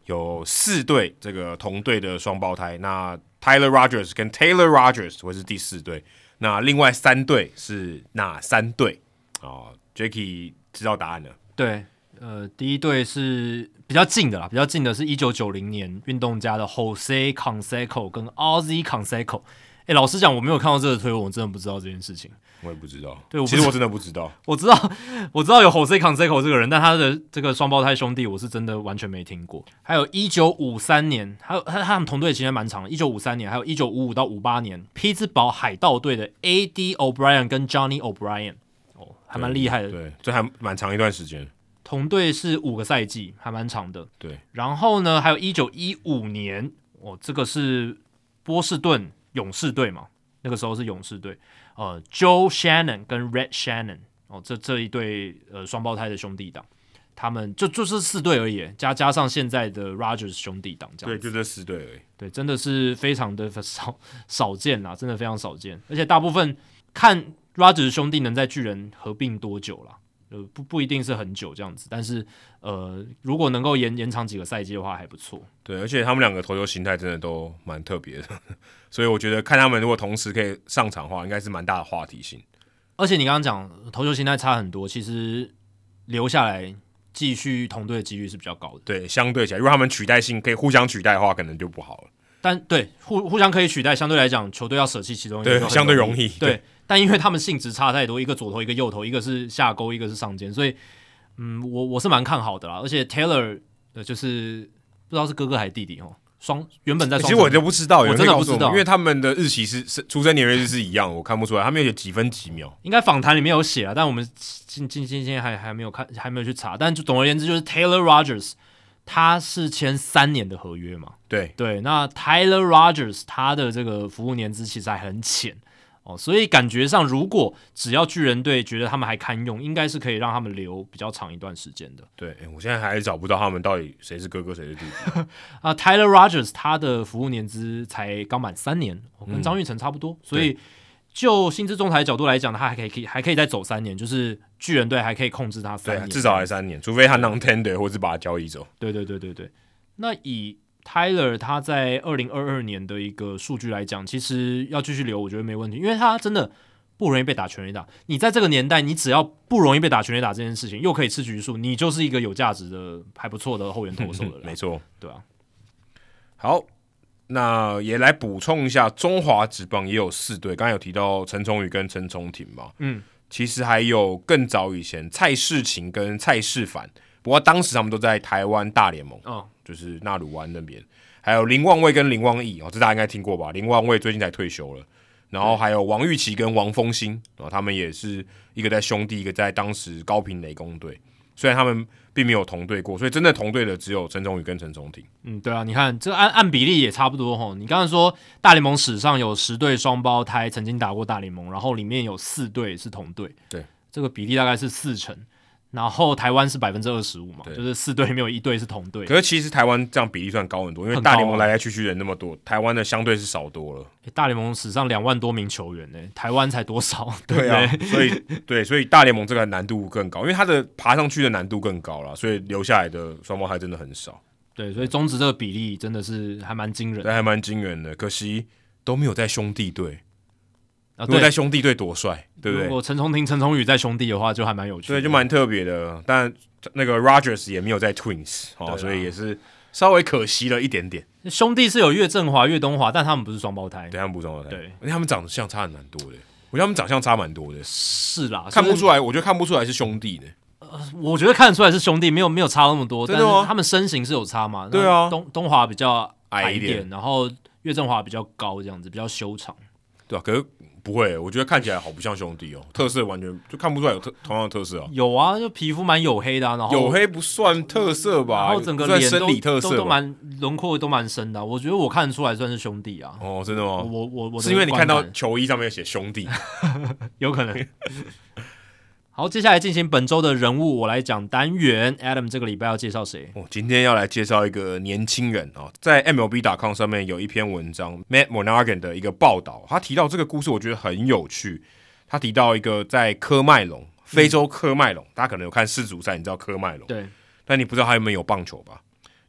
有四对这个同队的双胞胎。那 Tyler Rogers 跟 Taylor Rogers 会是第四对。那另外三对是哪三对？哦，Jacky 知道答案了。对，呃，第一对是比较近的啦，比较近的是一九九零年运动家的 Jose conseco 跟 Ozzie Canseco。哎，老实讲，我没有看到这个推文，我真的不知道这件事情。我也不知道，对，其实我真的不知道。我知道，我知道有 Jose Canseco 这个人，但他的这个双胞胎兄弟，我是真的完全没听过。还有一九五三年，还有他他们同队时间蛮长的。一九五三年，还有一九五五到五八年，匹兹堡海盗队的 A.D. O'Brien 跟 Johnny O'Brien，哦，还蛮厉害的。对，这还蛮长一段时间。同队是五个赛季，还蛮长的。对，然后呢，还有一九一五年，哦，这个是波士顿勇士队嘛。那个时候是勇士队，呃，Joe Shannon 跟 Red Shannon 哦，这这一对呃双胞胎的兄弟档，他们就就是四队而已，加加上现在的 Rogers 兄弟档这样，对，就这四队而已，对，真的是非常的 少少见啦，真的非常少见，而且大部分看 Rogers 兄弟能在巨人合并多久了？呃，不不一定是很久这样子，但是呃，如果能够延延长几个赛季的话，还不错。对，而且他们两个投球形态真的都蛮特别的，所以我觉得看他们如果同时可以上场的话，应该是蛮大的话题性。而且你刚刚讲投球形态差很多，其实留下来继续同队的几率是比较高的。对，相对起来，如果他们取代性可以互相取代的话，可能就不好了。但对互互相可以取代，相对来讲，球队要舍弃其中一个，对，相对容易。对。对但因为他们性质差太多，一个左投，一个右投，一个是下勾，一个是上肩，所以，嗯，我我是蛮看好的啦。而且 Taylor 呃，就是不知道是哥哥还是弟弟哦，双原本在双，其实我就不知道，我真的不知道，因为他们的日期是是出生年月日是一样，我看不出来，他们有写几分几秒，应该访谈里面有写啊，但我们今今今天还还没有看，还没有去查。但就总而言之，就是 Taylor Rogers 他是签三年的合约嘛，对对，那 Taylor Rogers 他的这个服务年资其实还很浅。哦，所以感觉上，如果只要巨人队觉得他们还堪用，应该是可以让他们留比较长一段时间的。对，我现在还找不到他们到底谁是哥哥谁是弟弟 啊。Tyler Rogers 他的服务年资才刚满三年，跟张玉成差不多，嗯、所以就薪资仲裁角度来讲，他还可以可以还可以再走三年，就是巨人队还可以控制他三年，至少还三年，除非他 non-tender 或是把他交易走。对对对对对，那以。Tyler 他在二零二二年的一个数据来讲，其实要继续留，我觉得没问题，因为他真的不容易被打全垒打。你在这个年代，你只要不容易被打全垒打这件事情，又可以吃局数，你就是一个有价值的、还不错的后援投手的人。没错，对啊。好，那也来补充一下，中华职棒也有四队，刚才有提到陈崇宇跟陈崇廷嘛。嗯，其实还有更早以前蔡世勤跟蔡世凡，不过当时他们都在台湾大联盟。哦。就是纳鲁湾那边，还有林旺卫跟林旺义哦，这大家应该听过吧？林旺卫最近才退休了，然后还有王玉琪跟王峰兴哦，他们也是一个在兄弟，一个在当时高屏雷公队，虽然他们并没有同队过，所以真的同队的只有陈崇宇跟陈重廷。嗯，对啊，你看这按按比例也差不多哈。你刚才说大联盟史上有十对双胞胎曾经打过大联盟，然后里面有四对是同队，对，这个比例大概是四成。然后台湾是百分之二十五嘛，就是四队没有一队是同队。可是其实台湾这样比例算高很多，因为大联盟来来去去人那么多，台湾的相对是少多了。大联盟史上两万多名球员呢，台湾才多少？对啊，所以对，所以大联盟这个难度更高，因为它的爬上去的难度更高了，所以留下来的双胞胎真的很少。对，所以中职这个比例真的是还蛮惊人的，对，还蛮惊人的。可惜都没有在兄弟队。啊，如果在兄弟队多帅，对不对？如果陈崇廷、陈崇宇在兄弟的话，就还蛮有趣的，对，就蛮特别的。但那个 Rogers 也没有在 Twins 哦，啊、所以也是稍微可惜了一点点。兄弟是有岳振华、岳东华，但他们不是双胞胎，对，他们不是双胞胎，对，而且他们长得像差蛮多的。我觉得他们长相差蛮多的，是啦，看不出来，我觉得看不出来是兄弟的。呃，我觉得看得出来是兄弟，没有没有差那么多，真的吗？他们身形是有差嘛？对啊，东东华比较矮一点然后岳振华比较高，这样子比较修长，对啊，可是不会，我觉得看起来好不像兄弟哦，特色完全就看不出来有特同样的特色啊。有啊，就皮肤蛮黝黑的，啊，然后黝黑不算特色吧？然后整个脸生理特色都都蛮轮廓都蛮深的，啊，我觉得我看得出来算是兄弟啊。哦，真的吗？我我我是因为你看到球衣上面写兄弟，有可能。好，接下来进行本周的人物，我来讲单元。Adam 这个礼拜要介绍谁？哦，今天要来介绍一个年轻人啊、哦，在 MLB.com 上面有一篇文章，Matt Monaghan 的一个报道，他提到这个故事，我觉得很有趣。他提到一个在科麦隆，非洲科麦隆，嗯、大家可能有看世足赛，你知道科麦隆，对，但你不知道他有没有棒球吧？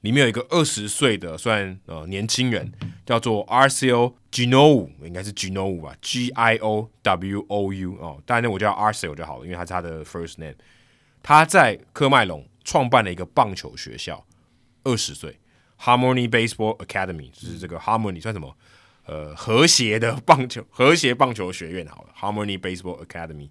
里面有一个二十岁的算呃年轻人，叫做 Arcel Ginowu，应该是 Ginowu 吧，G I O W O U 哦，当然我叫 Arcel 就好了，因为他是他的 first name。他在科麦隆创办了一个棒球学校，二十岁，Harmony Baseball Academy，就是这个 Harmony 算什么？呃，和谐的棒球，和谐棒球学院好了，Harmony Baseball Academy。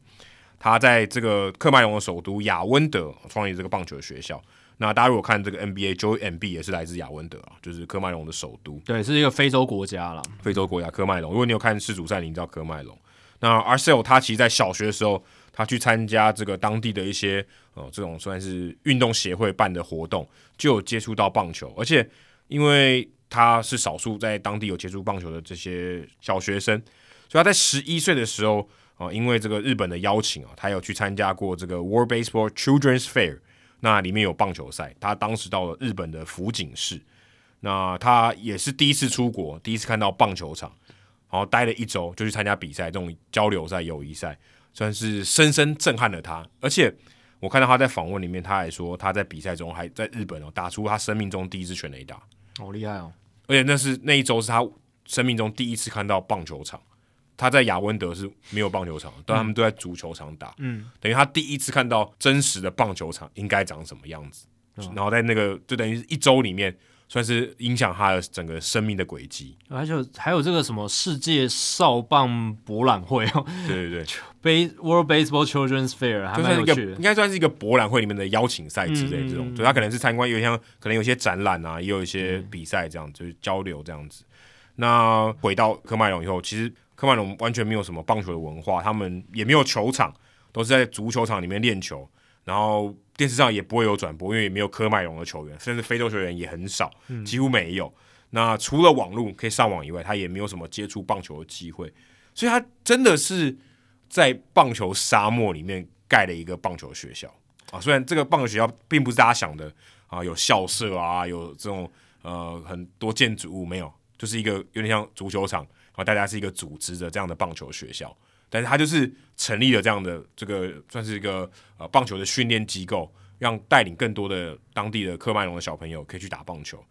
他在这个科麦隆的首都亚温德创立这个棒球学校。那大家如果看这个 NBA，Joel Embiid 也是来自亚温德啊，就是科麦隆的首都。对，是一个非洲国家了。非洲国家科麦隆，如果你有看世足赛，你知道科麦隆。那 Arcel 他其实，在小学的时候，他去参加这个当地的一些呃这种算是运动协会办的活动，就有接触到棒球。而且，因为他是少数在当地有接触棒球的这些小学生，所以他在十一岁的时候啊、呃，因为这个日本的邀请啊，他有去参加过这个 World Baseball Children's Fair。那里面有棒球赛，他当时到了日本的福井市，那他也是第一次出国，第一次看到棒球场，然后待了一周就去参加比赛，这种交流赛、友谊赛，算是深深震撼了他。而且我看到他在访问里面，他还说他在比赛中还在日本哦打出他生命中第一支全垒打，好厉害哦！而且那是那一周是他生命中第一次看到棒球场。他在亚温德是没有棒球场，但他们都在足球场打。嗯，等于他第一次看到真实的棒球场应该长什么样子。嗯、然后在那个就等于一周里面，算是影响他的整个生命的轨迹。而且还有这个什么世界少棒博览会哦，对对对，Base World Baseball Children's Fair，还蛮有趣的，就是一个应该算是一个博览会里面的邀请赛之类这种。所以他可能是参观，有像可能有些展览啊，也有一些比赛这样，就是交流这样子。那回到科麦隆以后，其实。科麦隆完全没有什么棒球的文化，他们也没有球场，都是在足球场里面练球。然后电视上也不会有转播，因为也没有科麦隆的球员，甚至非洲球员也很少，几乎没有。嗯、那除了网络可以上网以外，他也没有什么接触棒球的机会。所以他真的是在棒球沙漠里面盖了一个棒球学校啊！虽然这个棒球学校并不是大家想的啊，有校舍啊，有这种呃很多建筑物，没有，就是一个有点像足球场。啊，大家是一个组织的这样的棒球学校，但是他就是成立了这样的这个算是一个呃棒球的训练机构，让带领更多的当地的科麦隆的小朋友可以去打棒球。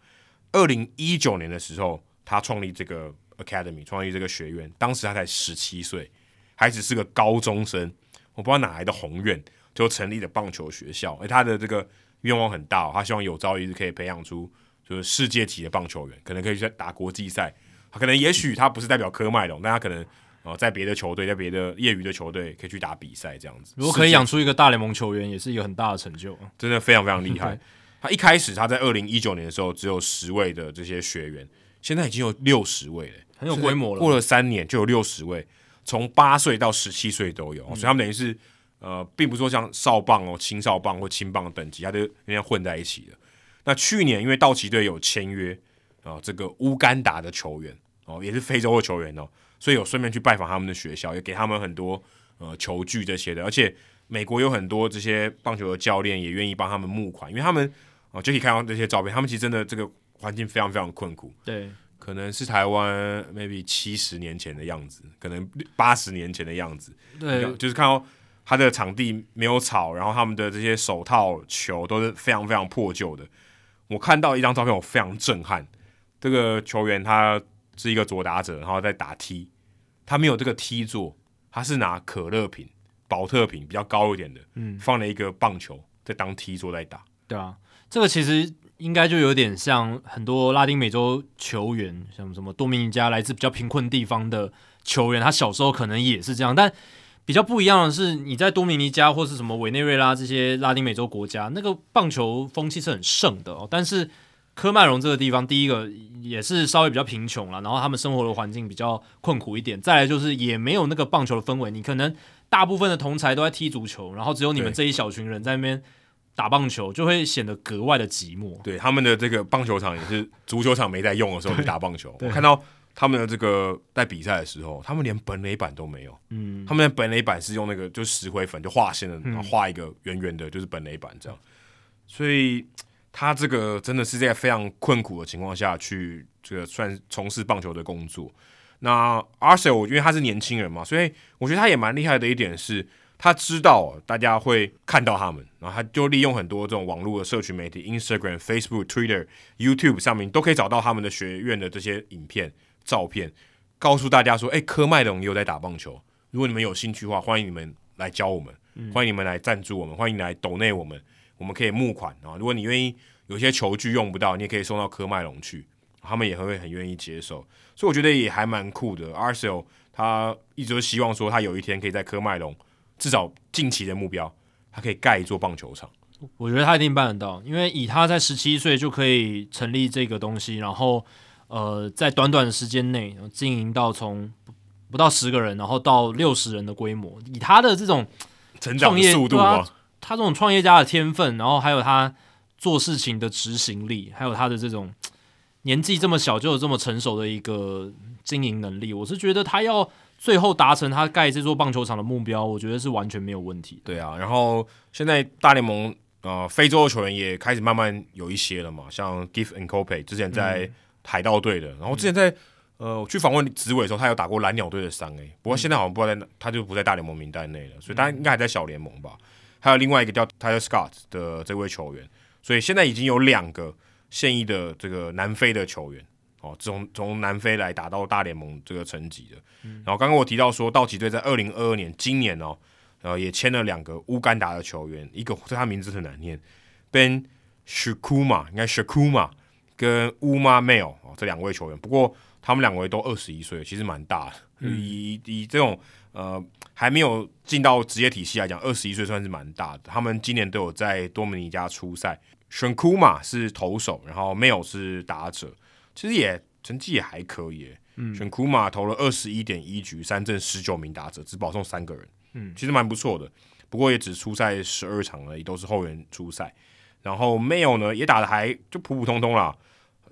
二零一九年的时候，他创立这个 Academy，创立这个学院，当时他才十七岁，还只是个高中生，我不知道哪来的宏愿，就成立了棒球学校。而他的这个愿望很大，他希望有朝一日可以培养出就是世界级的棒球员，可能可以去打国际赛。可能也许他不是代表科麦隆，但他可能哦、呃、在别的球队，在别的业余的球队可以去打比赛这样子。如果可以养出一个大联盟球员，也是一个很大的成就，真的非常非常厉害。他一开始他在二零一九年的时候只有十位的这些学员，现在已经有六十位了，很有规模了。过了三年就有六十位，从八岁到十七岁都有，嗯、所以他们等于是呃，并不是说像少棒哦、青少棒或青棒的等级，他都人家混在一起的。那去年因为道奇队有签约啊、呃，这个乌干达的球员。哦，也是非洲的球员哦，所以有顺便去拜访他们的学校，也给他们很多呃球具这些的，而且美国有很多这些棒球的教练也愿意帮他们募款，因为他们哦就可以看到这些照片，他们其实真的这个环境非常非常困苦，对，可能是台湾 maybe 七十年前的样子，可能八十年前的样子，对，就是看到他的场地没有草，然后他们的这些手套球都是非常非常破旧的，我看到一张照片，我非常震撼，这个球员他。是一个左打者，然后在打 T，他没有这个 T 座，他是拿可乐瓶、保特瓶比较高一点的，嗯，放了一个棒球在当 T 座在打。对啊，这个其实应该就有点像很多拉丁美洲球员，像什么多米尼加来自比较贫困地方的球员，他小时候可能也是这样，但。比较不一样的是，你在多米尼加或是什么委内瑞拉这些拉丁美洲国家，那个棒球风气是很盛的哦。但是科麦隆这个地方，第一个也是稍微比较贫穷了，然后他们生活的环境比较困苦一点。再来就是也没有那个棒球的氛围，你可能大部分的同才都在踢足球，然后只有你们这一小群人在那边打棒球，就会显得格外的寂寞。对，他们的这个棒球场也是足球场没在用的时候去打棒球，我看到。他们的这个在比赛的时候，他们连本垒板都没有。嗯，他们的本垒板是用那个就石灰粉就画线的，画一个圆圆的，就是本垒板这样。所以他这个真的是在非常困苦的情况下去这个算从事棒球的工作。那 Arcel 因为他是年轻人嘛，所以我觉得他也蛮厉害的一点是，他知道大家会看到他们，然后他就利用很多这种网络的社群媒体，Instagram、Facebook、Twitter、YouTube 上面都可以找到他们的学院的这些影片。照片告诉大家说：“哎、欸，科麦隆也有在打棒球。如果你们有兴趣的话，欢迎你们来教我们，嗯、欢迎你们来赞助我们，欢迎你来抖内我们，我们可以募款啊。如果你愿意，有些球具用不到，你也可以送到科麦隆去，他们也会很愿意接受。所以我觉得也还蛮酷的。Arcel 他一直都希望说，他有一天可以在科麦隆，至少近期的目标，他可以盖一座棒球场。我觉得他一定办得到，因为以他在十七岁就可以成立这个东西，然后。”呃，在短短的时间内经营到从不到十个人，然后到六十人的规模，以他的这种成长速度啊，他这种创业家的天分，然后还有他做事情的执行力，还有他的这种年纪这么小就有这么成熟的一个经营能力，我是觉得他要最后达成他盖这座棒球场的目标，我觉得是完全没有问题。对啊，然后现在大联盟呃非洲的球员也开始慢慢有一些了嘛，像 Gift and Cope 之前在、嗯。海盗队的，然后之前在、嗯、呃我去访问紫伟的时候，他有打过蓝鸟队的三 A，不过现在好像不知道在，他就不在大联盟名单内了，所以他应该还在小联盟吧。还有另外一个叫 Tyler Scott 的这位球员，所以现在已经有两个现役的这个南非的球员哦，从从南非来打到大联盟这个层级的。嗯、然后刚刚我提到说，道奇队在二零二二年今年哦，呃也签了两个乌干达的球员，一个这他名字很难念，Ben Shukuma，应该 Shukuma。跟 Uma Mail 哦这两位球员，不过他们两位都二十一岁，其实蛮大的。嗯、以以这种呃还没有进到职业体系来讲，二十一岁算是蛮大的。他们今年都有在多米尼加出赛。选库马是投手，然后梅尔是打者，其实也成绩也还可以。嗯，选库马投了二十一点一局，三振十九名打者，只保送三个人。嗯，其实蛮不错的。不过也只出赛十二场而已，都是后援出赛。然后 Mail 呢也打的还就普普通通啦，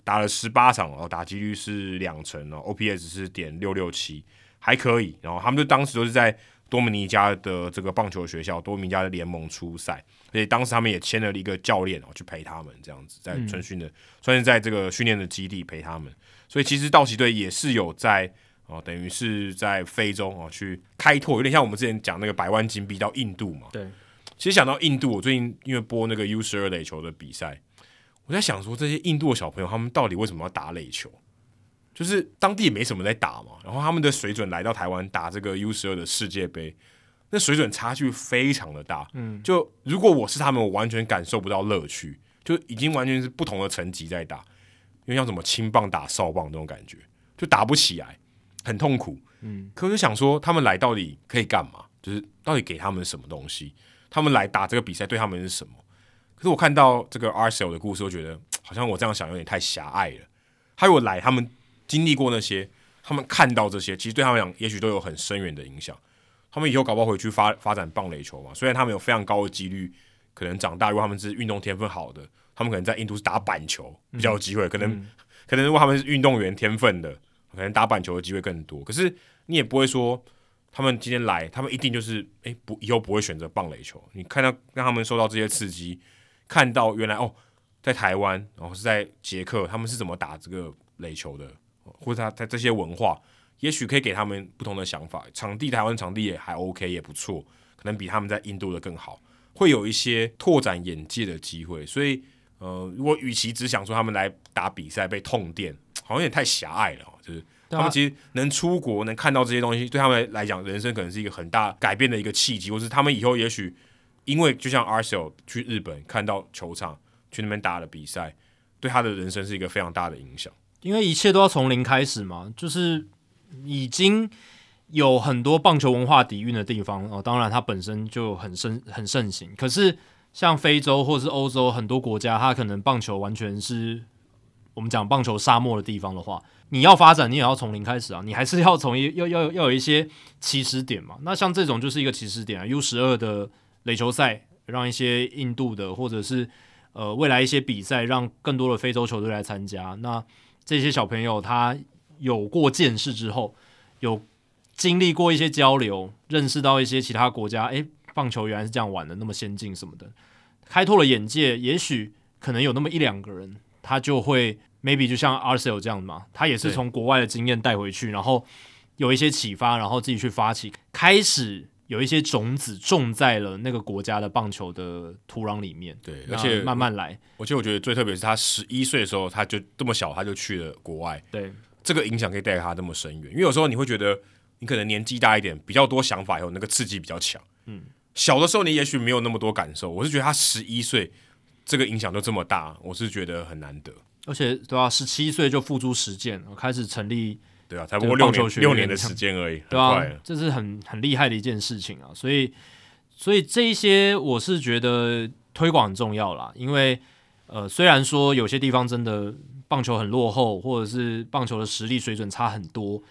打了十八场哦，打击率是两成哦，OPS 是点六六七，还可以。然后他们就当时都是在多米尼加的这个棒球学校，多米尼加的联盟出赛，所以当时他们也签了一个教练哦，去陪他们这样子，在春训的，算是在这个训练的基地陪他们。所以其实道奇队也是有在哦，等于是在非洲哦去开拓，有点像我们之前讲那个百万金币到印度嘛。对。其实想到印度，我最近因为播那个 U 十二垒球的比赛，我在想说这些印度的小朋友他们到底为什么要打垒球？就是当地也没什么在打嘛，然后他们的水准来到台湾打这个 U 十二的世界杯，那水准差距非常的大。嗯，就如果我是他们，我完全感受不到乐趣，就已经完全是不同的层级在打，因为像什么青棒打少棒那种感觉，就打不起来，很痛苦。嗯，可是想说他们来到底可以干嘛？就是到底给他们什么东西？他们来打这个比赛对他们是什么？可是我看到这个 Arcel 的故事，我觉得好像我这样想有点太狭隘了。他如果来，他们经历过那些，他们看到这些，其实对他们讲，也许都有很深远的影响。他们以后搞不好回去发发展棒垒球嘛？虽然他们有非常高的几率可能长大，如果他们是运动天分好的，他们可能在印度是打板球比较有机会。可能、嗯、可能如果他们是运动员天分的，可能打板球的机会更多。可是你也不会说。他们今天来，他们一定就是诶不，以后不会选择棒垒球。你看到让他们受到这些刺激，看到原来哦，在台湾，然后是在捷克，他们是怎么打这个垒球的，或者他他这些文化，也许可以给他们不同的想法。场地台湾场地也还 OK，也不错，可能比他们在印度的更好，会有一些拓展眼界的机会。所以，呃，如果与其只想说他们来打比赛被痛电，好像也太狭隘了，就是。他们其实能出国，能看到这些东西，对他们来讲，人生可能是一个很大改变的一个契机，或是他们以后也许因为就像 Arcel 去日本看到球场，去那边打了比赛，对他的人生是一个非常大的影响。因为一切都要从零开始嘛，就是已经有很多棒球文化底蕴的地方哦，当然它本身就很盛很盛行。可是像非洲或是欧洲很多国家，它可能棒球完全是我们讲棒球沙漠的地方的话，你要发展，你也要从零开始啊，你还是要从一要要要有一些起始点嘛。那像这种就是一个起始点啊，U 十二的垒球赛，让一些印度的或者是呃未来一些比赛，让更多的非洲球队来参加。那这些小朋友他有过见识之后，有经历过一些交流，认识到一些其他国家，诶，棒球原来是这样玩的，那么先进什么的，开拓了眼界。也许可能有那么一两个人，他就会 maybe 就像 Arcel 这样嘛，他也是从国外的经验带回去，然后有一些启发，然后自己去发起，开始。有一些种子种在了那个国家的棒球的土壤里面，对，而且慢慢来。而且我觉得最特别是他十一岁的时候，他就这么小，他就去了国外。对，这个影响可以带给他这么深远。因为有时候你会觉得，你可能年纪大一点，比较多想法以后，那个刺激比较强。嗯，小的时候你也许没有那么多感受。我是觉得他十一岁，这个影响就这么大，我是觉得很难得。而且对啊，十七岁就付诸实践，开始成立。对啊，才不过六年六年的时间而已，对啊，这是很很厉害的一件事情啊，所以所以这一些我是觉得推广很重要啦，因为呃虽然说有些地方真的棒球很落后，或者是棒球的实力水准差很多，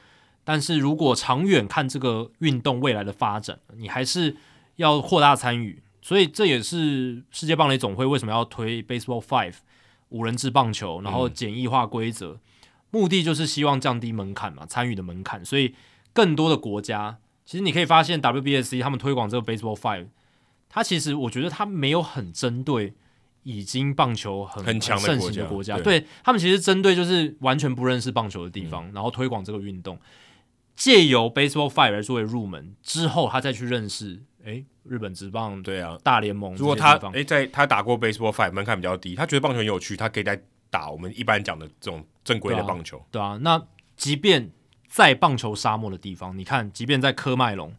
但是如果长远看这个运动未来的发展，你还是要扩大参与，所以这也是世界棒垒总会为什么要推 Baseball Five 五人制棒球，然后简易化规则。嗯目的就是希望降低门槛嘛，参与的门槛，所以更多的国家，其实你可以发现 WBSC 他们推广这个 Baseball Five，它其实我觉得它没有很针对已经棒球很很强盛行的国家，对，对他们其实针对就是完全不认识棒球的地方，嗯、然后推广这个运动，借由 Baseball Five 来作为入门，之后他再去认识，诶，日本职棒对啊。大联盟，如果他诶在他打过 Baseball Five 门槛比较低，他觉得棒球很有趣，他可以在。打我们一般讲的这种正规的棒球对、啊，对啊。那即便在棒球沙漠的地方，你看，即便在科麦隆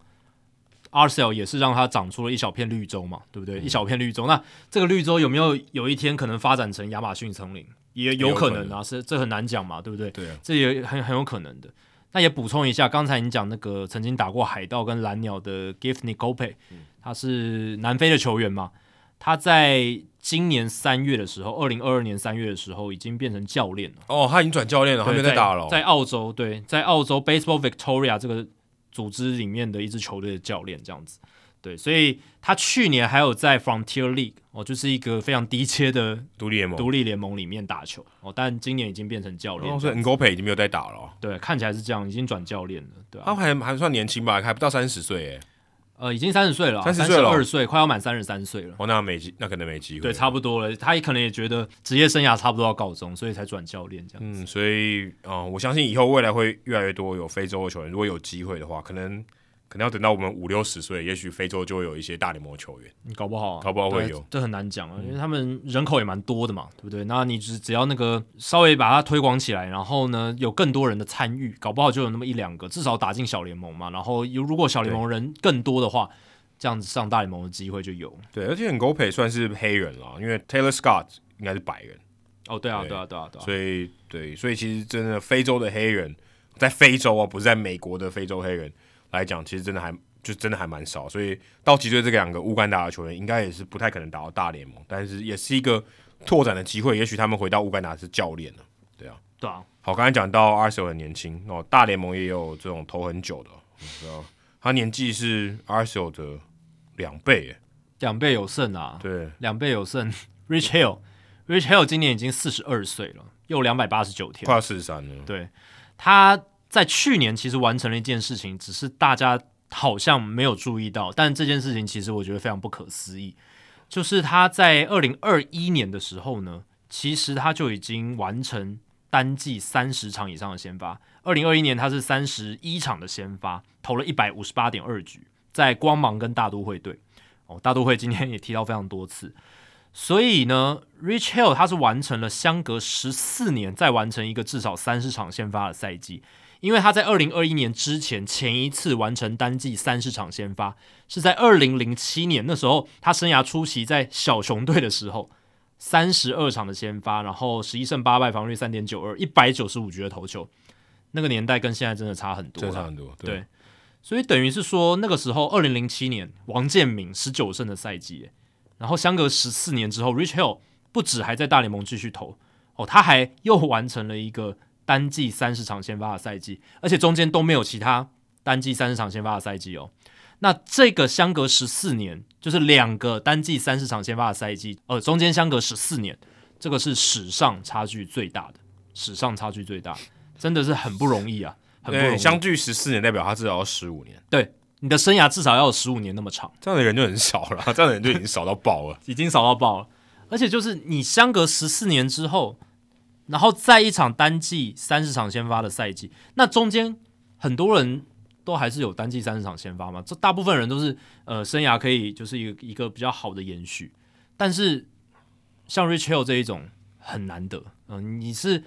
，Arcel 也是让它长出了一小片绿洲嘛，对不对？嗯、一小片绿洲，那这个绿洲有没有有一天可能发展成亚马逊丛林？也有可能啊，能是这很难讲嘛，对不对？对、啊，这也很很有可能的。那也补充一下，刚才你讲那个曾经打过海盗跟蓝鸟的 Gift Nicope，他是南非的球员嘛，他在。今年三月的时候，二零二二年三月的时候，已经变成教练了。哦，他已经转教练了，还没在打了、哦在。在澳洲，对，在澳洲 Baseball Victoria 这个组织里面的一支球队的教练，这样子。对，所以他去年还有在 Frontier League 哦，就是一个非常低阶的独立联盟，独立联盟里面打球哦。但今年已经变成教练，所以 Ngope 已经没有在打了、哦。对，看起来是这样，已经转教练了。对、啊，他还还算年轻吧，还不到三十岁诶。呃，已经三十岁了，三十二岁，快要满三十三岁了。哦，那没机，那可能没机会。对，差不多了。他也可能也觉得职业生涯差不多要告终，所以才转教练这样子。嗯，所以，嗯、呃，我相信以后未来会越来越多有非洲的球员，如果有机会的话，可能。可能要等到我们五六十岁，也许非洲就会有一些大联盟球员。你搞不好、啊，搞不好会有，这很难讲啊，因为他们人口也蛮多的嘛，对不对？那你只只要那个稍微把它推广起来，然后呢，有更多人的参与，搞不好就有那么一两个，至少打进小联盟嘛。然后有如果小联盟人更多的话，这样子上大联盟的机会就有。对，而且 Ngope 算是黑人了，因为 Taylor Scott 应该是白人。哦，对啊，对，对啊，对啊，对啊。所以，对，所以其实真的非洲的黑人在非洲啊，不是在美国的非洲黑人来讲，其实真的还。就真的还蛮少，所以道奇队这两个乌干达的球员应该也是不太可能打到大联盟，但是也是一个拓展的机会。也许他们回到乌干达是教练了，对啊，对啊。好，刚才讲到 Arcel 很年轻哦，大联盟也有这种投很久的，你知道他年纪是 Arcel 的两倍，两倍有剩啊，对，两倍有剩。Rich Hill，Rich Hill 今年已经四十二岁了，又两百八十九天，快要四十三了。对，他在去年其实完成了一件事情，只是大家。好像没有注意到，但这件事情其实我觉得非常不可思议，就是他在二零二一年的时候呢，其实他就已经完成单季三十场以上的先发。二零二一年他是三十一场的先发，投了一百五十八点二局，在光芒跟大都会队。哦，大都会今天也提到非常多次，所以呢，Rich Hill 他是完成了相隔十四年再完成一个至少三十场先发的赛季。因为他在二零二一年之前前一次完成单季三十场先发是在二零零七年，那时候他生涯初期在小熊队的时候，三十二场的先发，然后十一胜八败，防御率三点九二，一百九十五局的投球，那个年代跟现在真的差很多，差很多，对。对所以等于是说，那个时候二零零七年王建民十九胜的赛季，然后相隔十四年之后，Rich Hill 不止还在大联盟继续投哦，他还又完成了一个单季三十场先发的赛季，而且中间都没有其他单季三十场先发的赛季哦。那这个相隔十四年，就是两个单季三十场先发的赛季，呃，中间相隔十四年，这个是史上差距最大的，史上差距最大，真的是很不容易啊。很不容易，相距十四年，代表他至少要十五年。对，你的生涯至少要有十五年那么长，这样的人就很少了，这样的人就已经少到爆了，已经少到爆了。而且就是你相隔十四年之后，然后在一场单季三十场先发的赛季，那中间很多人都还是有单季三十场先发嘛，这大部分人都是呃生涯可以就是一个一个比较好的延续，但是像 Rich Hill 这一种很难得，嗯、呃，你是。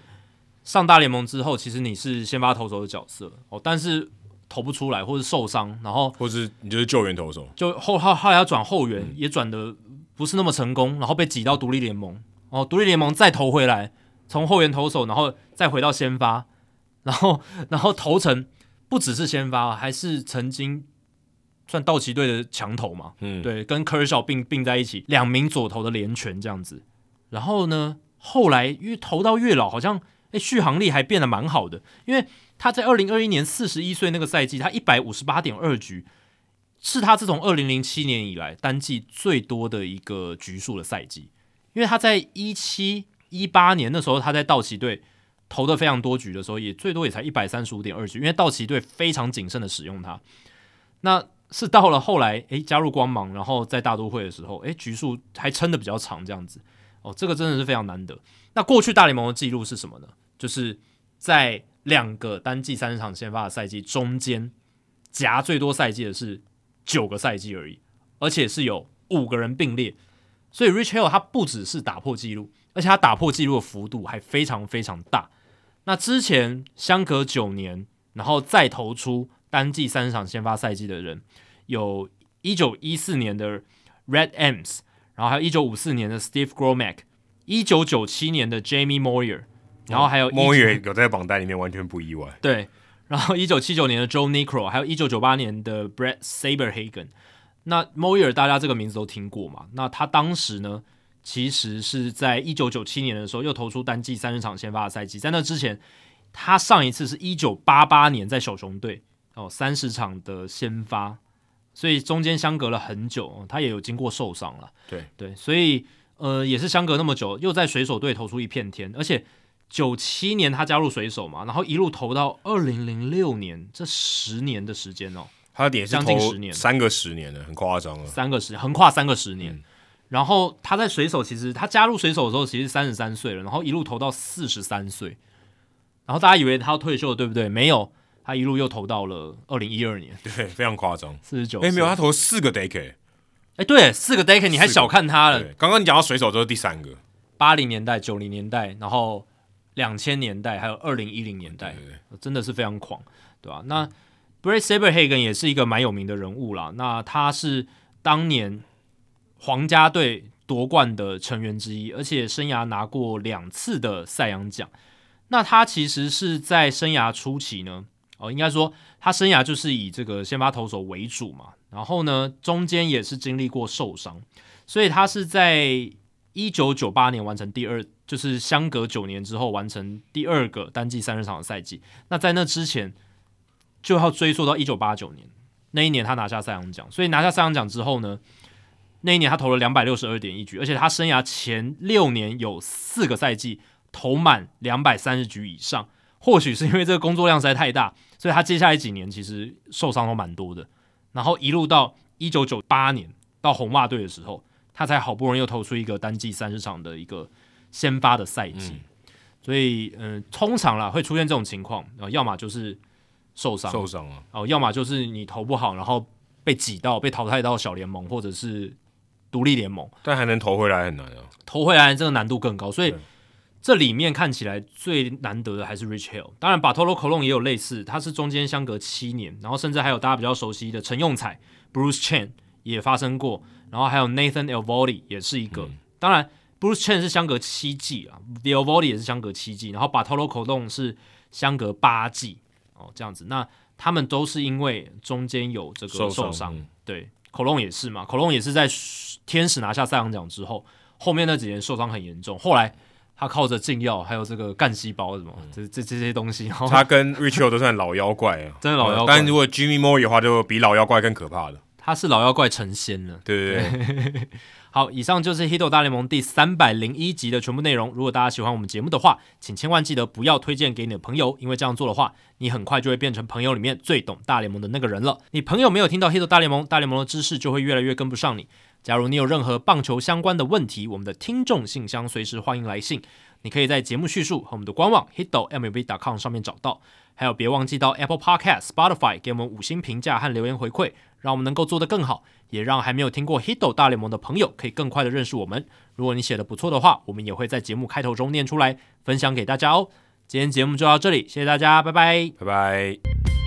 上大联盟之后，其实你是先发投手的角色哦，但是投不出来，或是受伤，然后或是你就是救援投手，就后后后来要转后援，嗯、也转的不是那么成功，然后被挤到独立联盟，哦，独立联盟再投回来，从后援投手，然后再回到先发，然后 然后投成不只是先发，还是曾经算道奇队的强投嘛，嗯，对，跟 Kershaw 并并在一起，两名左投的连拳这样子，然后呢，后来越投到越老，好像。诶，续航力还变得蛮好的，因为他在二零二一年四十一岁那个赛季，他一百五十八点二局，是他自从二零零七年以来单季最多的一个局数的赛季。因为他在一七一八年那时候，他在道奇队投的非常多局的时候，也最多也才一百三十五点二局，因为道奇队非常谨慎的使用他。那是到了后来，诶，加入光芒，然后在大都会的时候，诶，局数还撑得比较长，这样子。哦，这个真的是非常难得。那过去大联盟的记录是什么呢？就是在两个单季三十场先发的赛季中间夹最多赛季的是九个赛季而已，而且是有五个人并列。所以 Rich Hill 他不只是打破记录，而且他打破纪录的幅度还非常非常大。那之前相隔九年，然后再投出单季三十场先发赛季的人，有一九一四年的 Red Ames。然后还有一九五四年的 Steve Gromek，一九九七年的 Jamie Moyer，然后还有 Moyer 有在榜单里面完全不意外。对，然后一九七九年的 Joe Niekro，还有一九九八年的 Bret Saberhagen。那 Moyer 大家这个名字都听过嘛？那他当时呢，其实是在一九九七年的时候又投出单季三十场先发的赛季，在那之前，他上一次是一九八八年在小熊队哦三十场的先发。所以中间相隔了很久，他也有经过受伤了。对对，所以呃也是相隔那么久，又在水手队投出一片天，而且九七年他加入水手嘛，然后一路投到二零零六年，这十年的时间哦，他也是将近十年，三个十年的，很夸张了。三个十横跨三个十年，嗯、然后他在水手其实他加入水手的时候其实三十三岁了，然后一路投到四十三岁，然后大家以为他要退休了，对不对？没有。他一路又投到了二零一二年，对，非常夸张，四十九。哎，没有，他投了四个 decade，哎，对，四个 decade，你还小看他了。刚刚你讲到水手，就是第三个，八零年代、九零年代，然后两千年代，还有二零一零年代，对对对，真的是非常狂，对吧？那 Bret Saberhagen 也是一个蛮有名的人物啦。那他是当年皇家队夺冠的成员之一，而且生涯拿过两次的赛扬奖。那他其实是在生涯初期呢。哦，应该说他生涯就是以这个先发投手为主嘛，然后呢，中间也是经历过受伤，所以他是在一九九八年完成第二，就是相隔九年之后完成第二个单季三十场的赛季。那在那之前就要追溯到一九八九年那一年，他拿下赛扬奖。所以拿下赛扬奖之后呢，那一年他投了两百六十二点一局，而且他生涯前六年有四个赛季投满两百三十局以上。或许是因为这个工作量实在太大，所以他接下来几年其实受伤都蛮多的。然后一路到一九九八年到红袜队的时候，他才好不容易又投出一个单季三十场的一个先发的赛季。嗯、所以，嗯、呃，通常啦会出现这种情况，呃，要么就是受伤，受伤了哦，要么就是你投不好，然后被挤到被淘汰到小联盟或者是独立联盟，但还能投回来很难啊，投回来这个难度更高，所以。这里面看起来最难得的还是 Rich Hill，当然 Bartolo Colon 也有类似，他是中间相隔七年，然后甚至还有大家比较熟悉的陈用彩 Bruce Chen 也发生过，然后还有 Nathan e l v o l i 也是一个，嗯、当然 Bruce Chen 是相隔七季啊 e l v o l i 也是相隔七季，然后 Bartolo Colon 是相隔八季哦，这样子，那他们都是因为中间有这个受伤，受伤。嗯、对，Colon 也是嘛，Colon 也是在天使拿下赛扬奖之后，后面那几年受伤很严重，后来。他靠着禁药，还有这个干细胞什么，这这这些东西。他跟 Rich Hill 都算老妖怪啊，真的老妖怪。但如果 Jimmy Moore 的话，就比老妖怪更可怕了。他是老妖怪成仙了。对对对。好，以上就是《Hito 大联盟》第三百零一集的全部内容。如果大家喜欢我们节目的话，请千万记得不要推荐给你的朋友，因为这样做的话，你很快就会变成朋友里面最懂大联盟的那个人了。你朋友没有听到《Hito 大联盟》，大联盟的知识就会越来越跟不上你。假如你有任何棒球相关的问题，我们的听众信箱随时欢迎来信。你可以在节目叙述和我们的官网 hitomlb.com 上面找到，还有别忘记到 Apple Podcast、Spotify 给我们五星评价和留言回馈，让我们能够做得更好，也让还没有听过 Hito 大联盟的朋友可以更快的认识我们。如果你写的不错的话，我们也会在节目开头中念出来，分享给大家哦。今天节目就到这里，谢谢大家，拜拜，拜拜。